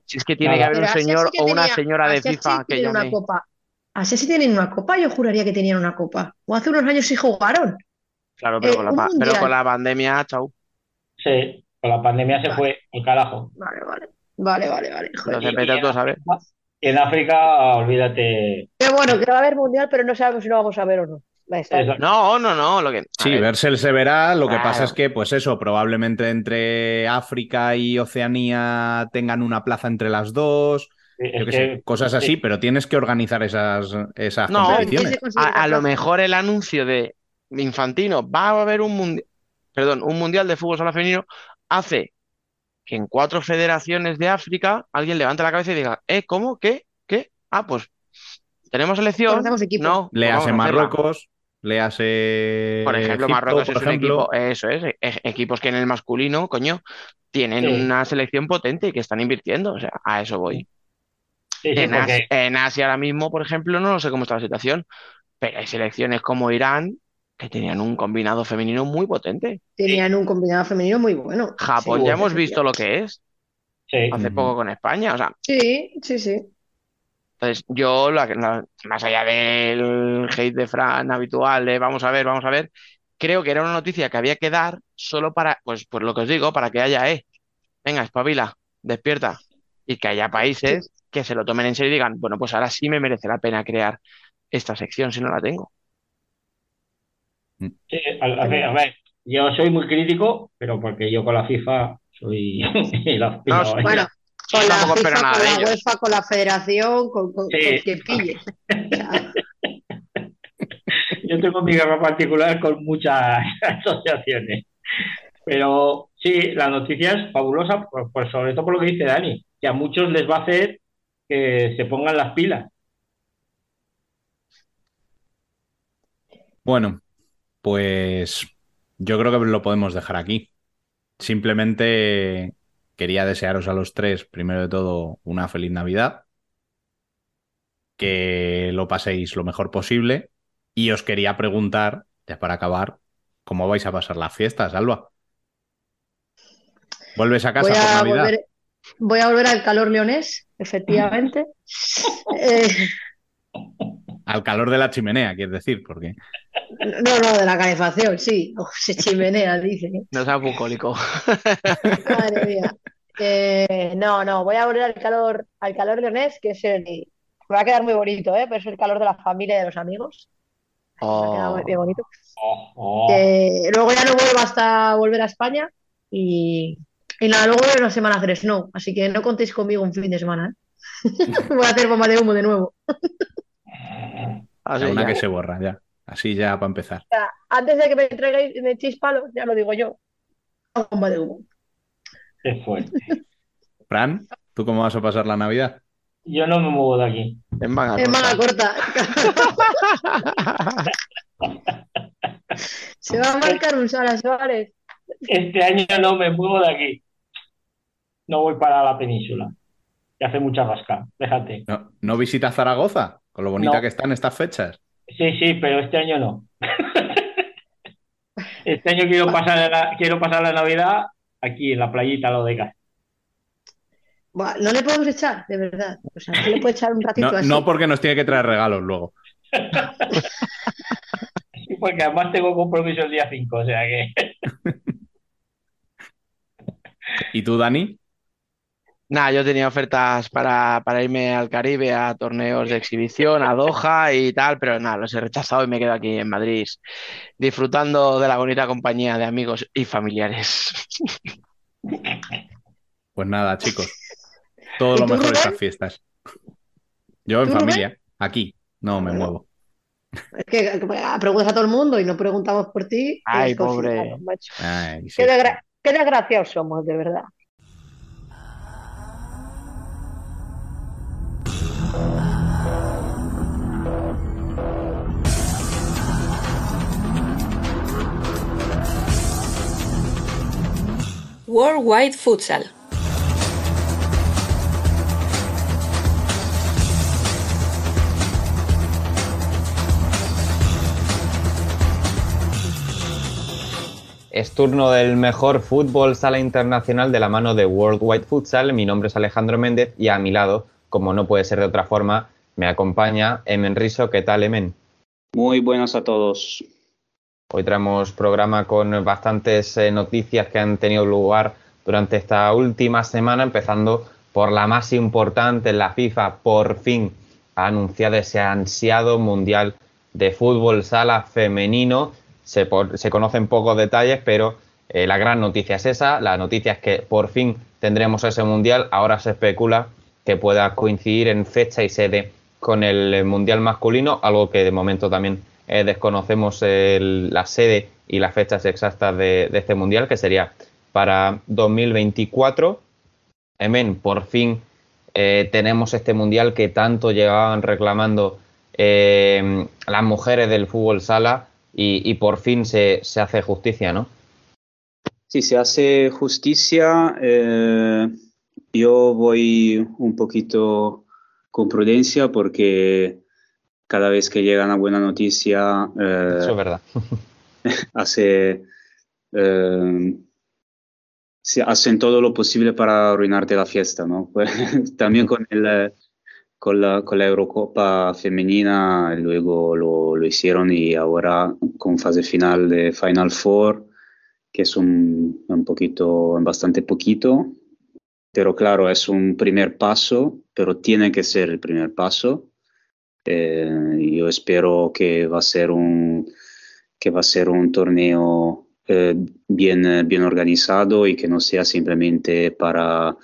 Si es que tiene que haber un Asia señor sí o una tenía- señora de Asia sí FIFA que tiene una llame. copa. Asia sí tienen una copa, yo juraría que tenían una copa. O hace unos años sí jugaron. Claro, pero Eh, con la, pero con pandemia, chau. sí, con la pandemia se Vale. fue al carajo. Vale, vale. Vale, vale, vale. Joder. Entonces, vete tú a saber. En África, olvídate. Qué bueno, que va a haber mundial, pero no sabemos si lo vamos a ver o no. No, no, no, lo que. Sí, ver, Versel se verá. Lo que Claro. pasa es que, pues eso, probablemente entre África y Oceanía tengan una plaza entre las dos. Que- sé, cosas así, sí. pero tienes que organizar esas, esas No, competiciones. A, lo mejor el anuncio de Infantino va a haber un mundial, perdón, un mundial de fútbol sala femenino hace que en cuatro federaciones de África alguien levante la cabeza y diga, ¿eh, cómo? ¿Qué? ¿Qué? Ah, pues tenemos selección. Equipo. No, pues Léase vamos a hacerla. Marruecos, léase Por ejemplo, Egipto, Marruecos por es un ejemplo. equipo, eso es, e- equipos que en el masculino, coño, tienen Sí. una selección potente y que están invirtiendo, o sea, a eso voy. Sí, sí, En, As- porque en Asia ahora mismo, por ejemplo, no sé cómo está la situación, pero hay selecciones como Irán que tenían un combinado femenino muy potente. Tenían un combinado femenino muy bueno. Japón Sí, ya hemos visto lo que es sí. hace poco con España. O sea, Sí, sí, sí. entonces yo, la- la- más allá del hate de Fran habitual, de vamos a ver, vamos a ver, creo que era una noticia que había que dar solo para, pues, pues lo que os digo, para que haya, eh, venga, espabila, despierta. Y que haya países que se lo tomen en serio y digan, bueno, pues ahora sí me merece la pena crear esta sección si no la tengo. Sí, a, a ver, a ver, yo soy muy crítico, pero porque yo con la FIFA soy la, No, la- Bueno, con la FIFA, con la. UEFA, con la federación, con, con, Sí. con quien pille. Yo tengo mi guerra particular con muchas asociaciones. Pero sí, la noticia es fabulosa, pues, pues sobre todo por lo que dice Dani, que a muchos les va a hacer que se pongan las pilas. Bueno, pues yo creo que lo podemos dejar aquí. Simplemente quería desearos a los tres, primero de todo, una feliz Navidad, que lo paséis lo mejor posible y os quería preguntar, ya para acabar, ¿cómo vais a pasar las fiestas, Alba? ¿Vuelves a casa voy, por a Navidad? volver, voy a volver al calor leonés, efectivamente. Eh, Al calor de la chimenea, quieres decir, porque. No, no, de la calefacción, sí. Uf, se chimenea, dice. No sea bucólico. Madre mía. Eh, no, no, voy a volver al calor, al calor leonés, que es el. Me va a quedar muy bonito, ¿eh? Pero es el calor de la familia y de los amigos. Me ha quedado Oh, muy bonito. Oh, oh. Luego ya no vuelvo hasta volver a España y, y nada, luego voy una semana a hacer snow, así que no contéis conmigo un fin de semana, ¿eh? Voy a hacer bomba de humo de nuevo. Así una ya. que se borra, ya. Así ya para empezar. sea, antes de que me traigáis, me echéis palos, ya lo digo yo. Bomba de humo. Qué fuerte. Fran, ¿tú cómo vas a pasar la Navidad? Yo no me muevo de aquí. En manga En manga corta. Se va a marcar un Sara Suárez. Este año no me muevo de aquí. No voy para la península. Que hace mucha rasca. Déjate. ¿No, no visitas Zaragoza? Con lo bonita No. que están estas fechas. Sí, sí, pero este año no. Este año quiero pasar la, quiero pasar la Navidad aquí en la playita lo de casa. Buah, no le podemos echar, de verdad. O sea, se le puede echar un ratito No, así. no porque nos tiene que traer regalos luego. Sí, porque además tengo compromiso el día 5, o sea que. ¿Y tú, Dani? Nada, yo tenía ofertas para, para irme al Caribe a torneos de exhibición, a Doha y tal, pero nada, los he rechazado y me quedo aquí en Madrid disfrutando de la bonita compañía de amigos y familiares. Pues nada, chicos. Todo ¿Y lo tú, mejor de Rubén? estas fiestas. Yo en ¿Tú, Rubén? familia, aquí, no me muevo. Es que que preguntas a todo el mundo y no preguntamos por ti. Ay, es pobre. complicado, macho. Ay, sí. Qué, desgra- qué desgraciados somos, de verdad. Worldwide Futsal. Es turno del mejor fútbol sala internacional de la mano de Worldwide Futsal. Mi nombre es Alejandro Méndez y a mi lado, como no puede ser de otra forma, me acompaña Emen Riso. ¿Qué tal, Emen? Muy buenas a todos. Hoy traemos programa con bastantes eh, noticias que han tenido lugar durante esta última semana, empezando por la más importante, la FIFA por fin ha anunciado ese ansiado Mundial de Fútbol Sala Femenino. Se, por- se conocen pocos detalles, pero eh, la gran noticia es esa. La noticia es que por fin tendremos ese Mundial. Ahora se especula que pueda coincidir en fecha y sede con el Mundial masculino, algo que de momento también eh, desconocemos la sede y las fechas exactas de, este Mundial, que sería para 2024. Emen, por fin eh, tenemos este Mundial que tanto llevaban reclamando eh, las mujeres del fútbol sala y, y por fin se, se hace justicia, ¿no? Si se hace justicia, yo voy un poquito con prudencia porque cada vez que llega una buena noticia, eh, Eso es verdad. hace, eh, se hacen todo lo posible para arruinarte la fiesta, ¿no? Pues, también con el, eh, con la, con la Eurocopa femenina, luego lo, lo hicieron y ahora con fase final de Final Four, que es un, un poquito, bastante poquito, pero claro, es un primer paso, pero tiene que ser el primer paso. Eh, yo espero que va a ser un, que va a ser un torneo eh, bien, bien organizado y que no sea simplemente para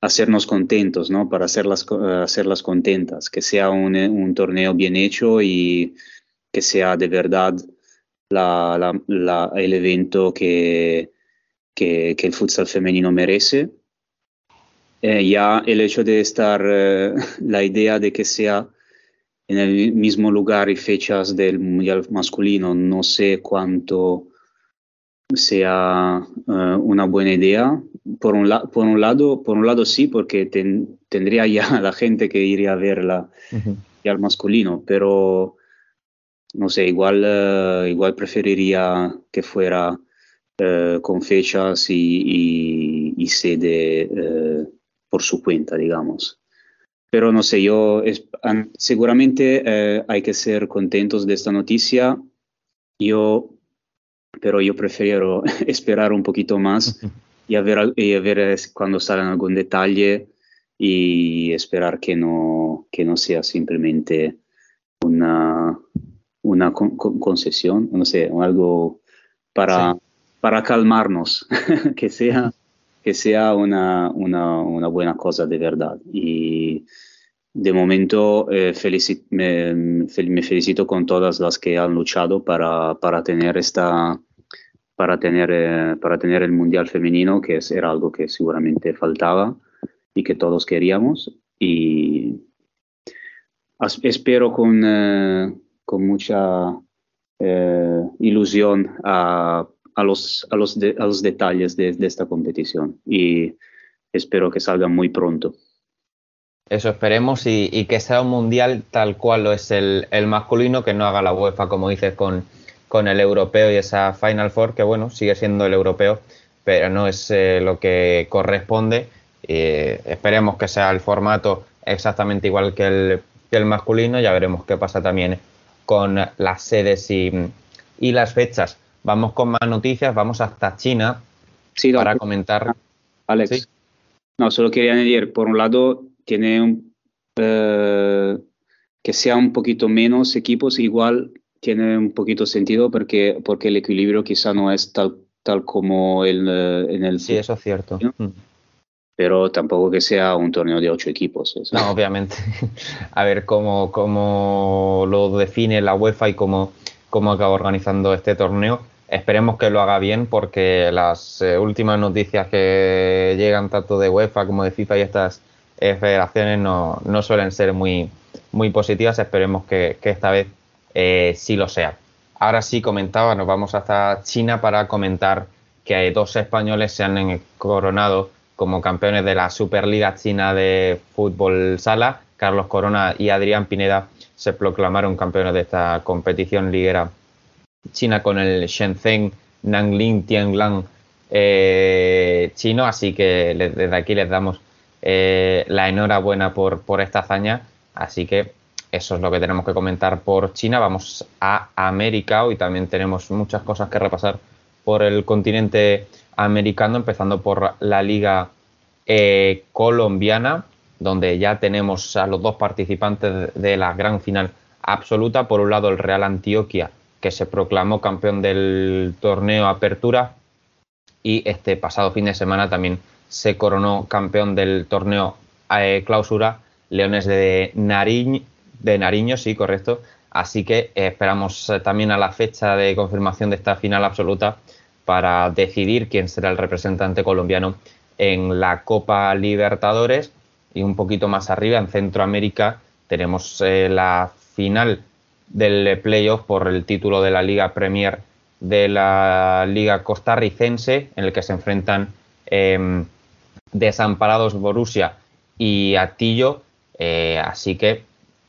hacernos contentos, ¿no? Para hacerlas, hacerlas contentas, que sea un, un torneo bien hecho y que sea de verdad la- la- la- el evento que, que, que el futsal femenino merece. Eh, ya el hecho de estar, eh, la idea de que sea en el mismo lugar y fechas del Mundial masculino, no sé cuánto sea eh, una buena idea. Por un, la- por un lado, por un lado sí, porque ten- tendría ya la gente que iría a verla ya al masculino, pero no sé, igual, eh, igual preferiría que fuera eh, con fechas y, y- y sede por su cuenta, digamos. Pero no sé, yo seguramente eh, hay que ser contentos de esta noticia. Yo, pero yo prefiero esperar un poquito más y a ver, y a ver cuando sale algún detalle y esperar que no, que no sea simplemente una, una concesión, no sé, algo para, para calmarnos, que sea que sea una, una, buena cosa de verdad. Y de momento eh, me, felicito con todas las que han luchado para, para tener esta para tener, eh, para tener el Mundial Femenino, que era algo que seguramente faltaba y que todos queríamos. Y espero con, eh, con mucha ilusión a a los, a los, a los detalles de, esta competición y espero que salga muy pronto. Eso esperemos y, que sea un mundial tal cual lo es el, masculino, que no haga la UEFA, como dices, con, con el europeo y esa Final Four, que bueno, sigue siendo el europeo, pero no es eh, lo que corresponde. esperemos que sea el formato exactamente igual que el, el masculino, ya veremos qué pasa también con las sedes y, y las fechas. Vamos con más noticias, vamos hasta China para comentar. Alex. No, solo quería añadir, por un lado, tiene un, eh, que sea un poquito menos equipos, igual tiene un poquito sentido porque, porque el equilibrio quizá no es tal, tal como el, eh, en el... Sí, eso es cierto. Mm. Pero tampoco que sea un torneo de ocho equipos. No, obviamente. A ver cómo, cómo lo define la UEFA y cómo, cómo acaba organizando este torneo. Esperemos que lo haga bien porque las eh, últimas noticias que llegan tanto de UEFA como de FIFA y estas eh, federaciones no, suelen ser muy, muy positivas. Esperemos que, esta vez eh, sí lo sea. Ahora sí comentaba, nos vamos hasta China para comentar que dos españoles se han coronado como campeones de la Superliga China de Fútbol Sala. Carlos Corona y Adrián Pineda se proclamaron campeones de esta competición liguera China con el Shenzhen Nanling Tianlang eh, chino, así que desde aquí les damos eh, la enhorabuena por, por esta hazaña, así que eso es lo que tenemos que comentar por China. Vamos a América, hoy también tenemos muchas cosas que repasar por el continente americano, empezando por la liga eh, colombiana, donde ya tenemos a los dos participantes de la gran final absoluta. Por un lado, el Real Antioquia que se proclamó campeón del torneo Apertura y este pasado fin de semana también se coronó campeón del torneo eh, Clausura Leones de Nariño, de Nariño, sí, correcto. Así que eh, esperamos eh, también a la fecha de confirmación de esta final absoluta para decidir quién será el representante colombiano en la Copa Libertadores y un poquito más arriba en Centroamérica tenemos la final del playoff por el título de la Liga Premier de la Liga Costarricense, en el que se enfrentan em, Desamparados Borussia y Atillo. Eh, así que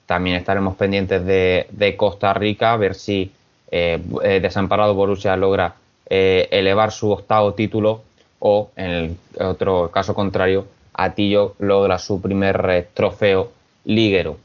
también estaremos pendientes de, Costa Rica, a ver si eh, eh, Desamparado Borussia logra elevar su octavo título o, en el otro caso contrario, Atillo logra su primer trofeo liguero.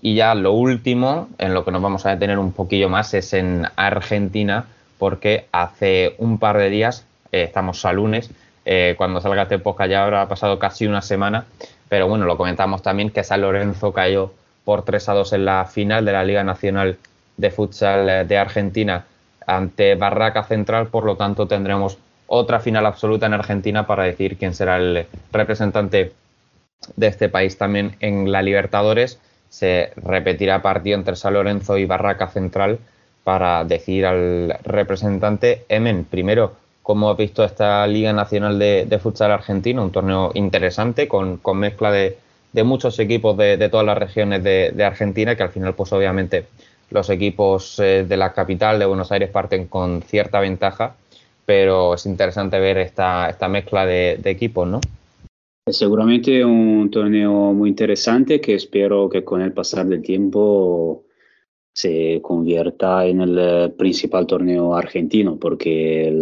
Y ya lo último, en lo que nos vamos a detener un poquillo más, es en Argentina, porque hace un par de días, eh, estamos a lunes, eh, cuando salga este podcast ya habrá pasado casi una semana, pero bueno, lo comentamos también que San Lorenzo cayó por 3 a 2 en la final de la Liga Nacional de Futsal eh, de Argentina ante Barraca Central, por lo tanto tendremos otra final absoluta en Argentina para decir quién será el representante de este país también en la Libertadores se repetirá partido entre San Lorenzo y Barraca Central para decidir al representante. Emen, primero, ¿cómo ha visto esta Liga Nacional de, Futsal Argentino? Un torneo interesante con, mezcla de, muchos equipos de, todas las regiones de, Argentina, que al final, pues obviamente, los equipos eh, de la capital de Buenos Aires parten con cierta ventaja, pero es interesante ver esta, esta mezcla de equipos, ¿no? Es seguramente un torneo muy interesante que espero que con el pasar del tiempo se convierta en el eh, principal torneo argentino, porque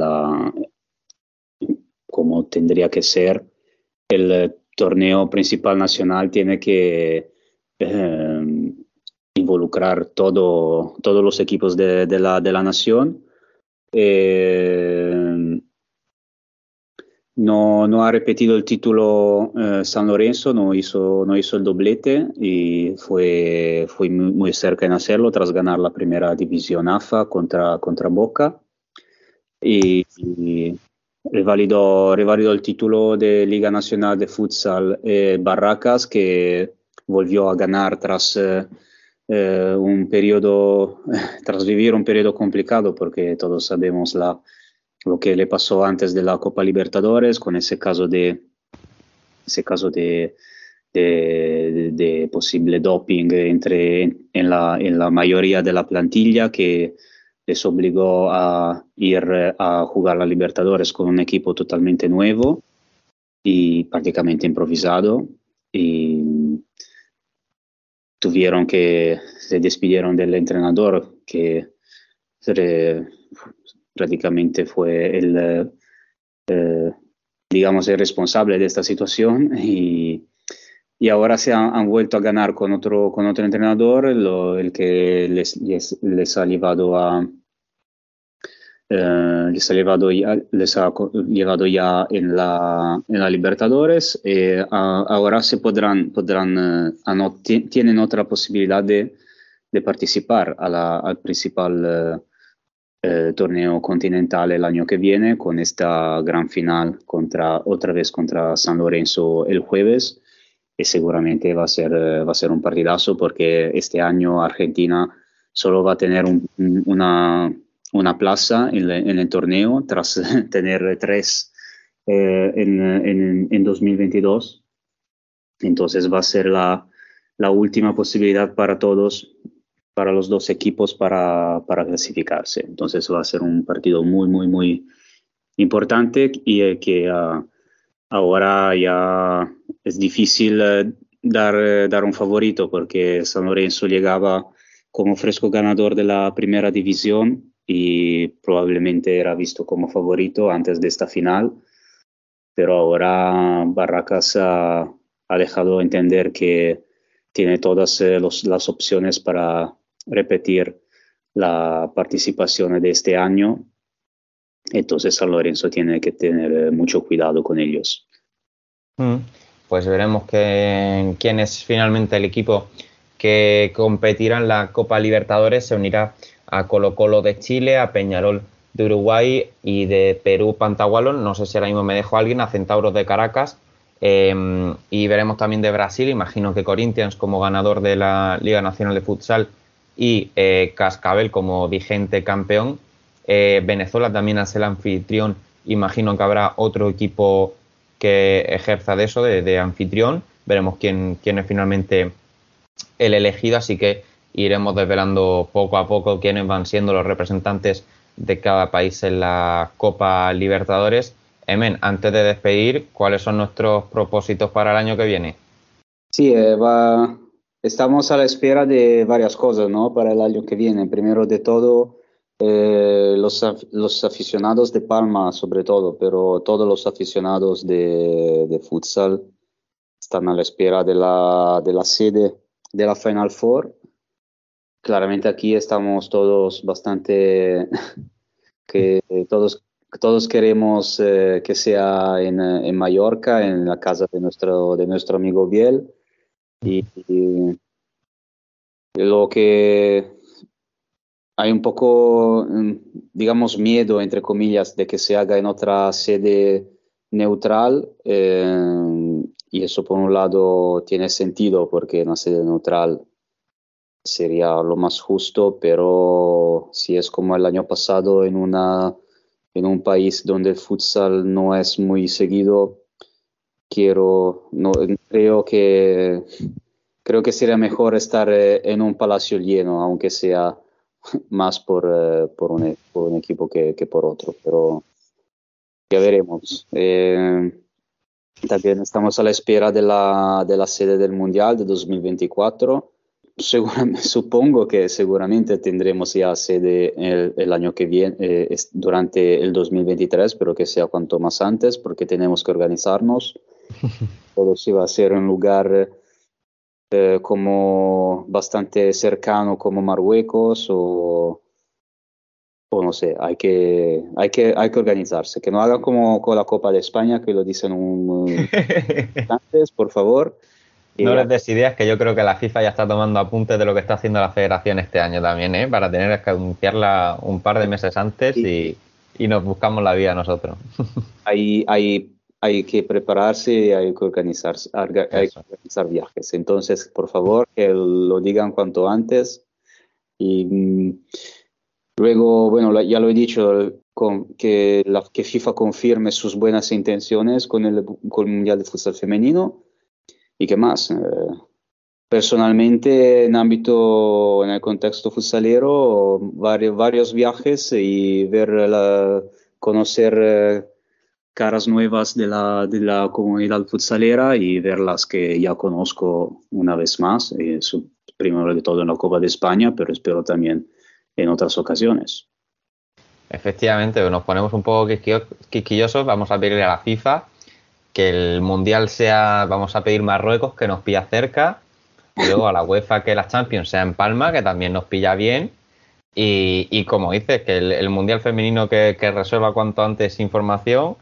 como tendría que ser, el torneo principal nacional tiene que eh, involucrar todo, todos los equipos de, la, de la, nación. Eh, no, no, ha repetido el título eh, San Lorenzo, no hizo, no hizo el doblete y fue, fue muy, cerca en hacerlo tras ganar la primera división AFA contra, contra Boca. Y, y revalidó, revalidó, el título de Liga Nacional de Futsal eh, Barracas, que volvió a ganar tras eh, un periodo, tras vivir un periodo complicado, porque todos sabemos la, lo que le pasó antes de la Copa Libertadores con ese caso de, ese caso de, de, de posible doping entre, en, la, en la mayoría de la plantilla que les obligó a ir a jugar la Libertadores con un equipo totalmente nuevo y prácticamente improvisado. Y tuvieron que, se despidieron del entrenador que prácticamente fue el, eh, digamos, el responsable de esta situación y, y ahora se han, vuelto a ganar con otro, con otro entrenador, el que les, les, ha llevado a... Eh, les, ha llevado ya, les ha llevado ya en la, en la Libertadores eh, ahora se podrán, podrán eh, tienen otra posibilidad de, de participar a la, al principal eh, torneo continental el año que viene con esta gran final contra otra vez contra San Lorenzo el jueves. Y seguramente va a ser va a ser un partidazo porque este año Argentina solo va a tener un, una, una plaza en, en, el torneo tras tener tres eh, en, en, en 2022 entonces va a ser la, la última posibilidad para todos para los dos equipos para, para, clasificarse. Entonces va a ser un partido muy, muy, muy importante y eh, que uh, ahora ya es difícil uh, dar, uh, dar un favorito porque San Lorenzo llegaba como fresco ganador de la primera división y probablemente era visto como favorito antes de esta final, pero ahora Barracas ha, ha dejado entender que tiene todas eh, los, las opciones para repetir la participación de este año. Entonces San Lorenzo tiene que tener eh, mucho cuidado con ellos. Mm, pues veremos que, quién es finalmente el equipo que competirá en la Copa Libertadores. Se unirá a Colo Colo de Chile, a Peñarol de Uruguay y de Perú Pantagualón. No sé si ahora mismo me dejo alguien, a Centauros de Caracas. Eh, y veremos también de Brasil. Imagino que Corinthians como ganador de la Liga Nacional de Futsal y eh, Cascabel como vigente campeón. Eh, Venezuela también es el anfitrión. Imagino que habrá otro equipo que ejerza de eso, de, anfitrión. Veremos quién, quién, es finalmente el elegido, así que iremos desvelando poco a poco quiénes van siendo los representantes de cada país en la Copa Libertadores. Emen, antes de despedir, ¿cuáles son nuestros propósitos para el año que viene? Sí, eh, va, Estamos a la espera de varias cosas ¿no? para el año que viene. Primero de todo, eh, los, aficionados de Palma, sobre todo, pero todos los aficionados de, de, futsal están a la espera de la, de la sede de la Final Four. Claramente aquí estamos todos bastante que todos todos queremos eh, que sea en, en, Mallorca, en la casa de nuestro, de nuestro amigo Biel y, lo que hay un poco, mm, digamos, miedo, entre comillas, de que se haga en otra sede neutral. Eh, y eso, por un lado, tiene sentido porque una sede neutral sería lo más justo, pero si es como el año pasado en, una, en un país donde el futsal no es muy seguido, quiero, no, creo que creo que sería mejor estar eh, en un palacio lleno, aunque sea más por, eh, por, un, por un, equipo que, que, por otro, pero ya veremos. Eh, también estamos a la espera de la, de la sede del Mundial de 2024. Seguramente, supongo que seguramente tendremos ya sede el, el año que viene, eh, durante el 2023, pero que sea cuanto más antes, porque tenemos que organizarnos. Todo si va a ser un lugar eh, como bastante cercano como Marruecos o, o no sé, hay que, hay, que, hay que organizarse, que no hagan como con la Copa de España, que lo dicen un, antes, por favor. No les des ideas, que yo creo que la FIFA ya está tomando apuntes de lo que está haciendo la federación este año también, ¿eh? para tener que anunciarla un par de meses antes y, y nos buscamos la vida nosotros. hay, hay, hay que prepararse y hay que organizarse, hay que organizar viajes. Entonces, por favor, que lo digan cuanto antes. Y mm, luego, bueno, ya lo he dicho, con, que, la, que FIFA confirme sus buenas intenciones con el, con el Mundial de Futsal Femenino. ¿Y qué más? Eh, personalmente, en ámbito, en el contexto futsalero, varios, varios viajes y ver la, conocer eh, caras nuevas de la, de la comunidad futsalera y ver las que ya conozco una vez más, eso, primero de todo en la Copa de España, pero espero también en otras ocasiones. Efectivamente, nos ponemos un poco quisquillo- quisquillosos, vamos a pedirle a la FIFA que el Mundial sea, vamos a pedir Marruecos, que nos pilla cerca, luego a la UEFA que la Champions sea en Palma, que también nos pilla bien, y, como dices, que el, Mundial femenino que resuelva cuanto antes información.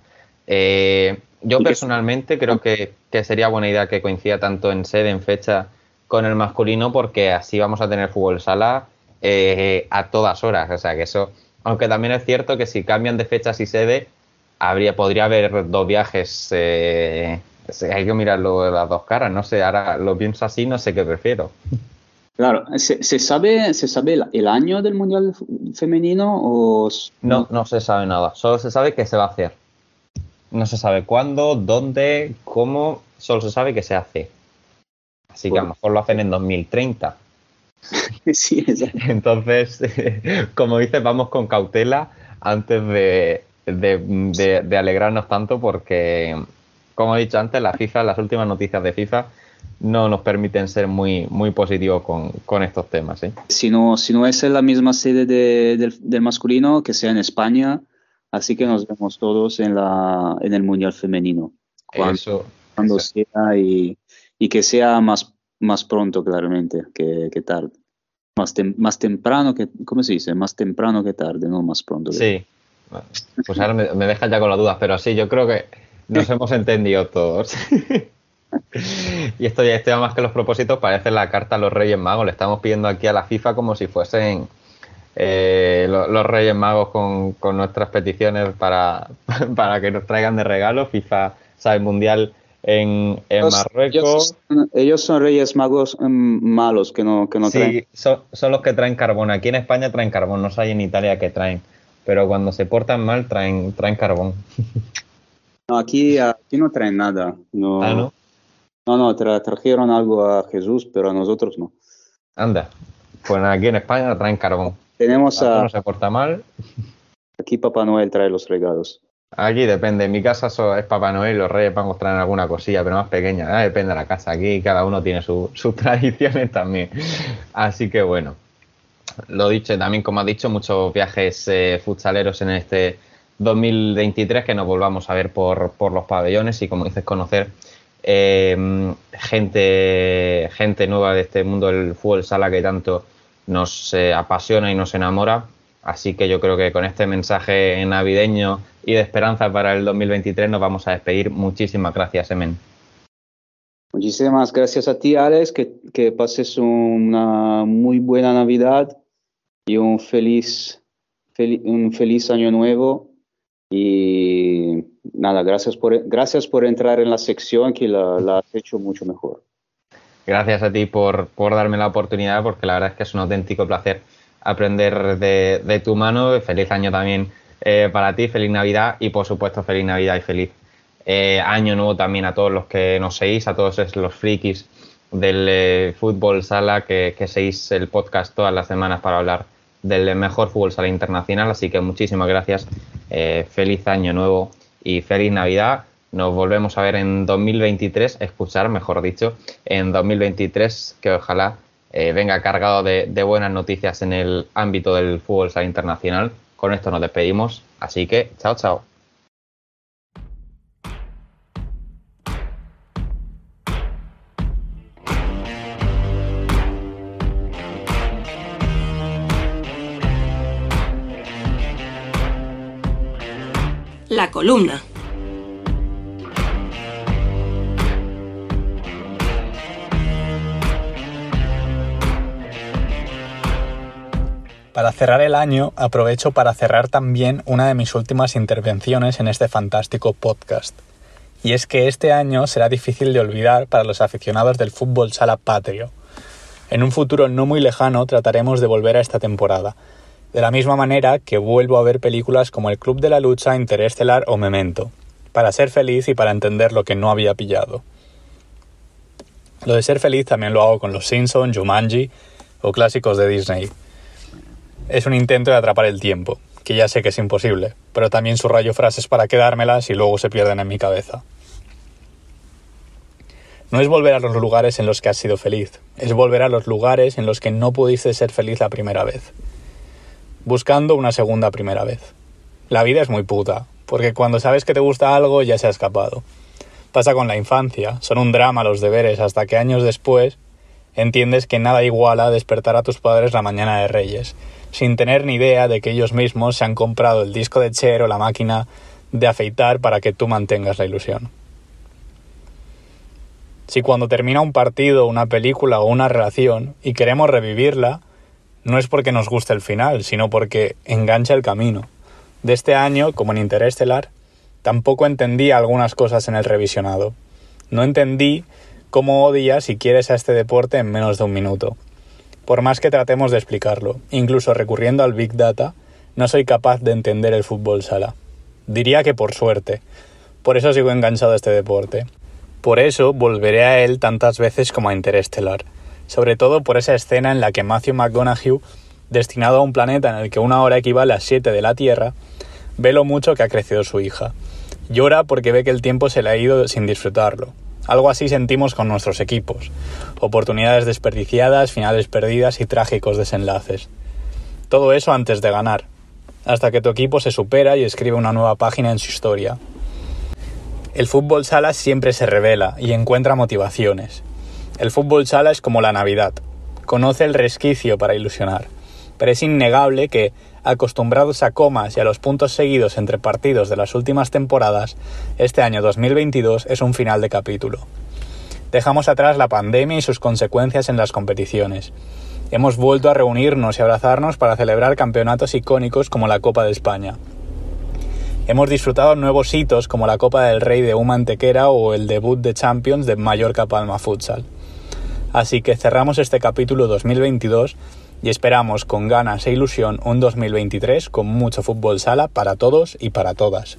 Eh, yo personalmente creo que, que sería buena idea que coincida tanto en sede, en fecha, con el masculino, porque así vamos a tener fútbol sala eh, a todas horas. O sea que eso, aunque también es cierto que si cambian de fechas y sede, habría, podría haber dos viajes. eh, hay que mirarlo de las dos caras. No sé, ahora lo pienso así, no sé qué prefiero. Claro, ¿se, se sabe, ¿se sabe el, el año del Mundial Femenino o No, no se sabe nada. Solo se sabe que se va a hacer. No se sabe cuándo, dónde, cómo. Solo se sabe que se hace. Así que a lo mejor lo hacen en 2030. sí, exacto. Entonces, como dices, vamos con cautela antes de, de- de- de alegrarnos tanto porque, como he dicho antes, la FIFA, las últimas noticias de FIFA no nos permiten ser muy, muy positivos con, con estos temas. ¿eh? Si no, si no es en la misma sede de- del, del masculino, que sea en España, así que nos vemos todos en, la, en el Mundial Femenino. Cuando, Eso, cuando sea y, y que sea más, más pronto, claramente, que, que tarde. Más, tem- más temprano que, ¿cómo se dice? Más temprano que tarde, no más pronto. que Sí. Pues ahora me, me dejas ya con las dudas, pero sí, yo creo que nos hemos entendido todos. y esto ya, esto ya más que los propósitos parece la carta a los Reyes Magos. Le estamos pidiendo aquí a la FIFA como si fuesen eh, lo- los Reyes Magos con, con nuestras peticiones para, para que nos traigan de regalo. FIFA sabe mundial en, en Ellos- Marruecos. Ellos, son- ellos son reyes magos mm, malos que no, que no traen. Sí, son, son los que traen carbón. Aquí en España traen carbón, no sé en Italia que traen. Pero cuando se portan mal traen, traen carbón. No, aquí, aquí no traen nada. No, Ah, ¿no? no, no, tra- trajeron algo a Jesús, pero a nosotros no. Anda. Pues aquí en España traen carbón. Tenemos a, Alguno se porta mal. aquí Papá Noel trae los regalos. Aquí depende. En mi casa es Papá Noel los Reyes Magos traen alguna cosilla, pero más pequeña. Ah, depende de la casa. Aquí cada uno tiene su- sus tradiciones también. Así que bueno. Lo dicho, también como has dicho, muchos viajes eh, futsaleros en este 2023 que nos volvamos a ver por, por los pabellones y como dices, conocer eh, gente, gente nueva de este mundo del fútbol sala que tanto nos eh, apasiona y nos enamora. Así que yo creo que con este mensaje navideño y de esperanza para el 2023 nos vamos a despedir. Muchísimas gracias, Emen. Muchísimas gracias a ti, Alex, que, que pases una muy buena Navidad y un feliz, fel- un feliz año nuevo. Y nada, gracias por, gracias por entrar en la sección que la has hecho mucho mejor. Gracias a ti por, darme la oportunidad, porque la verdad es que es un auténtico placer aprender de, tu mano. Feliz año también eh, para ti, feliz Navidad y por supuesto feliz Navidad y feliz eh, año nuevo también a todos los que nos seguís, a todos los frikis del eh, fútbol sala que, que seguís el podcast todas las semanas para hablar del mejor fútbol sala internacional. Así que muchísimas gracias, feliz año nuevo y feliz Navidad. Nos volvemos a ver en 2023, escuchar, mejor dicho, en 2023, que ojalá eh, venga cargado de, de, buenas noticias en el ámbito del fútbol sala internacional. Con esto nos despedimos, así que chao, chao. La columna. Para cerrar el año, aprovecho para cerrar también una de mis últimas intervenciones en este fantástico podcast. Y es que este año será difícil de olvidar para los aficionados del fútbol sala patrio. En un futuro no muy lejano trataremos de volver a esta temporada, de la misma manera que vuelvo a ver películas como El Club de la Lucha, Interestelar o Memento, para ser feliz y para entender lo que no había pillado. Lo de ser feliz también lo hago con Los Simpsons, Jumanji o clásicos de Disney. Es un intento de atrapar el tiempo, que ya sé que es imposible, pero también subrayo frases para quedármelas y luego se pierden en mi cabeza. No es volver a los lugares en los que has sido feliz, es volver a los lugares en los que no pudiste ser feliz la primera vez buscando una segunda primera vez. La vida es muy puta, porque cuando sabes que te gusta algo ya se ha escapado. Pasa con la infancia, son un drama los deberes hasta que años después entiendes que nada iguala despertar a tus padres la mañana de Reyes, sin tener ni idea de que ellos mismos se han comprado el disco de Cher o la máquina de afeitar para que tú mantengas la ilusión. Si cuando termina un partido, una película o una relación y queremos revivirla, no es porque nos guste el final, sino porque engancha el camino. De este año, como en Interestelar, tampoco entendí algunas cosas en el revisionado. No entendí cómo odias si quieres a este deporte en menos de un minuto. Por más que tratemos de explicarlo, incluso recurriendo al Big Data, no soy capaz de entender el fútbol sala. Diría que por suerte. Por eso sigo enganchado a este deporte. Por eso volveré a él tantas veces como a Interestelar sobre todo por esa escena en la que Matthew McConaughey, destinado a un planeta en el que una hora equivale a siete de la Tierra, ve lo mucho que ha crecido su hija. Llora porque ve que el tiempo se le ha ido sin disfrutarlo. Algo así sentimos con nuestros equipos. Oportunidades desperdiciadas, finales perdidas y trágicos desenlaces. Todo eso antes de ganar, hasta que tu equipo se supera y escribe una nueva página en su historia. El fútbol sala siempre se revela y encuentra motivaciones. El fútbol sala es como la Navidad. Conoce el resquicio para ilusionar. Pero es innegable que, acostumbrados a comas y a los puntos seguidos entre partidos de las últimas temporadas, este año 2022 es un final de capítulo. Dejamos atrás la pandemia y sus consecuencias en las competiciones. Hemos vuelto a reunirnos y abrazarnos para celebrar campeonatos icónicos como la Copa de España. Hemos disfrutado nuevos hitos como la Copa del Rey de Uma Antequera o el debut de Champions de Mallorca Palma Futsal. Así que cerramos este capítulo 2022 y esperamos con ganas e ilusión un 2023 con mucho fútbol sala para todos y para todas.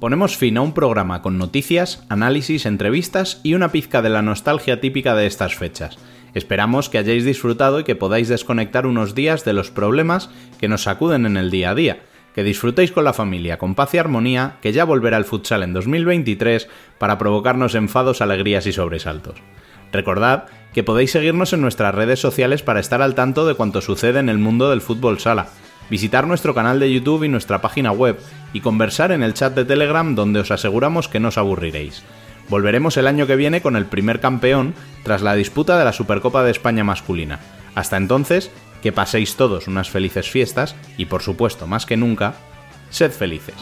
Ponemos fin a un programa con noticias, análisis, entrevistas y una pizca de la nostalgia típica de estas fechas. Esperamos que hayáis disfrutado y que podáis desconectar unos días de los problemas que nos sacuden en el día a día que disfrutéis con la familia, con paz y armonía, que ya volverá el futsal en 2023 para provocarnos enfados, alegrías y sobresaltos. Recordad que podéis seguirnos en nuestras redes sociales para estar al tanto de cuanto sucede en el mundo del fútbol sala, visitar nuestro canal de YouTube y nuestra página web y conversar en el chat de Telegram donde os aseguramos que no os aburriréis. Volveremos el año que viene con el primer campeón tras la disputa de la Supercopa de España masculina. Hasta entonces, que paséis todos unas felices fiestas y por supuesto, más que nunca, sed felices.